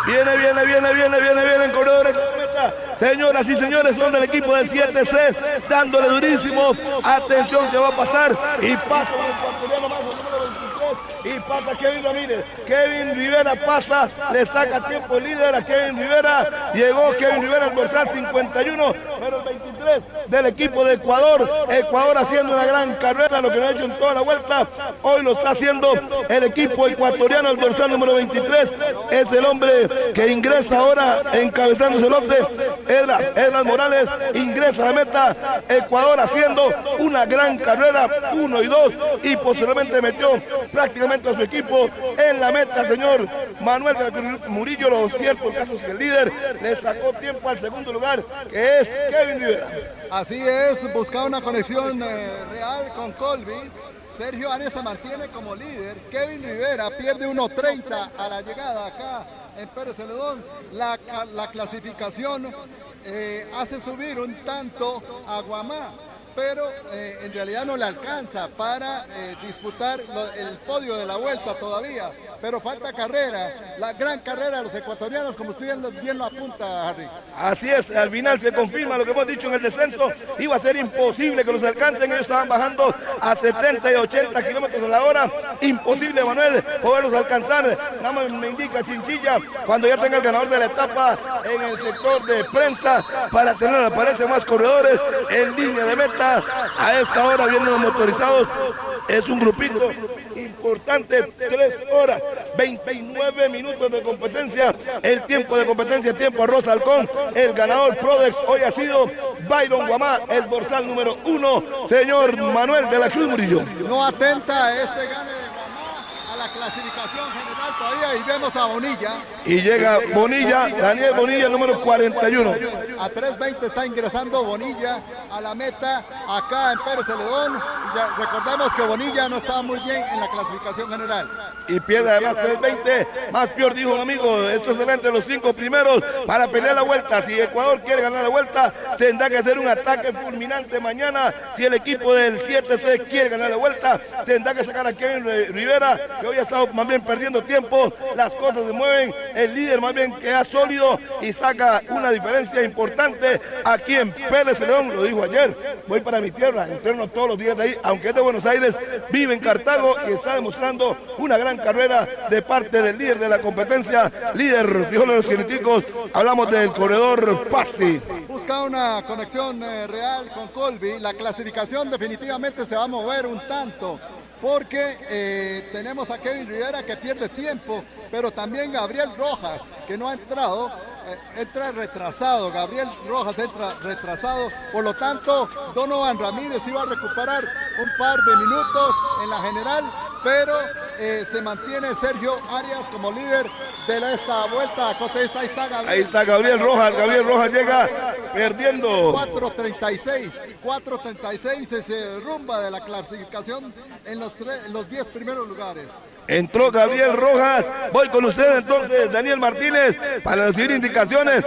Speaker 3: Viene, viene, viene, viene, viene, vienen corredores. Señoras y señores, son del equipo del 7C, dándole durísimo. Atención que va a pasar y pasa un ecuatoriano más, el número 23, y pasa Kevin Ramírez. Kevin Rivera pasa, le saca tiempo el líder a Kevin Rivera. Llegó Kevin Rivera al dorsal 51, pero el 23 del equipo de Ecuador. Ecuador haciendo una gran carrera, lo que no ha hecho en toda la vuelta. Hoy lo está haciendo el equipo ecuatoriano, el dorsal número 23. Es el hombre que ingresa ahora encabezando el lote. Edras, Edras Morales ingresa a la meta. Ecuador haciendo una gran carrera, uno y dos, y posteriormente metió prácticamente a su equipo en la meta, señor Manuel de Murillo. Lo cierto, el caso que el líder le sacó tiempo al segundo lugar, que es Kevin Rivera.
Speaker 4: Así es, buscaba una conexión eh, real con Colby. Sergio Arias mantiene como líder. Kevin Rivera pierde 1.30 a la llegada acá en Pérez Celedón. La, la clasificación eh, hace subir un tanto a Guamá, pero eh, en realidad no le alcanza para eh, disputar el podio de la vuelta todavía. Pero falta carrera, la gran carrera de los ecuatorianos, como usted bien lo apunta, Harry.
Speaker 3: Así es, al final se confirma lo que hemos dicho en el descenso. Iba a ser imposible que los alcancen. Ellos estaban bajando a 70 y 80 kilómetros a la hora. Imposible, Manuel, poderlos alcanzar. Nada más me indica Chinchilla cuando ya tenga el ganador de la etapa en el sector de prensa para tener, aparece más corredores en línea de meta. A esta hora vienen los motorizados. Es un grupito importante, 3 horas, 29 minutos de competencia. El tiempo de competencia, tiempo a Rosa Halcón. El ganador Prodex hoy ha sido Byron Guamá, el dorsal número uno, señor Manuel de la Cruz Murillo.
Speaker 4: No atenta a este gane de Guamá a la clasificación general todavía y vemos a Bonilla.
Speaker 3: Y llega Bonilla, Daniel Bonilla, el número 41.
Speaker 4: A 3.20 está ingresando Bonilla a la meta acá en Pérez Celedón. Ya recordemos que Bonilla no estaba muy bien en la clasificación general.
Speaker 3: y pierde además 3.20. Más peor dijo un amigo, esto será entre los cinco primeros para pelear la vuelta. Si Ecuador quiere ganar la vuelta, tendrá que hacer un ataque fulminante mañana. Si el equipo del 7C quiere ganar la vuelta, tendrá que sacar a Kevin Rivera, que hoy ha estado más bien perdiendo tiempo. Las cosas se mueven. El líder más bien queda sólido y saca una diferencia importante aquí en Pérez León. Lo dijo ayer, voy para mi tierra, entreno todos los días de ahí, aunque es de Buenos Aires, vive en Cartago y está demostrando una gran carrera de parte del líder de la competencia, líder frijol de los científicos. Hablamos del corredor Pasti.
Speaker 4: Busca una conexión eh, real con Colby. La clasificación definitivamente se va a mover un tanto. Porque eh, tenemos a Kevin Rivera que pierde tiempo, pero también Gabriel Rojas, que no ha entrado, eh, entra retrasado. Gabriel Rojas entra retrasado. Por lo tanto, Donovan Ramírez iba a recuperar un par de minutos en la general pero eh, se mantiene Sergio Arias como líder de la- esta vuelta. Costa, ahí está, ahí está Gabriel.
Speaker 3: Ahí está Gabriel Rojas. Gabriel Rojas llega perdiendo.
Speaker 4: 4.36, 4.36 se derrumba de la clasificación en los, en los 10 primeros lugares.
Speaker 3: Entró Gabriel Rojas. Voy con usted entonces, Daniel Martínez, para recibir indicaciones.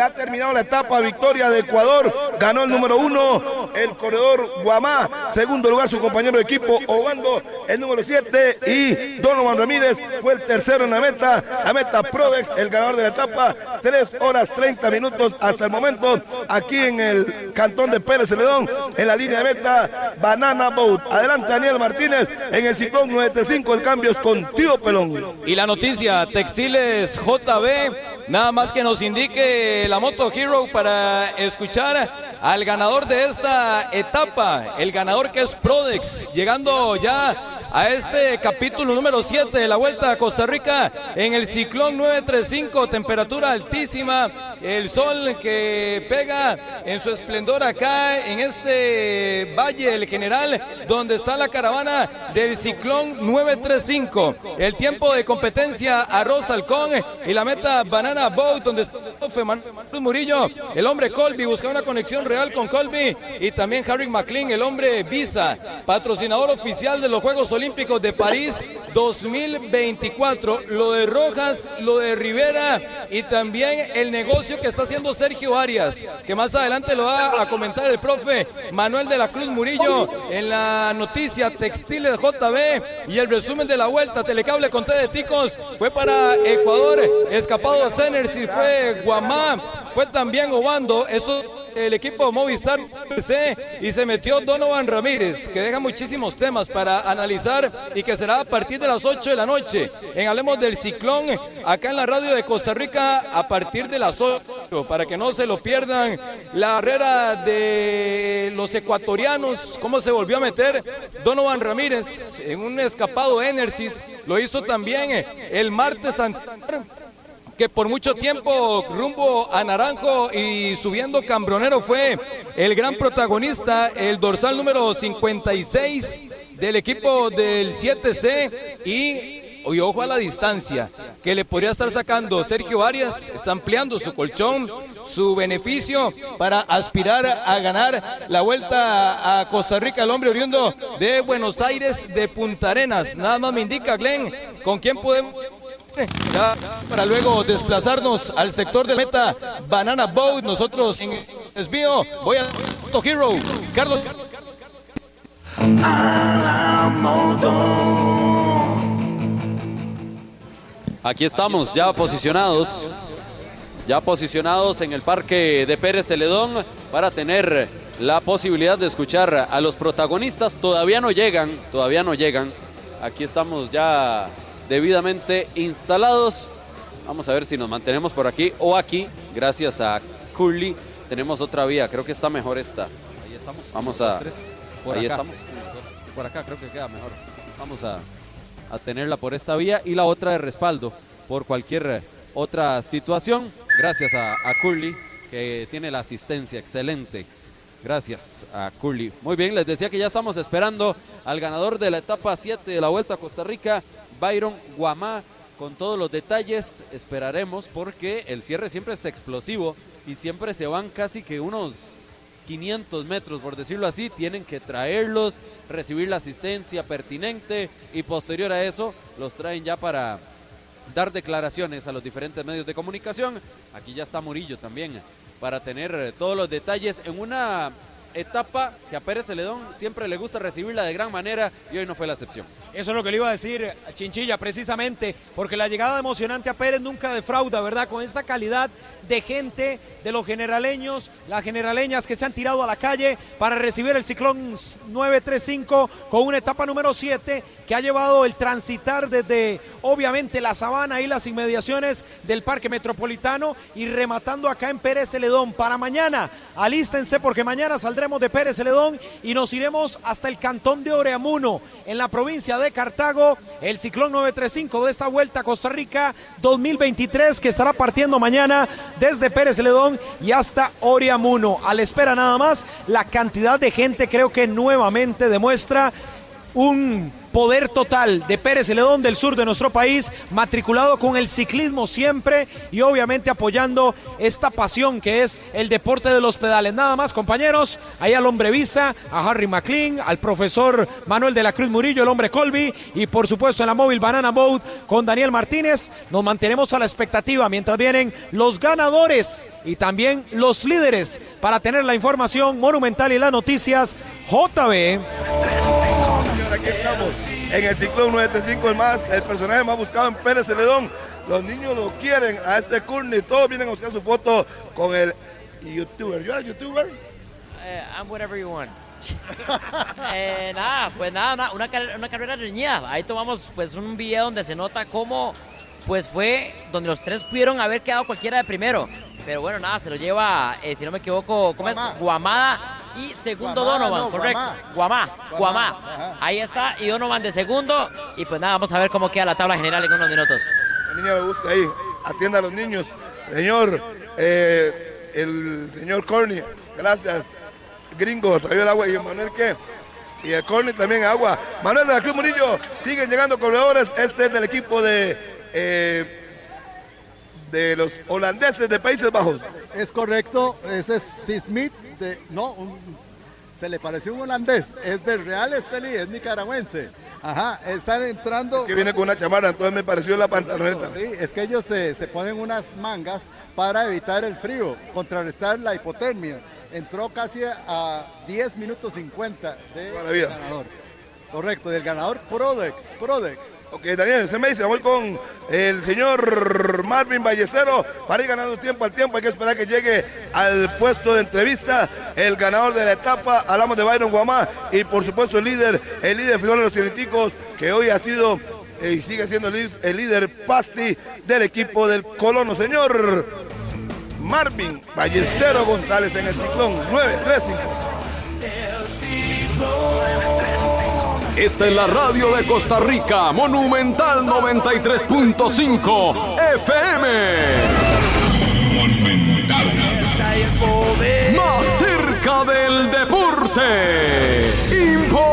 Speaker 3: Ha terminado la etapa victoria de Ecuador. Ganó el número uno, el corredor Guamá. Segundo lugar, su compañero de equipo, Obando, el número siete. Y Donovan Ramírez fue el tercero en la meta. La meta Prodex, el ganador de la etapa. Tres horas 30 minutos hasta el momento. Aquí en el cantón de Pérez Celedón, en la línea de meta, Banana Boat. Adelante, Daniel Martínez, en el ciclón 935. El cambio con Pelón.
Speaker 6: Y la noticia, Textiles JB, nada más que nos indique la Moto Hero para escuchar al ganador de esta etapa, el ganador que es Prodex, llegando ya a este capítulo número 7 de la Vuelta a Costa Rica en el ciclón 935, temperatura altísima, el sol que pega en su esplendor acá en este Valle del General, donde está la caravana del ciclón 935. El tiempo de competencia Arroz Halcón y la meta Banana Boat, donde está Manuel Murillo, el hombre Colby, busca una conexión real con Colby y también Harry McLean, el hombre Visa, patrocinador oficial de los Juegos Olímpicos de París 2024. Lo de Rojas, lo de Rivera y también el negocio que está haciendo Sergio Arias, que más adelante lo va a comentar el profe Manuel de la Cruz Murillo en la noticia Textiles JB y el resumen de la vuelta. Telecable con T de Ticos fue para Ecuador, escapado Seners y fue Guamá, fue también Obando. Eso el equipo Movistar PC y se metió Donovan Ramírez, que deja muchísimos temas para analizar y que será a partir de las 8 de la noche. En Hablemos del Ciclón, acá en la radio de Costa Rica, a partir de las 8, para que no se lo pierdan. La carrera de los ecuatorianos, cómo se volvió a meter Donovan Ramírez en un escapado Enersis, lo hizo también el martes anterior que por mucho tiempo rumbo a Naranjo y subiendo Cambronero fue el gran protagonista, el dorsal número 56 del equipo del 7C y, ojo a la distancia que le podría estar sacando Sergio Arias, está ampliando su colchón, su beneficio para aspirar a ganar la vuelta a Costa Rica, el hombre oriundo de Buenos Aires, de Punta Arenas. Nada más me indica Glenn, con quién podemos para luego desplazarnos al sector de meta Banana Boat. Nosotros en desvío voy a Hero. Carlos.
Speaker 22: Aquí estamos ya posicionados, ya posicionados en el parque de Pérez Celedón para tener la posibilidad de escuchar a los protagonistas. Todavía no llegan, todavía no llegan. Aquí estamos ya debidamente instalados. Vamos a ver si nos mantenemos por aquí o aquí, gracias a Curly. Tenemos otra vía, creo que está mejor esta.
Speaker 23: Ahí estamos.
Speaker 22: Vamos a...
Speaker 23: Por
Speaker 22: ahí
Speaker 23: acá.
Speaker 22: estamos.
Speaker 23: Por acá creo que queda mejor.
Speaker 22: Vamos a, a tenerla por esta vía y la otra de respaldo por cualquier otra situación. Gracias a, a Curly, que tiene la asistencia excelente. Gracias a Curly. Muy bien, les decía que ya estamos esperando al ganador de la etapa 7 de la Vuelta a Costa Rica, Byron Guamá. Con todos los detalles esperaremos porque el cierre siempre es explosivo y siempre se van casi que unos 500 metros, por decirlo así, tienen que traerlos, recibir la asistencia pertinente y posterior a eso los traen ya para dar declaraciones a los diferentes medios de comunicación. Aquí ya está Murillo también para tener eh, todos los detalles en una etapa que a Pérez Celedón siempre le gusta recibirla de gran manera y hoy no fue la excepción.
Speaker 5: Eso es lo que le iba a decir Chinchilla, precisamente, porque la llegada emocionante a Pérez nunca defrauda, ¿verdad? Con esta calidad de gente, de los generaleños, las generaleñas que se han tirado a la calle para recibir el ciclón 935 con una etapa número 7 que ha llevado el transitar desde, obviamente, la sabana y las inmediaciones del Parque Metropolitano y rematando acá en Pérez Celedón. Para mañana, alístense porque mañana de Pérez Celedón y nos iremos hasta el cantón de Oreamuno, en la provincia de Cartago, el ciclón 935 de esta vuelta a Costa Rica 2023 que estará partiendo mañana desde Pérez Celedón y hasta Oreamuno. A la espera nada más, la cantidad de gente creo que nuevamente demuestra un poder total de Pérez Celedón del sur de nuestro país, matriculado con el ciclismo siempre y obviamente apoyando esta pasión que es el deporte de los pedales. Nada más, compañeros, ahí al hombre Visa, a Harry McLean, al profesor Manuel de la Cruz Murillo, el hombre Colby y por supuesto en la móvil Banana Boat con Daniel Martínez. Nos mantenemos a la expectativa mientras vienen los ganadores y también los líderes para tener la información monumental y las noticias JB.
Speaker 3: Aquí estamos en el ciclón 95, el más, el personaje más buscado en Pérez Celedón. Los niños lo quieren a este Courtney, todos vienen a buscar su foto con el youtuber. ¿Yo era youtuber?
Speaker 24: Eh, I'm whatever you want. (laughs) Eh, nada, pues nada, nada, una, carrera, una carrera reñida. Ahí tomamos pues un video donde se nota cómo pues fue donde los tres pudieron haber quedado cualquiera de primero. Pero bueno, nada, se lo lleva, eh, si no me equivoco, ¿cómo
Speaker 4: Guamá.
Speaker 24: es? Guamada y segundo
Speaker 4: Guamá,
Speaker 24: Donovan,
Speaker 4: no,
Speaker 24: correcto.
Speaker 4: Guamá.
Speaker 24: Guamá, Guamá. Ahí está, y Donovan de segundo. Y pues nada, vamos a ver cómo queda la tabla general en unos minutos.
Speaker 3: El niño lo busca ahí, atienda a los niños. Señor, eh, el señor Corny, gracias. Gringo, trayó el agua y Manuel qué. Y el Corny también agua. Manuel de la Cruz Murillo, siguen llegando corredores. Este es del equipo de, eh, de los holandeses de Países Bajos.
Speaker 4: Es correcto, ese es de, no, un- se le pareció un holandés, es del Real Estelí, es nicaragüense. Ajá, están entrando.
Speaker 3: Que viene con una chamarra, entonces me pareció la pantaloneta.
Speaker 4: Sí, es que ellos se, se ponen unas mangas para evitar el frío, contrarrestar la hipotermia. Entró casi a 10 minutos 50 del
Speaker 3: Maravilla.
Speaker 4: ganador. Correcto, del ganador Prodex. Prodex.
Speaker 3: Ok, Daniel, se me dice, vamos con el señor Marvin Ballestero para ir ganando tiempo al tiempo. Hay que esperar que llegue al puesto de entrevista el ganador de la etapa. Hablamos de Byron Guamá y por supuesto el líder, el líder de los Tiriticos, que hoy ha sido eh, y sigue siendo el, lí- el líder Pasti del equipo del Colono. Señor Marvin Ballestero González en el ciclón 935.
Speaker 17: Esta es la radio de Costa Rica, Monumental 93.5 FM. Más cerca del deporte. Imposible.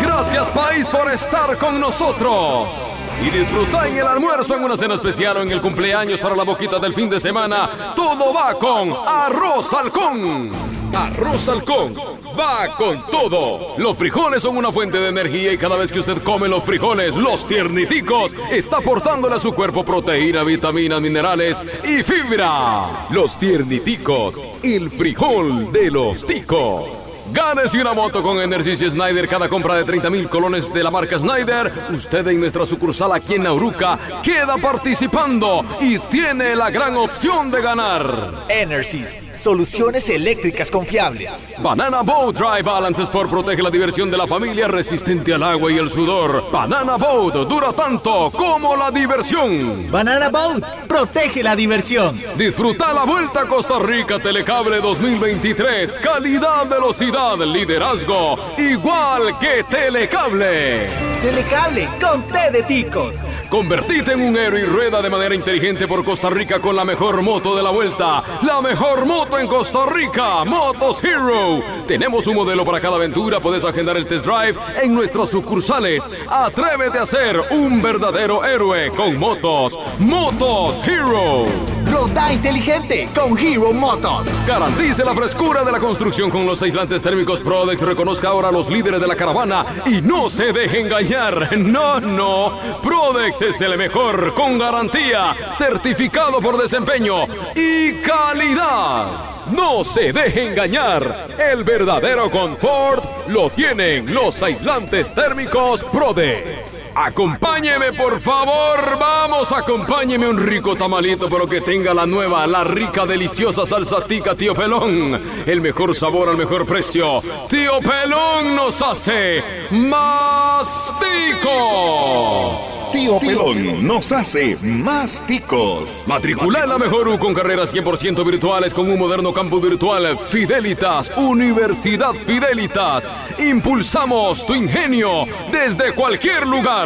Speaker 17: Gracias país por estar con nosotros. Y disfruta en el almuerzo, en una cena especial o en el cumpleaños para la boquita del fin de semana. Todo va con Arroz Halcón. Arroz Halcón va con todo. Los frijoles son una fuente de energía y cada vez que usted come los frijoles, los tierniticos, está aportándole a su cuerpo proteína, vitaminas, minerales y fibra. Los tierniticos, el frijol de los ticos. Gánese una moto con Ejercicio Snyder cada compra de 30 mil colones de la marca Snyder. Usted en nuestra sucursal aquí en Nauruca queda participando y tiene la gran opción de ganar.
Speaker 18: Enersys, soluciones eléctricas confiables.
Speaker 17: Banana Boat Dry Balance Sport protege la diversión de la familia resistente al agua y el sudor. Banana Boat dura tanto como la diversión.
Speaker 18: Banana Boat protege la diversión.
Speaker 17: Disfruta la Vuelta a Costa Rica Telecable 2023. Calidad, velocidad, liderazgo, igual que Telecable.
Speaker 18: Telecable con T de ticos.
Speaker 17: Convertite en un héroe y rueda de manera inteligente por Costa Rica con la mejor moto de la vuelta. La mejor moto en Costa Rica, Motos Hero. Tenemos un modelo para cada aventura. Puedes agendar el test drive en nuestras sucursales. Atrévete a ser un verdadero héroe con motos. Motos Hero.
Speaker 18: Roda inteligente con Hero Motos.
Speaker 17: Garantice la frescura de la construcción con los aislantes térmicos Prodex. Reconozca ahora a los líderes de la caravana y no se deje engañar. No, no. Prodex es el mejor con garantía, certificado por desempeño y calidad. No se deje engañar. El verdadero confort lo tienen los aislantes térmicos Prodex. Acompáñeme, por favor. Vamos, acompáñeme un rico tamalito, pero que tenga la nueva, la rica, deliciosa salsa tica, tío Pelón. El mejor sabor al mejor precio. Tío Pelón nos hace más ticos.
Speaker 1: Tío Pelón nos hace más ticos.
Speaker 17: Matricula en la mejor U con carreras 100% virtuales con un moderno campus virtual. Fidelitas, Universidad Fidelitas. Impulsamos tu ingenio desde cualquier lugar.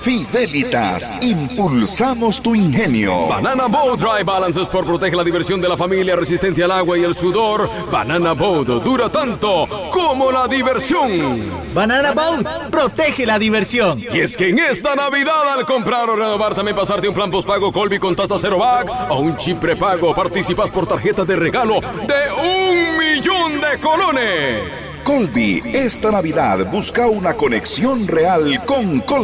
Speaker 1: Fidelitas, impulsamos tu ingenio.
Speaker 17: Banana Boat Dry Balance Sport protege la diversión de la familia, resistente al agua y el sudor. Banana Boat dura tanto como la diversión.
Speaker 18: Banana Boat protege la diversión.
Speaker 17: Y es que en esta Navidad al comprar o renovar también pasarte un plan postpago Colby con tasa cero back o un chip prepago participas por tarjeta de regalo de un millón de colones.
Speaker 1: Colby, esta Navidad busca una conexión real con Colby.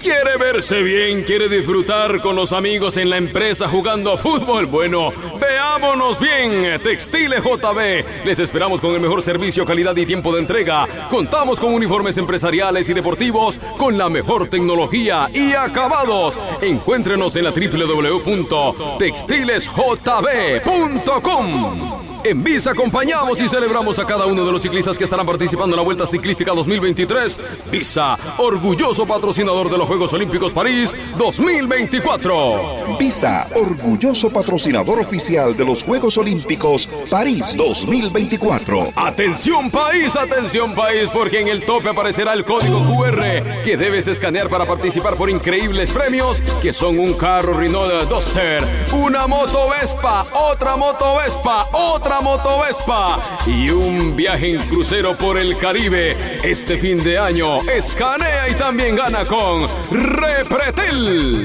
Speaker 17: ¿Quiere verse bien? ¿Quiere disfrutar con los amigos en la empresa jugando a fútbol? Bueno, veámonos bien. Textiles JB. Les esperamos con el mejor servicio, calidad y tiempo de entrega. Contamos con uniformes empresariales y deportivos con la mejor tecnología y acabados. Encuéntrenos en la www.textilesjb.com. En Visa acompañamos y celebramos a cada uno de los ciclistas que estarán participando en la Vuelta Ciclística 2023. Visa, orgulloso patrocinador de los Juegos Olímpicos París 2024.
Speaker 1: Visa, orgulloso patrocinador oficial de los Juegos Olímpicos París 2024.
Speaker 17: Atención país, atención país, porque en el tope aparecerá el código QR que debes escanear para participar por increíbles premios que son un carro Renault Duster, una moto Vespa, otra moto Vespa, otra moto Vespa y un viaje en crucero por el Caribe. Este fin de año escanea y también gana con Repretel.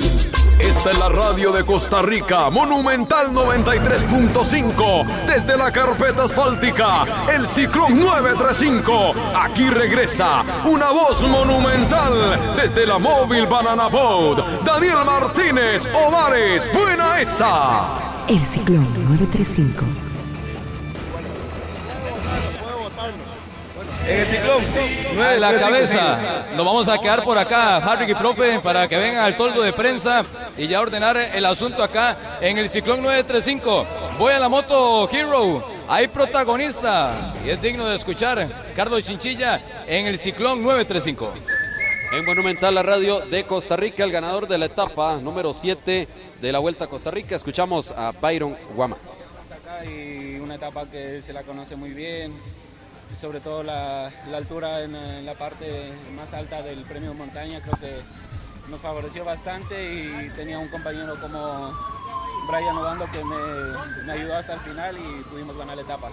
Speaker 17: Esta es la radio de Costa Rica, Monumental 93.5, desde la carpeta asfáltica, el Ciclón 935. Aquí regresa una voz monumental desde la móvil Banana Boat. Daniel Martínez, Ovares, buena esa.
Speaker 19: El ciclón 935.
Speaker 6: En el ciclón, nueve la cabeza. Lo vamos a quedar por acá, Harry y profe, para que vengan al toldo de prensa y ya ordenar el asunto acá en el ciclón 935. Voy a la moto Hero. Hay protagonista y es digno de escuchar. Carlos Chinchilla en el ciclón 935.
Speaker 22: En Monumental, la radio de Costa Rica, el ganador de la etapa número 7 de la Vuelta a Costa Rica. Escuchamos a Byron Guama.
Speaker 25: acá una etapa que se la conoce muy bien, sobre todo la, la altura en, en la parte más alta del premio montaña creo que nos favoreció bastante y tenía un compañero como Brian Obando que me, me ayudó hasta el final y pudimos ganar la etapa.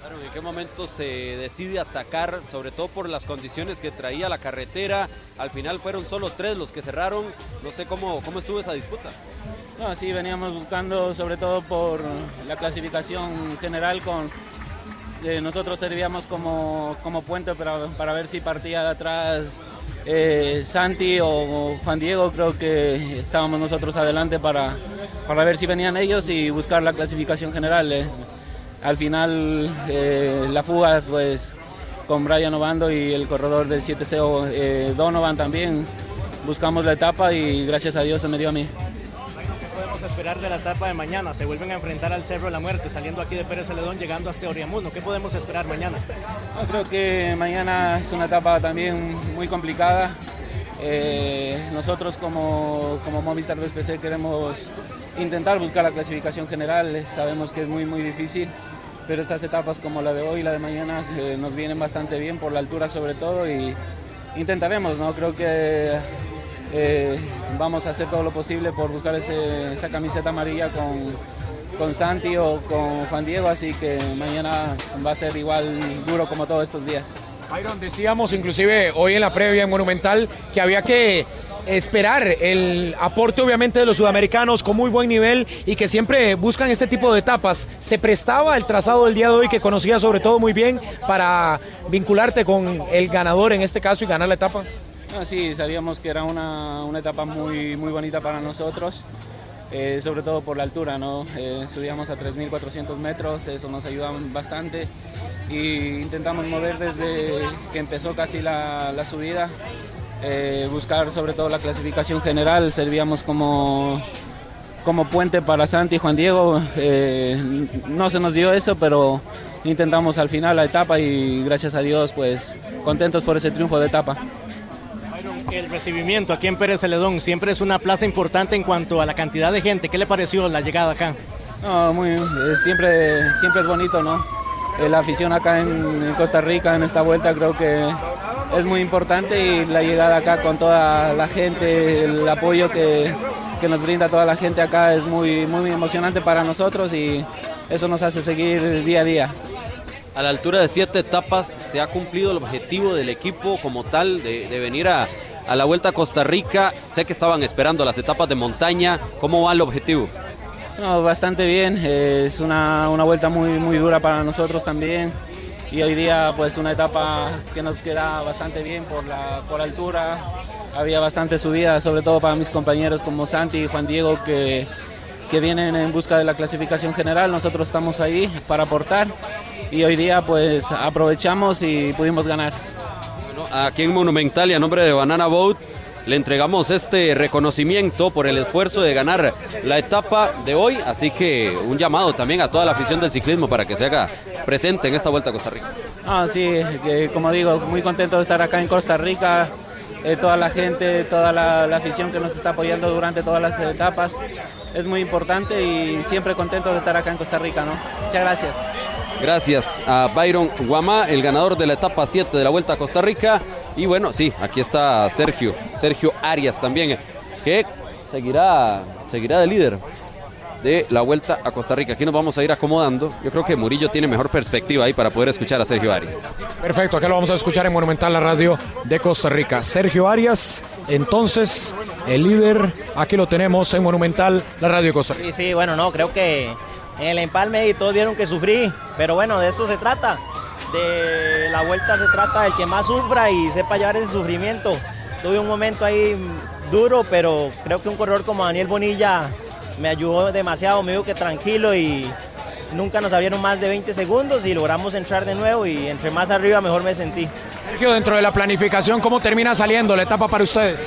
Speaker 22: Claro, ¿En qué momento se decide atacar, sobre todo por las condiciones que traía la carretera? Al final fueron solo tres los que cerraron. No sé cómo, cómo estuvo esa disputa.
Speaker 25: No, sí, veníamos buscando sobre todo por la clasificación general con eh, nosotros servíamos como, como puente para, para ver si partía de atrás eh, Santi o Juan Diego, creo que estábamos nosotros adelante para, para ver si venían ellos y buscar la clasificación general. eh. Al final la fuga pues con Brian Obando y el corredor del 7CO eh, Donovan también buscamos la etapa y gracias a Dios se me dio a mí.
Speaker 26: ¿Qué podemos esperar de la etapa de mañana? Se vuelven a enfrentar al Cerro de la Muerte, saliendo aquí de Pérez Celedón, llegando hasta Oriamuno. ¿Qué podemos esperar mañana?
Speaker 25: No, creo que mañana es una etapa también muy complicada. Eh, nosotros como, como Movistar BSPC queremos intentar buscar la clasificación general. Sabemos que es muy muy difícil, pero estas etapas como la de hoy y la de mañana eh, nos vienen bastante bien por la altura sobre todo y intentaremos. ¿no? Creo que eh, vamos a hacer todo lo posible por buscar esa camiseta amarilla con, con Santi o con Juan Diego, así que mañana va a ser igual duro como todos estos días.
Speaker 5: Byron, decíamos inclusive hoy en la previa en Monumental que había que esperar el aporte obviamente de los sudamericanos con muy buen nivel y que siempre buscan este tipo de etapas. ¿Se prestaba el trazado del día de hoy que conocía sobre todo muy bien para vincularte con el ganador en este caso y ganar la etapa?
Speaker 25: Ah, sí, sabíamos que era una, una etapa muy, muy bonita para nosotros, eh, sobre todo por la altura, ¿no? Eh, subíamos a 3.400 metros, eso nos ayuda bastante y intentamos mover desde que empezó casi la, la subida, eh, buscar sobre todo la clasificación general, servíamos como, como puente para Santi y Juan Diego, eh, no se nos dio eso, pero intentamos al final la etapa y gracias a Dios pues contentos por ese triunfo de etapa.
Speaker 26: El recibimiento aquí en Pérez Celedón siempre es una plaza importante en cuanto a la cantidad de gente. ¿Qué le pareció la llegada acá?
Speaker 25: No, muy, eh, siempre, siempre es bonito, ¿no? Eh, La afición acá en, en Costa Rica, en esta vuelta, creo que es muy importante y la llegada acá con toda la gente, el apoyo que, que nos brinda toda la gente acá es muy, muy emocionante para nosotros y eso nos hace seguir día a día.
Speaker 22: A la altura de siete etapas se ha cumplido el objetivo del equipo como tal de, de venir a, a la Vuelta a Costa Rica. Sé que estaban esperando las etapas de montaña. ¿Cómo va el objetivo?
Speaker 25: No, bastante bien, eh, es una, una vuelta muy, muy dura para nosotros también y hoy día pues una etapa que nos queda bastante bien por la, por altura, había bastante subida, sobre todo para mis compañeros como Santi y Juan Diego que, que vienen en busca de la clasificación general, nosotros estamos ahí para aportar y hoy día pues aprovechamos y pudimos ganar.
Speaker 22: Aquí en Monumental y a nombre de Banana Boat le entregamos este reconocimiento por el esfuerzo de ganar la etapa de hoy, así que un llamado también a toda la afición del ciclismo para que se haga presente en esta vuelta a Costa Rica.
Speaker 25: Ah, sí, que, como digo, muy contento de estar acá en Costa Rica, eh, toda la gente, toda la, la afición que nos está apoyando durante todas las etapas, es muy importante y siempre contento de estar acá en Costa Rica, ¿no? Muchas gracias.
Speaker 22: Gracias a Byron Guamá, el ganador de la etapa 7 de la Vuelta a Costa Rica. Y bueno, sí, aquí está Sergio, Sergio Arias también, que seguirá, seguirá de líder de la Vuelta a Costa Rica. Aquí nos vamos a ir acomodando. Yo creo que Murillo tiene mejor perspectiva ahí para poder escuchar a Sergio Arias.
Speaker 5: Perfecto, acá lo vamos a escuchar en Monumental, la radio de Costa Rica. Sergio Arias, entonces, el líder, aquí lo tenemos en Monumental, la radio de Costa Rica.
Speaker 27: Sí, sí, bueno, no, creo que en el empalme y todos vieron que sufrí, pero bueno, de eso se trata. De la vuelta se trata del que más sufra y sepa llevar ese sufrimiento. Tuve un momento ahí duro, pero creo que un corredor como Daniel Bonilla me ayudó demasiado, me dijo que tranquilo y nunca nos abrieron más de 20 segundos y logramos entrar de nuevo y entre más arriba mejor me sentí.
Speaker 5: Sergio, dentro de la planificación, ¿cómo termina saliendo la etapa para ustedes?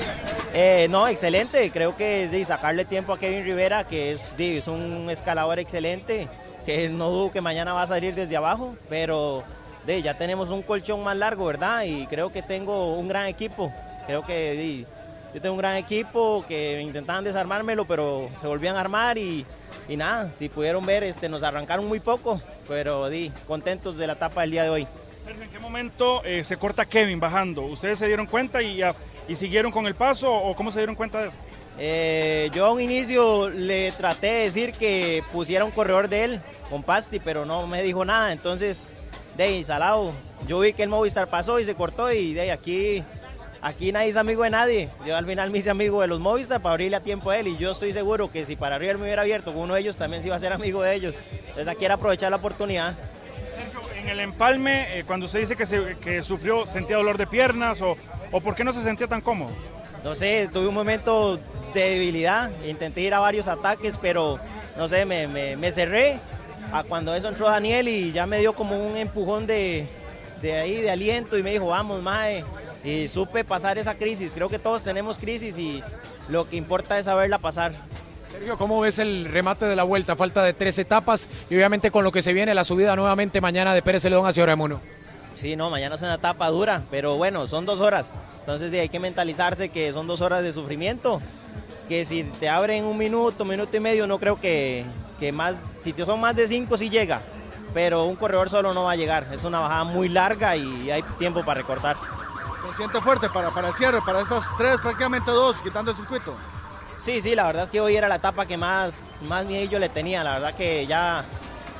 Speaker 27: Eh, no, excelente. Creo que es sacarle tiempo a Kevin Rivera, que es, un escalador excelente, que no dudo que mañana va a salir desde abajo, pero ya tenemos un colchón más largo, ¿verdad? Y creo que tengo un gran equipo. Creo que yo tengo un gran equipo que intentaban desarmármelo, pero se volvían a armar y, y nada, si pudieron ver, este, nos arrancaron muy poco, pero di, contentos de la etapa del día de hoy.
Speaker 28: Sergio, ¿en qué momento eh, se corta Kevin bajando? ¿Ustedes se dieron cuenta y, ya- y siguieron con el paso o cómo se dieron cuenta de eso?
Speaker 27: Eh, yo a un inicio le traté de decir que pusiera un corredor de él con Pasti, pero no me dijo nada. Entonces, de ahí, salado. Yo vi que el Movistar pasó y se cortó y de aquí, aquí nadie es amigo de nadie. Yo al final me hice amigo de los Movistar para abrirle a tiempo a él y yo estoy seguro que si para arriba él me hubiera abierto con uno de ellos, también se iba a ser amigo de ellos. Entonces aquí era aprovechar la oportunidad.
Speaker 28: En el empalme, eh, cuando usted dice que, se- que sufrió, sentía dolor de piernas o, o por qué no se sentía tan cómodo.
Speaker 27: No sé, tuve un momento de debilidad, intenté ir a varios ataques, pero no sé, me, me- me cerré a cuando eso entró Daniel y ya me dio como un empujón de, de ahí, de aliento y me dijo, vamos, Mae. Y supe pasar esa crisis. Creo que todos tenemos crisis y lo que importa es saberla pasar.
Speaker 5: Sergio, ¿cómo ves el remate de la vuelta? Falta de tres etapas y obviamente con lo que se viene la subida nuevamente mañana de Pérez Celedón hacia Oremuno.
Speaker 27: Sí, no, mañana es una etapa dura, pero bueno, son dos horas. Entonces hay que mentalizarse que son dos horas de sufrimiento. Que si te abren un minuto, minuto y medio, no creo que, que más, si son más de cinco, sí llega. Pero un corredor solo no va a llegar. Es una bajada muy larga y hay tiempo para recortar.
Speaker 4: Se siente fuerte para, para el cierre, para estas tres, prácticamente dos, quitando el circuito.
Speaker 27: Sí, sí, la verdad es que hoy era la etapa que más, más miedo yo le tenía. La verdad que ya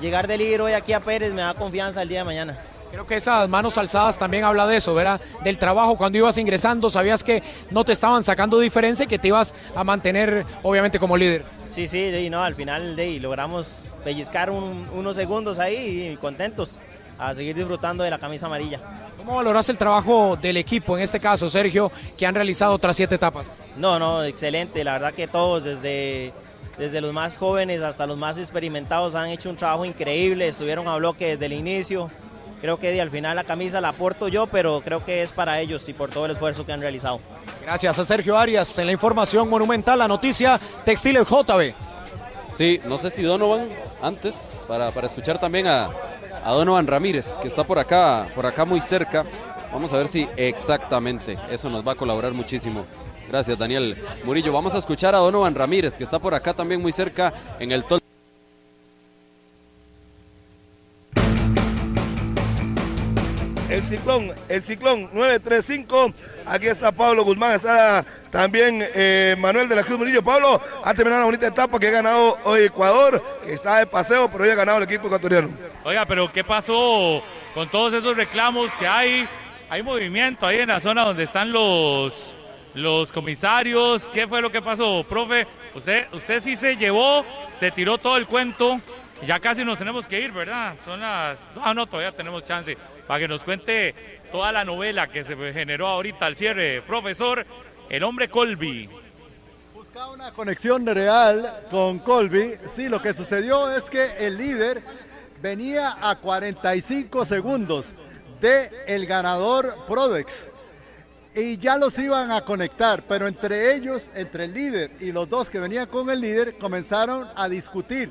Speaker 27: llegar de líder hoy aquí a Pérez me da confianza el día de mañana.
Speaker 5: Creo que esas manos alzadas también habla de eso, ¿verdad? Del trabajo cuando ibas ingresando, sabías que no te estaban sacando diferencia y que te ibas a mantener obviamente como líder.
Speaker 27: Sí, sí, y no, al final de, logramos pellizcar un- unos segundos ahí y contentos a seguir disfrutando de la camisa amarilla.
Speaker 5: ¿Cómo valoras el trabajo del equipo, en este caso, Sergio, que han realizado otras siete etapas?
Speaker 27: No, no, excelente. La verdad que todos, desde, desde los más jóvenes hasta los más experimentados, han hecho un trabajo increíble. Estuvieron a bloque desde el inicio. Creo que al final la camisa la aporto yo, pero creo que es para ellos y por todo el esfuerzo que han realizado.
Speaker 5: Gracias a Sergio Arias en la información monumental, la noticia Textiles JB.
Speaker 22: Sí, no sé si Donovan antes, para, para escuchar también a, a Donovan Ramírez, que está por acá, por acá muy cerca. Vamos a ver si exactamente eso nos va a colaborar muchísimo. Gracias, Daniel Murillo. Vamos a escuchar a Donovan Ramírez, que está por acá también muy cerca en el
Speaker 3: ciclón el Ciclón 935. Aquí está Pablo Guzmán, está también eh, Manuel de la Cruz Murillo. Pablo ha terminado una bonita etapa que ha ganado hoy Ecuador, que está de paseo, pero hoy ha ganado el equipo ecuatoriano.
Speaker 2: Oiga, pero ¿qué pasó con todos esos reclamos que hay? Hay movimiento ahí en la zona donde están los, los comisarios. ¿Qué fue lo que pasó, profe? Usted, usted sí se llevó, se tiró todo el cuento. Ya casi nos tenemos que ir, ¿verdad? Son las... Ah, no, todavía tenemos chance para que nos cuente toda la novela que se generó ahorita al cierre. Profesor, el hombre Colby.
Speaker 4: Buscaba una conexión real con Colby. Sí, lo que sucedió es que el líder venía a 45 segundos de el ganador Prodex y ya los iban a conectar, pero entre ellos, entre el líder y los dos que venían con el líder, comenzaron a discutir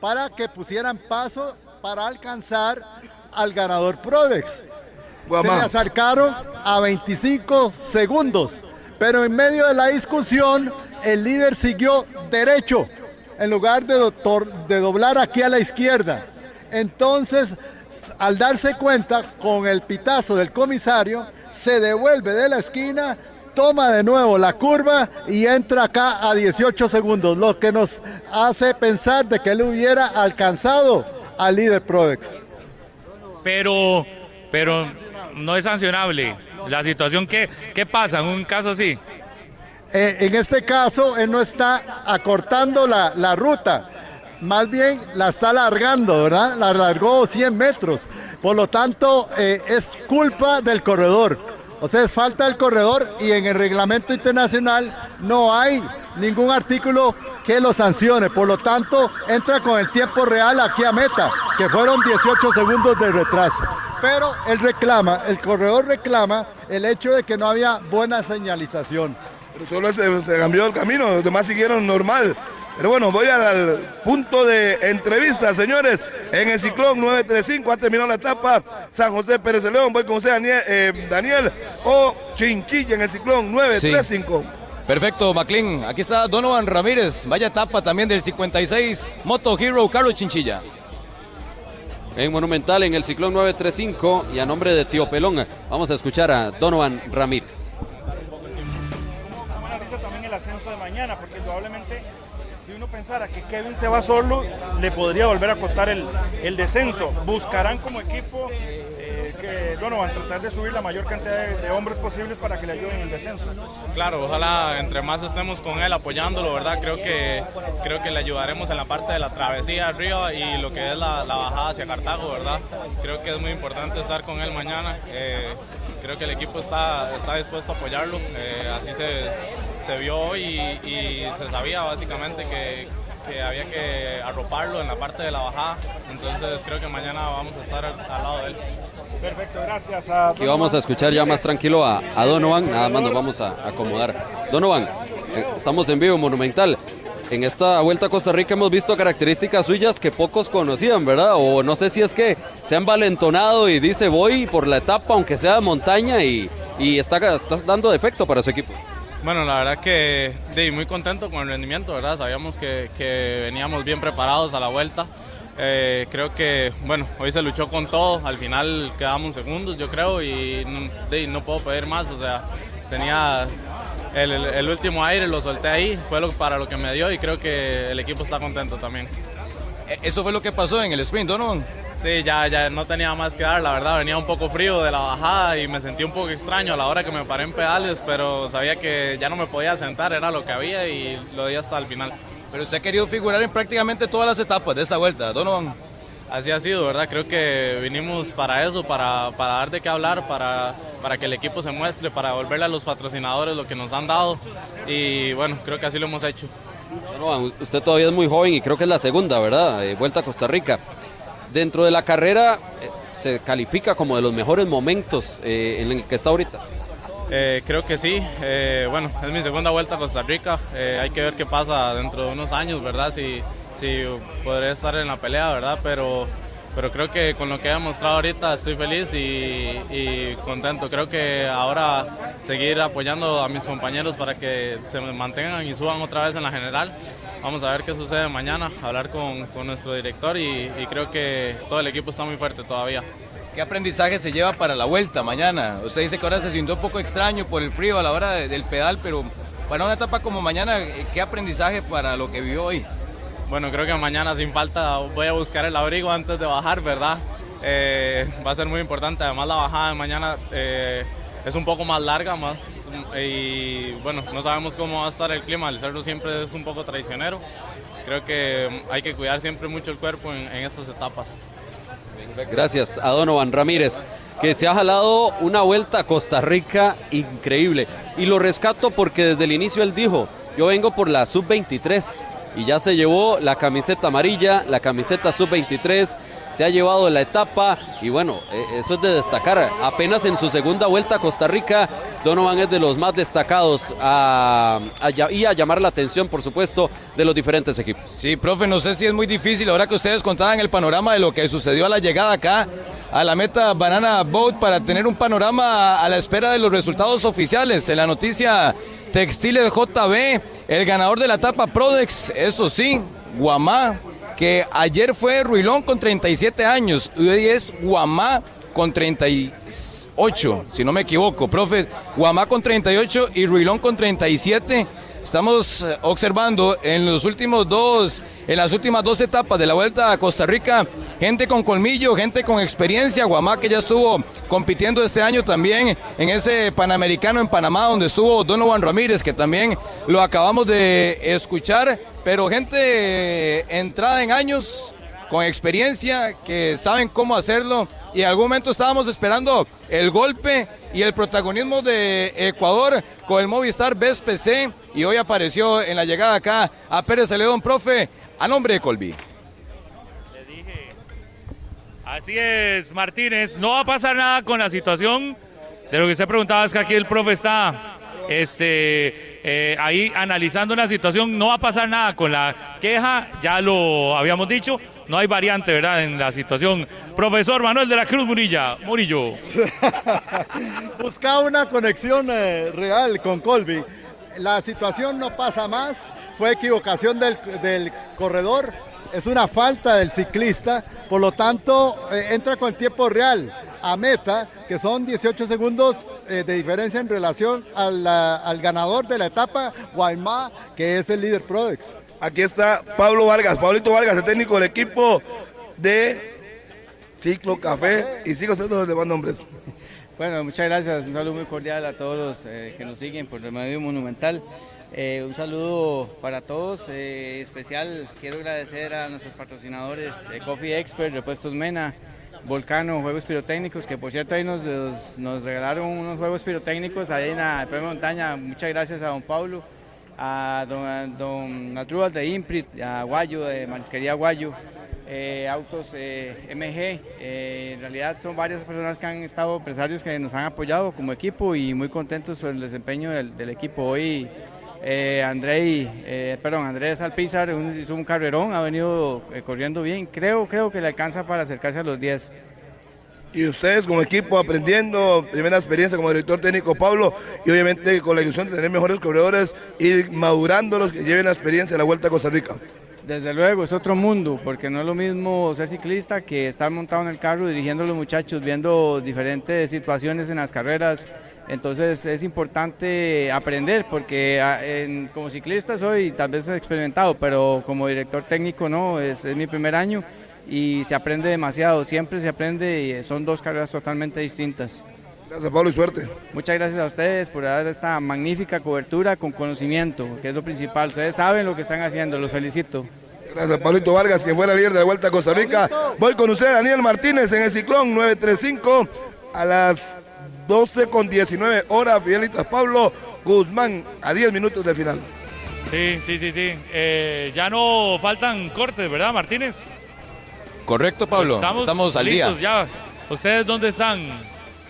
Speaker 4: para que pusieran paso para alcanzar al ganador Prodex. Se le acercaron a 25 segundos, pero en medio de la discusión el líder siguió derecho en lugar de, doctor- de doblar aquí a la izquierda. Entonces, al darse cuenta con el pitazo del comisario, se devuelve de la esquina, toma de nuevo la curva y entra acá a 18 segundos, lo que nos hace pensar de que él hubiera alcanzado al líder Prodex.
Speaker 2: Pero, pero no es sancionable. La situación, ¿qué, qué pasa en un caso así?
Speaker 4: Eh, en este caso, él no está acortando la, la ruta, más bien la está alargando, ¿verdad? La alargó 100 metros. Por lo tanto, eh, es culpa del corredor. O sea, es falta del corredor y en el reglamento internacional no hay ningún artículo que lo sancione. Por lo tanto, entra con el tiempo real aquí a meta, que fueron 18 segundos de retraso. Pero él reclama, el corredor reclama el hecho de que no había buena señalización.
Speaker 3: Pero solo se, se cambió el camino, los demás siguieron normal. Pero bueno, voy al, al punto de entrevista, señores. En el ciclón 935 ha terminado la etapa San José Pérez de León. Voy con usted, Daniel, eh, Daniel o Chinchilla en el ciclón 935.
Speaker 6: Perfecto, McLean. Aquí está Donovan Ramírez. Vaya etapa también del 56 Moto Hero Carlos Chinchilla.
Speaker 22: En Monumental, en el Ciclón 935 y a nombre de Tío Pelón, vamos a escuchar a Donovan Ramírez.
Speaker 28: ¿Cómo analiza también el ascenso de mañana? Porque probablemente si uno pensara que Kevin se va solo, le podría volver a costar el, el descenso. Buscarán como equipo que Donovan tratar de subir la mayor cantidad de, hombres posibles para que le ayuden en el descenso.
Speaker 29: Claro, ojalá entre más estemos con él apoyándolo, ¿verdad? Creo que, creo que le ayudaremos en la parte de la travesía arriba y lo que es la, bajada hacia Cartago, ¿verdad? Creo que es muy importante estar con él mañana. eh, creo que el equipo está, está dispuesto a apoyarlo. eh, así se, se vio y, y se sabía básicamente que, que había que arroparlo en la parte de la bajada. Entonces creo que mañana vamos a estar al, al lado de él.
Speaker 28: Perfecto, gracias a
Speaker 22: Aquí vamos a escuchar ya más tranquilo a, a Donovan, nada más nos vamos a acomodar. Donovan, eh, estamos en vivo, Monumental. En esta vuelta a Costa Rica hemos visto características suyas que pocos conocían, ¿verdad? O no sé si es que se han valentonado y dice voy por la etapa, aunque sea de montaña, y, y está, está dando defecto para su equipo.
Speaker 29: Bueno, la verdad que de, muy contento con el rendimiento, ¿verdad? Sabíamos que, veníamos bien preparados a la vuelta. Eh, creo que, bueno, hoy se luchó con todo. Al final quedamos segundos, yo creo, y de, no puedo pedir más. O sea, tenía el, último aire, lo solté ahí, fue para lo que me dio y creo que el equipo está contento también.
Speaker 6: ¿Eso fue lo que pasó en el sprint, Donovan?
Speaker 29: Sí, ya, ya no tenía más que dar, la verdad, venía un poco frío de la bajada y me sentí un poco extraño a la hora que me paré en pedales, pero sabía que ya no me podía sentar, era lo que había y lo di hasta el final.
Speaker 6: Pero usted ha querido figurar en prácticamente todas las etapas de esa vuelta, Donovan.
Speaker 29: Así ha sido, ¿verdad? Creo que vinimos para eso, para, para dar de qué hablar, para, para que el equipo se muestre, para devolverle a los patrocinadores lo que nos han dado y bueno, creo que así lo hemos hecho.
Speaker 22: Usted todavía es muy joven y creo que es la segunda, ¿verdad? Eh, vuelta a Costa Rica. Dentro de la carrera eh, se califica como de los mejores momentos eh, en el que está ahorita.
Speaker 29: Creo que sí. Bueno, es mi segunda vuelta a Costa Rica. Hay que ver qué pasa dentro de unos años, ¿verdad? Si, si podré estar en la pelea, ¿verdad? Pero, pero creo que con lo que he demostrado ahorita estoy feliz y, y contento. Creo que ahora seguir apoyando a mis compañeros para que se mantengan y suban otra vez en la general. Vamos a ver qué sucede mañana, hablar con, con nuestro director y, y creo que todo el equipo está muy fuerte todavía.
Speaker 6: ¿Qué aprendizaje se lleva para la vuelta mañana? Usted dice que ahora se sintió un poco extraño por el frío a la hora de- del pedal, pero para una etapa como mañana, ¿qué aprendizaje para lo que vivió hoy?
Speaker 29: Bueno, creo que mañana sin falta voy a buscar el abrigo antes de bajar, ¿verdad? Eh, va a ser muy importante. Además la bajada de mañana eh, es un poco más larga, más y bueno, no sabemos cómo va a estar el clima. El cerro siempre es un poco traicionero. Creo que hay que cuidar siempre mucho el cuerpo en, en estas etapas.
Speaker 22: Gracias a Donovan Ramírez, que se ha jalado una vuelta a Costa Rica increíble. Y lo rescato porque desde el inicio él dijo, yo vengo por la sub-23 y ya se llevó la camiseta amarilla, la camiseta sub-23, se ha llevado la etapa y bueno, eh, eso es de destacar. Apenas en su segunda vuelta a Costa Rica, Donovan es de los más destacados a- y a llamar la atención, por supuesto, de los diferentes equipos.
Speaker 6: Sí, profe, no sé si es muy difícil ahora que ustedes contaban el panorama de lo que sucedió a la llegada acá a la meta Banana Boat para tener un panorama a la espera de los resultados oficiales. En la noticia Textiles JB, el ganador de la etapa Prodex, eso sí, Guamá, que ayer fue Ruilón con 37 años, hoy es Guamá con 38, si no me equivoco, profe. Guamá con 38 y Ruilón con 37. Estamos eh, observando en los últimos dos, en las últimas dos etapas de la vuelta a Costa Rica, gente con colmillo, gente con experiencia. Guamá que ya estuvo compitiendo este año también en ese Panamericano en Panamá, donde estuvo Donovan Ramírez, que también lo acabamos de escuchar. Pero gente eh, entrada en años, con experiencia, que saben cómo hacerlo. Y en algún momento estábamos esperando el golpe y el protagonismo de Ecuador con el Movistar BSPC y hoy apareció en la llegada acá a Pérez Celedón, profe, a nombre de Colby.
Speaker 2: Así es, Martínez. No va a pasar nada con la situación de lo que usted preguntaba. Es que aquí el profe está este, eh, ahí analizando una situación. No va a pasar nada con la queja. Ya lo habíamos dicho. No hay variante, ¿verdad? En la situación. Profesor Manuel de la Cruz Murilla. Murillo. (laughs)
Speaker 4: Buscaba una conexión eh, real con Colby. La situación no pasa más. Fue equivocación del, del corredor. Es una falta del ciclista. Por lo tanto, eh, entra con el tiempo real a meta, que son 18 segundos eh, de diferencia en relación a la- al ganador de la etapa, Guaymá, que es el líder Prodex.
Speaker 3: Aquí está Pablo Vargas, Pablito Vargas, el técnico del equipo de Ciclo Café y sigo siendo los demás nombres.
Speaker 30: Bueno, muchas gracias. Un saludo muy cordial a todos los eh, que nos siguen por el medio monumental. Eh, un saludo para todos. eh, especial, quiero agradecer a nuestros patrocinadores eh, Coffee Expert, Repuestos Mena, Volcano, Juegos Pirotécnicos, que por cierto ahí nos, nos regalaron unos juegos pirotécnicos ahí en la Premio Montaña. Muchas gracias a don Pablo, a don, a don de Imprit, a Guayo, de Marisquería Guayo eh, autos eh, MG. eh, en realidad son varias personas que han estado, empresarios que nos han apoyado como equipo y muy contentos por el desempeño del, equipo. Hoy eh, perdón, Andrés Alpizar un- hizo un carrerón, ha venido corriendo bien. Creo, creo que le alcanza para acercarse a los 10.
Speaker 3: Y ustedes como equipo aprendiendo, primera experiencia como director técnico Pablo, y obviamente con la ilusión de tener mejores corredores, ir madurando los que lleven la experiencia de la Vuelta a Costa Rica.
Speaker 30: Desde luego, es otro mundo, porque no es lo mismo ser ciclista que estar montado en el carro dirigiendo los muchachos, viendo diferentes situaciones en las carreras. Entonces es importante aprender, porque ah, en- como ciclista soy tal vez experimentado, pero como director técnico no, es, es mi primer año y se aprende demasiado, siempre se aprende y son dos carreras totalmente distintas.
Speaker 3: Gracias Pablo y suerte.
Speaker 30: Muchas gracias a ustedes por dar esta magnífica cobertura con conocimiento, que es lo principal. Ustedes saben lo que están haciendo, los felicito.
Speaker 3: Gracias Pablito Vargas, quien fue la líder de la Vuelta a Costa Rica. Voy con usted, Daniel Martínez, en el Ciclón 935 a las 12 con 19 horas. Fidelitas Pablo Guzmán a 10 minutos del final.
Speaker 2: Sí, sí, sí, sí. Eh, ya no faltan cortes, ¿verdad, Martínez?
Speaker 6: Correcto, Pablo. Estamos, al día.
Speaker 2: ya. ¿Ustedes dónde están?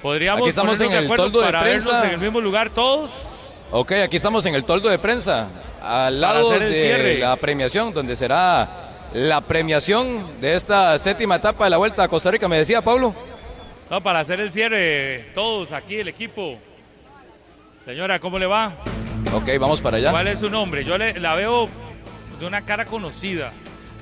Speaker 2: ¿Podríamos
Speaker 6: Aquí estamos en
Speaker 2: de
Speaker 6: el
Speaker 2: acuerdo
Speaker 6: toldo de
Speaker 2: para vernos
Speaker 6: prensa.
Speaker 2: en el mismo lugar todos?
Speaker 6: Ok, aquí estamos en el toldo de prensa, al lado de
Speaker 2: cierre.
Speaker 6: la premiación, donde será la premiación de esta séptima etapa de la Vuelta a Costa Rica. Me decía Pablo.
Speaker 2: No, para hacer el cierre, todos aquí, el equipo. Señora, ¿cómo le va?
Speaker 6: Ok, vamos para allá.
Speaker 2: ¿Cuál es su nombre? Yo le, la veo de una cara conocida.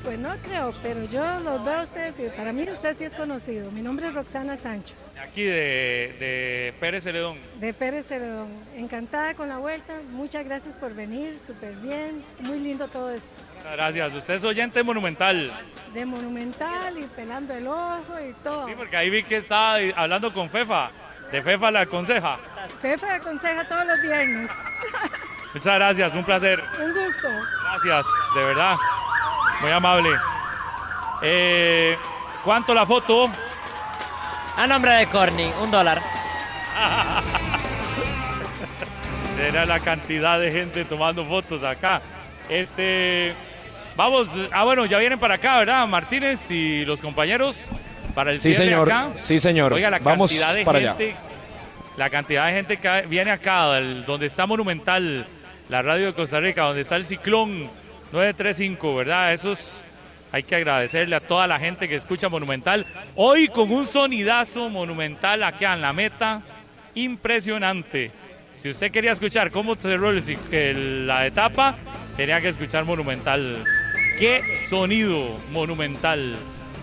Speaker 31: Pues no creo, pero yo los veo a ustedes y para mí usted sí es conocido. Mi nombre es Roxana Sancho,
Speaker 2: Aquí de, de Pérez Celedón.
Speaker 31: de Pérez Celedón. Encantada con la vuelta, muchas gracias por venir, súper bien, muy lindo todo esto.
Speaker 2: Muchas gracias. Usted es oyente monumental.
Speaker 31: De Monumental y pelando el ojo y todo.
Speaker 2: Sí, porque ahí vi que estaba hablando con Fefa. De Fefa la aconseja.
Speaker 31: Fefa aconseja todos los viernes.
Speaker 2: Muchas gracias, un placer.
Speaker 31: Un gusto.
Speaker 2: Gracias, de verdad. Muy amable. Eh, ¿Cuánto la foto?
Speaker 24: A nombre de Corny, un dólar.
Speaker 2: Era la cantidad de gente tomando fotos acá. Este, vamos, ah bueno, ya vienen para acá, ¿verdad? Martínez y los compañeros para el
Speaker 5: Sí, señor.
Speaker 2: acá.
Speaker 5: Sí, señor.
Speaker 2: Oiga, la
Speaker 5: Vamos
Speaker 2: cantidad de
Speaker 5: para allá.
Speaker 2: gente, la cantidad de gente que viene acá, donde está Monumental, la radio de Costa Rica, donde está el Ciclón 935, ¿verdad? Esos hay que agradecerle a toda la gente que escucha Monumental. Hoy con un sonidazo monumental acá en la meta, impresionante. Si usted quería escuchar cómo cerró el- la etapa, tenía que escuchar Monumental. ¡Qué sonido monumental!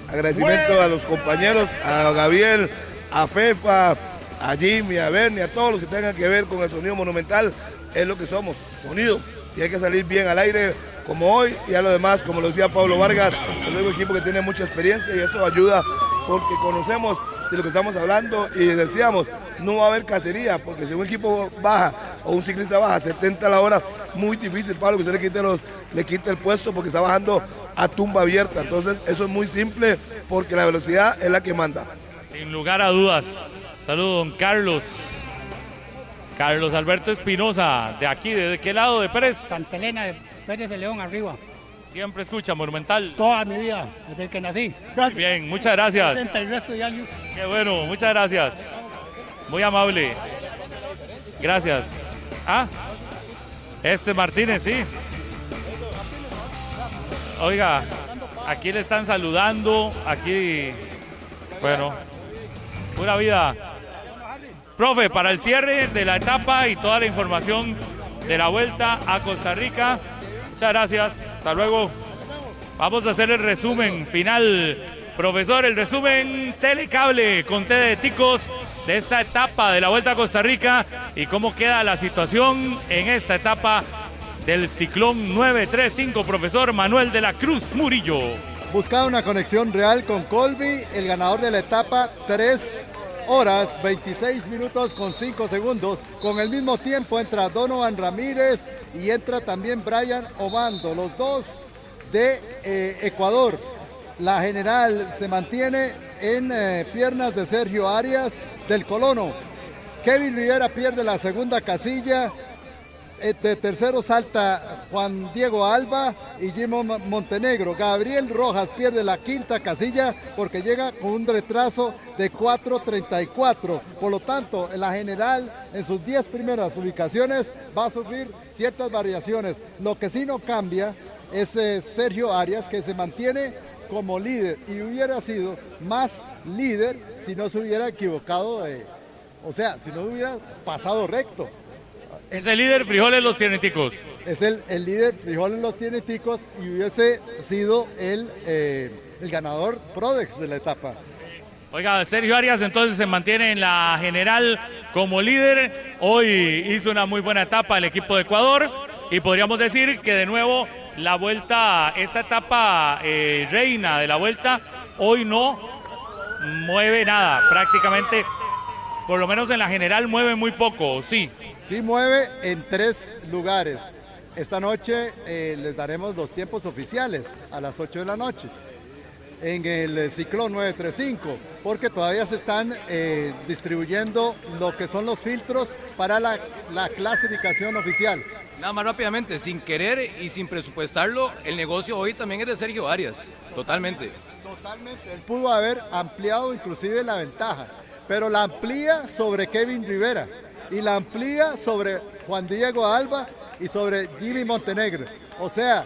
Speaker 3: Agradecimiento a los compañeros, a Gabriel, a Fefa, a Jimmy, a Bernie, a todos los que tengan que ver con el sonido monumental. Es lo que somos, sonido. Y hay que salir bien al aire como hoy y a lo demás, como lo decía Pablo Vargas, es un equipo que tiene mucha experiencia y eso ayuda porque conocemos de lo que estamos hablando y decíamos, no va a haber cacería, porque si un equipo baja o un ciclista baja 70 a la hora, muy difícil, Pablo, que usted le quite, los, le quite el puesto porque está bajando a tumba abierta. Entonces eso es muy simple porque la velocidad es la que manda.
Speaker 2: Sin lugar a dudas. Saludos, don Carlos. Carlos Alberto Espinosa, de aquí, ¿de qué lado de Pérez?
Speaker 32: Santa Elena de Pérez de León, arriba.
Speaker 2: Siempre escucha Monumental.
Speaker 32: Toda mi vida, desde que nací.
Speaker 2: Bien, muchas gracias.
Speaker 32: 70 y resto de años.
Speaker 2: Qué bueno, muchas gracias. Muy amable. Gracias. Ah, este Martínez, sí. Oiga, aquí le están saludando. Aquí, bueno, pura vida. Profe, para el cierre de la etapa y toda la información de la vuelta a Costa Rica. Muchas gracias. Hasta luego. Vamos a hacer el resumen final. Profesor, el resumen telecable con T de Ticos de esta etapa de la Vuelta a Costa Rica y cómo queda la situación en esta etapa del Ciclón 935. Profesor Manuel de la Cruz Murillo.
Speaker 4: Buscaba una conexión real con Colby, el ganador de la etapa, 3 horas 26 minutos con 5 segundos. Con el mismo tiempo entra Donovan Ramírez y entra también Brian Obando, los dos de eh, Ecuador. La general se mantiene en eh, piernas de Sergio Arias del Colono. Kevin Rivera pierde la segunda casilla. De tercero salta Juan Diego Alba y Jimo Mo- Montenegro. Gabriel Rojas pierde la quinta casilla porque llega con un retraso de 4.34. Por lo tanto, en la general, en sus 10 primeras ubicaciones, va a sufrir ciertas variaciones. Lo que sí no cambia es eh, Sergio Arias, que se mantiene como líder y hubiera sido más líder si no se hubiera equivocado, o sea, si no hubiera pasado recto.
Speaker 2: Es el líder Frijoles Los Cieneticos.
Speaker 4: Es el, el líder Frijoles Los Tieneticos y hubiese sido el, eh, el ganador Prodex de la etapa.
Speaker 2: Oiga, Sergio Arias entonces se mantiene en la general como líder. Hoy hizo una muy buena etapa el equipo de Ecuador y podríamos decir que de nuevo la vuelta, esta etapa eh, reina de la vuelta, hoy no mueve nada. Prácticamente, por lo menos en la general, mueve muy poco, sí.
Speaker 4: Sí mueve en tres lugares. Esta noche eh, les daremos los tiempos oficiales a las 8 de la noche en el eh, ciclón 935, porque todavía se están eh, distribuyendo lo que son los filtros para la, la clasificación oficial.
Speaker 6: Nada más rápidamente, sin querer y sin presupuestarlo, el negocio hoy también es de Sergio Arias, totalmente.
Speaker 4: Totalmente. Él pudo haber ampliado inclusive la ventaja, pero la amplía sobre Kevin Rivera y la amplía sobre Juan Diego Alba y sobre Jimmy Montenegro. O sea,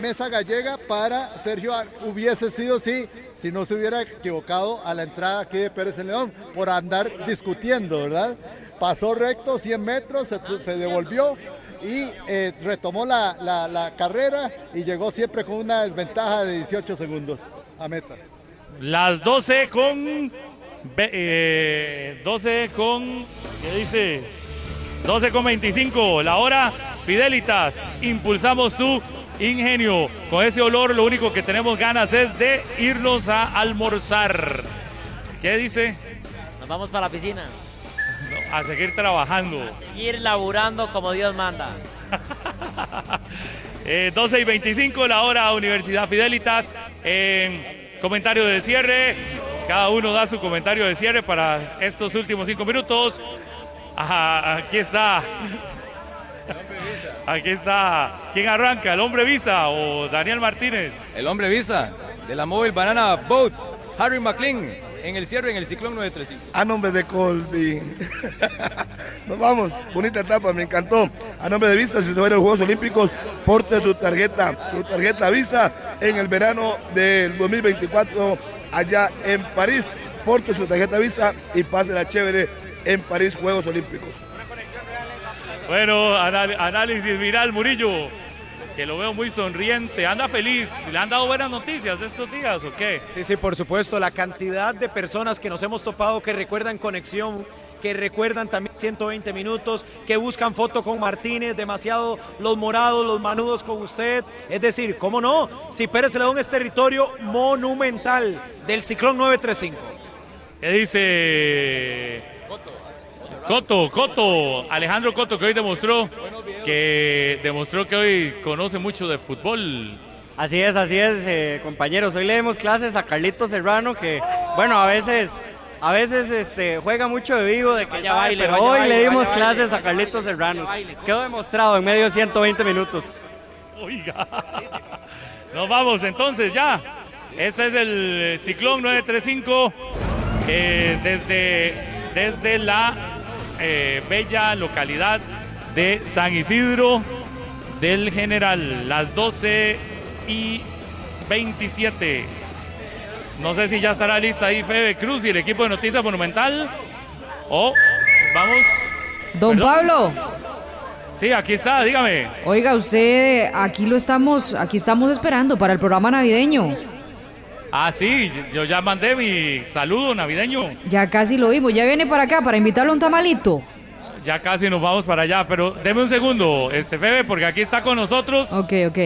Speaker 4: mesa gallega para Sergio hubiese sido sí, si no se hubiera equivocado a la entrada aquí de Pérez en León por andar discutiendo, ¿verdad? Pasó recto 100 metros, se, devolvió y eh, retomó la, la- la carrera y llegó siempre con una desventaja de 18 segundos a meta.
Speaker 2: Las 12 con. Eh, 12 con. ¿Qué dice? 12 con 25. La hora. Fidelitas. Impulsamos tu ingenio. Con ese olor, lo único que tenemos ganas es de irnos a almorzar. ¿Qué dice?
Speaker 24: Nos vamos para la piscina. (laughs)
Speaker 2: A seguir trabajando.
Speaker 24: Ir laburando como Dios manda. (laughs)
Speaker 2: Eh, 12 y 25 la hora Universidad Fidelitas. Eh, comentario de cierre. Cada uno da su comentario de cierre para estos últimos cinco minutos. Ajá, aquí está. Aquí está. ¿Quién arranca? ¿El hombre Visa o Daniel Martínez?
Speaker 6: El hombre Visa de la Móvil Banana Boat, Harry McLean, en el cierre en el Ciclón 935.
Speaker 3: A nombre de Colby. (laughs) Nos vamos. Bonita etapa, me encantó. A nombre de Visa, si se va a ir a los Juegos Olímpicos, porte su tarjeta, su tarjeta Visa en el verano del 2024 allá en París. Porte su tarjeta Visa y pase la chévere en París Juegos Olímpicos.
Speaker 2: Bueno, análisis viral Murillo. Que lo veo muy sonriente, anda feliz. ¿Le han dado buenas noticias estos días o qué?
Speaker 20: Sí, sí, por supuesto. La cantidad de personas que nos hemos topado que recuerdan conexión, que recuerdan también 120 minutos, que buscan foto con Martínez, demasiado los morados, los manudos con usted. Es decir, ¿cómo no? Si Pérez Celedón es territorio monumental del Ciclón 935.
Speaker 2: ¿Qué dice? Coto, Coto, Alejandro Coto, que hoy demostró que demostró que hoy conoce mucho de fútbol.
Speaker 33: Así es, así es, eh, compañeros. Hoy le demos clases a Carlito Serrano, que, bueno, a veces, a veces este, juega mucho de vivo, de que
Speaker 24: Vaya
Speaker 33: ya
Speaker 24: baile,
Speaker 33: pero
Speaker 24: vaya
Speaker 33: hoy
Speaker 24: baile,
Speaker 33: le dimos
Speaker 24: vaya
Speaker 33: clases
Speaker 24: baile.
Speaker 33: a Carlito Serrano.
Speaker 24: Vaya baile.
Speaker 33: Quedó demostrado en medio de 120 minutos.
Speaker 2: Oiga. Nos vamos entonces ya. Ese es el Ciclón 935 eh, desde, desde la eh, bella localidad de San Isidro del General. Las 12 y 27. No sé si ya estará lista ahí Febe Cruz y el equipo de Noticias Monumental. O vamos.
Speaker 34: Don
Speaker 2: Perdón.
Speaker 34: Pablo,
Speaker 2: Sí, aquí está, dígame.
Speaker 34: oiga, usted aquí lo estamos, aquí estamos esperando para el programa navideño.
Speaker 2: Ah, sí, yo ya mandé mi saludo navideño.
Speaker 34: Ya casi lo vimos, ya viene para acá para invitarlo a un tamalito.
Speaker 2: Ya casi nos vamos para allá, pero deme un segundo, este Febe, porque aquí está con nosotros
Speaker 34: Ok, ok.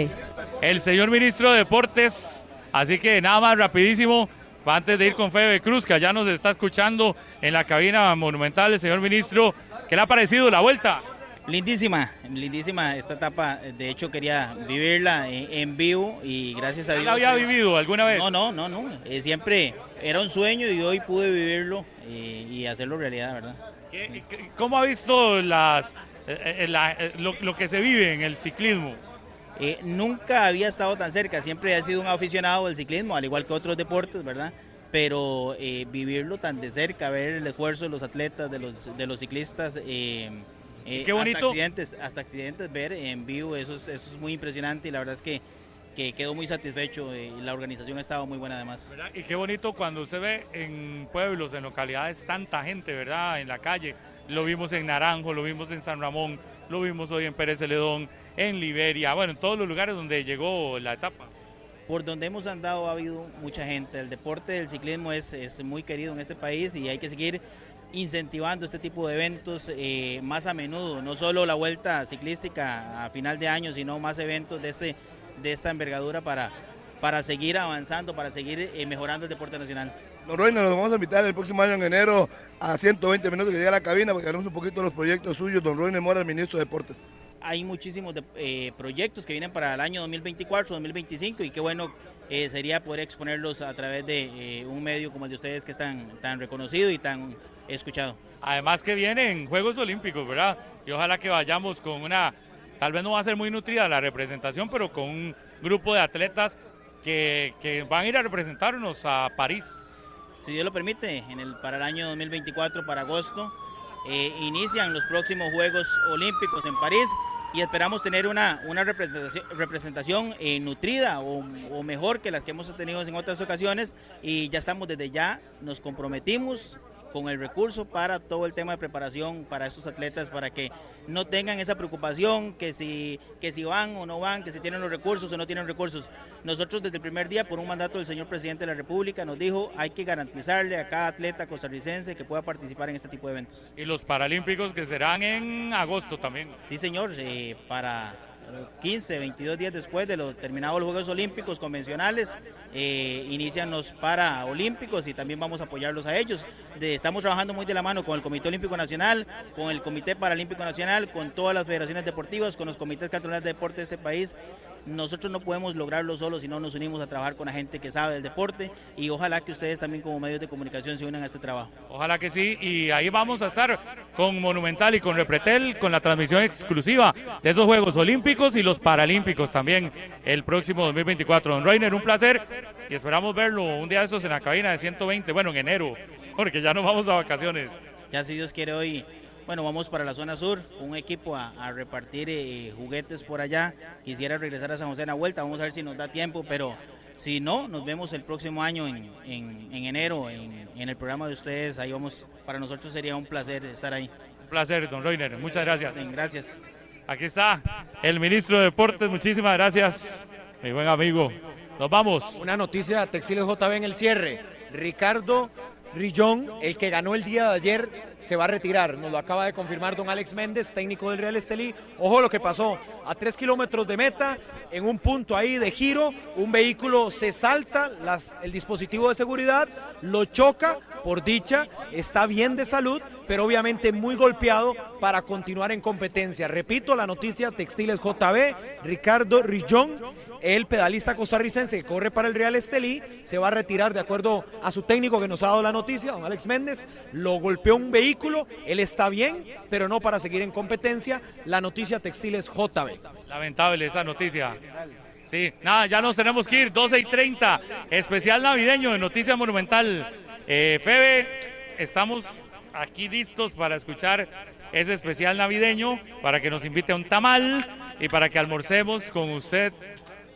Speaker 2: el señor ministro de Deportes. Así que nada más rapidísimo, antes de ir con Febe Cruz, que allá nos está escuchando en la cabina monumental, el señor ministro, ¿qué le ha parecido la vuelta?
Speaker 35: Lindísima, lindísima esta etapa. De hecho, quería vivirla en, vivo y gracias a
Speaker 2: ¿Ya
Speaker 35: Dios.
Speaker 2: la había vivido alguna vez?
Speaker 35: No, no, no, no. Eh, siempre era un sueño y hoy pude vivirlo eh, y hacerlo realidad, ¿verdad?
Speaker 2: ¿Qué- qué- ¿Cómo ha visto las, eh, la- lo, lo que se vive en el ciclismo?
Speaker 35: Eh, nunca había estado tan cerca, siempre he sido un aficionado del ciclismo, al igual que otros deportes, ¿verdad? Pero eh, vivirlo tan de cerca, ver el esfuerzo de los atletas, de los, de los ciclistas, eh, eh,
Speaker 2: Qué bonito.
Speaker 35: Hasta accidentes, hasta accidentes ver en vivo, eso es, eso es muy impresionante y la verdad es que, que quedo muy satisfecho y la organización ha estado muy buena además.
Speaker 2: ¿verdad? Y qué bonito cuando usted ve en pueblos, en localidades, tanta gente, ¿verdad? En la calle. Lo vimos en Naranjo, lo vimos en San Ramón, lo vimos hoy en Pérez Celedón, en Liberia, bueno, en todos los lugares donde llegó la etapa.
Speaker 35: Por donde hemos andado ha habido mucha gente. El deporte del ciclismo es, es muy querido en este país y hay que seguir incentivando este tipo de eventos eh, más a menudo. No solo la vuelta ciclística a final de año, sino más eventos de, este, de esta envergadura para, para seguir avanzando, para seguir eh, mejorando el deporte nacional.
Speaker 3: Don Roy, nos vamos a invitar el próximo año en enero a 120 minutos que llegue a la cabina porque hablamos un poquito de los proyectos suyos. Don Roy Mora, el ministro de Deportes.
Speaker 35: Hay muchísimos de- eh, proyectos que vienen para el año 2024, 2025 y qué bueno eh, sería poder exponerlos a través de eh, un medio como el de ustedes que es tan, tan reconocido y tan escuchado.
Speaker 2: Además que vienen Juegos Olímpicos, ¿verdad? Y ojalá que vayamos con una, tal vez no va a ser muy nutrida la representación, pero con un grupo de atletas que, van a ir a representarnos a París.
Speaker 35: Si Dios lo permite, en el, para el año 2024, para agosto, eh, inician los próximos Juegos Olímpicos en París y esperamos tener una, una representación, representación eh, nutrida o, o mejor que las que hemos tenido en otras ocasiones y ya estamos desde ya, nos comprometimos con el recurso para todo el tema de preparación para estos atletas, para que no tengan esa preocupación que si, que si van o no van, que si tienen los recursos o no tienen recursos. Nosotros desde el primer día, por un mandato del señor presidente de la República, nos dijo hay que garantizarle a cada atleta costarricense que pueda participar en este tipo de eventos.
Speaker 2: Y los Paralímpicos que serán en agosto también.
Speaker 35: Sí, señor, eh, para 15, 22 días después de los terminados los Juegos Olímpicos convencionales, eh, inician los Paraolímpicos y también vamos a apoyarlos a ellos. Estamos trabajando muy de la mano con el Comité Olímpico Nacional, con el Comité Paralímpico Nacional, con todas las federaciones deportivas, con los comités cantonales de deporte de este país. Nosotros no podemos lograrlo solos si no nos unimos a trabajar con la gente que sabe del deporte y ojalá que ustedes también como medios de comunicación se unan a este trabajo.
Speaker 2: Ojalá que sí, y ahí vamos a estar con Monumental y con Repretel, con la transmisión exclusiva de esos Juegos Olímpicos y los Paralímpicos también el próximo 2024. Don Reiner, un placer y esperamos verlo un día de esos en la cabina de 120, bueno, en enero, porque ya nos vamos a vacaciones.
Speaker 35: Ya si Dios quiere hoy, bueno, vamos para la zona sur, un equipo a, a repartir eh, juguetes por allá. Quisiera regresar a San José en la vuelta, vamos a ver si nos da tiempo, pero si no, nos vemos el próximo año en, en- en enero en, en el programa de ustedes. Ahí vamos, para nosotros sería un placer estar ahí.
Speaker 2: Un placer, don Reiner, muchas gracias.
Speaker 35: Gracias.
Speaker 2: Aquí está el ministro de Deportes, muchísimas gracias, mi buen amigo. Nos vamos.
Speaker 5: Una noticia Textiles JB en el cierre. Ricardo Rillón, el que ganó el día de ayer, se va a retirar. Nos lo acaba de confirmar don Alex Méndez, técnico del Real Estelí. Ojo lo que pasó. A tres kilómetros de meta, en un punto ahí de giro, un vehículo se salta el dispositivo de seguridad, lo choca, por dicha, está bien de salud, pero obviamente muy golpeado para continuar en competencia. Repito, la noticia Textiles JB, Ricardo Rillón, el pedalista costarricense que corre para el Real Estelí, se va a retirar de acuerdo a su técnico que nos ha dado la noticia, don Alex Méndez, lo golpeó un vehículo, él está bien, pero no para seguir en competencia. La noticia Textiles JB.
Speaker 2: Lamentable esa noticia. Sí, nada, ya nos tenemos que ir, 12 y 30, especial navideño de Noticia Monumental. Eh, Febe, estamos aquí listos para escuchar ese especial navideño, para que nos invite a un tamal y para que almorcemos con usted,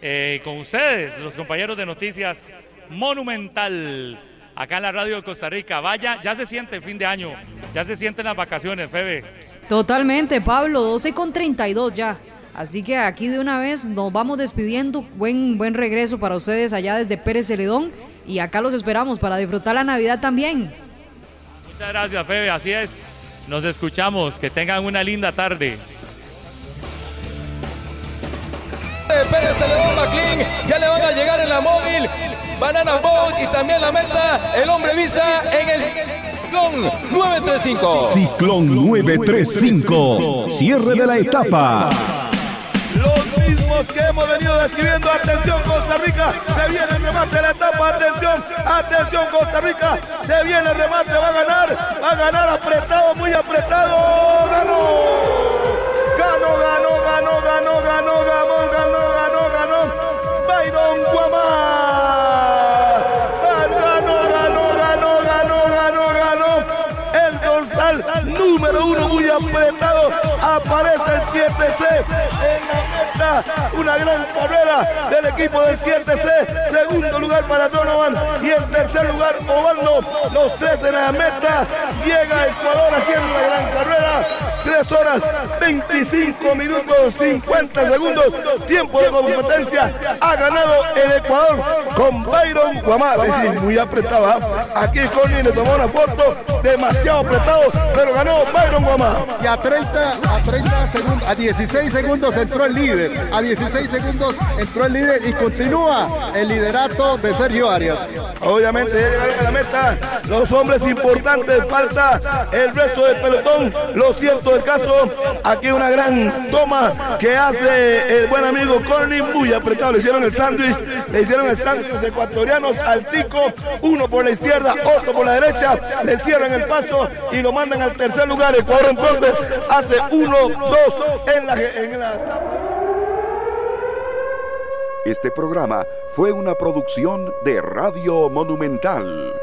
Speaker 2: eh, con ustedes, los compañeros de Noticias Monumental, acá en la radio de Costa Rica. Vaya, ya se siente fin de año, ya se sienten las vacaciones, Febe.
Speaker 34: Totalmente, Pablo, 12 con 32 ya. Así que aquí de una vez nos vamos despidiendo. Buen, buen regreso para ustedes allá desde Pérez Celedón. Y acá los esperamos para disfrutar la Navidad también.
Speaker 2: Muchas gracias, Febe. Así es. Nos escuchamos. Que tengan una linda tarde.
Speaker 6: De Pérez Celedón McLean, ya le van a llegar en la móvil, Banana Boat y también la meta, el hombre visa en el ciclón 935.
Speaker 36: Ciclón 935. Cierre de la etapa.
Speaker 3: Los mismos que hemos venido describiendo. Atención Costa Rica. Se viene el remate de la etapa. Atención. Atención Costa Rica. Se viene el remate. Va a ganar. Va a ganar apretado. Muy apretado. Ganó. Ganó, ganó, ganó, ganó, ganó, ganó, ganó, ganó, ganó. Byron Guamá. Ganó, ganó, ganó, ganó, ganó, ganó. El dorsal número uno muy apretado. Aparece el 7C en la meta. Una gran carrera del equipo del 7C. Segundo lugar para Donovan y en tercer lugar Obando. Los tres en la meta. Llega Ecuador haciendo una gran carrera. 3 horas 25 minutos 50 segundos. Tiempo de competencia. Ha ganado el Ecuador con Byron Guamá. Es decir, muy apretado. ¿ah? Aquí Connie le tomó una foto. Demasiado apretado. Pero ganó Byron Guamá.
Speaker 4: Y a 30, a 30 segundos, a 16 segundos entró el líder. A 16 segundos entró el líder y continúa el liderato de Sergio Arias.
Speaker 3: Obviamente ya llegaron a la meta los hombres importantes, falta el resto del pelotón. Lo cierto del caso, aquí una gran toma que hace el buen amigo Corny, muy apretado, le hicieron el sándwich, le hicieron el sándwich los ecuatorianos al tico, uno por la izquierda, otro por la derecha, le cierran el paso y lo mandan al tercer lugar. Ecuador entonces hace uno, dos en la, en
Speaker 36: Este programa fue una producción de Radio Monumental.